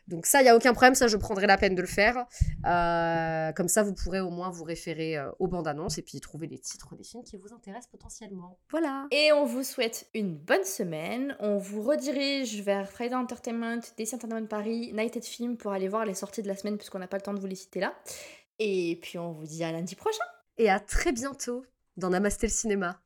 Donc ça, il y a aucun problème, ça je prendrai la peine de le faire. Euh, comme ça, vous pourrez au moins vous référer euh, aux bandes annonces et puis trouver les titres des films qui vous intéressent potentiellement. Voilà. Et on vous souhaite une bonne semaine. On vous redirige vers Friday Entertainment, DC Entertainment Paris, Nighted Film pour aller voir les sorties de la semaine puisqu'on n'a pas le temps de vous les citer là. Et puis on vous dit à lundi prochain. Et à très bientôt dans Namasté le cinéma.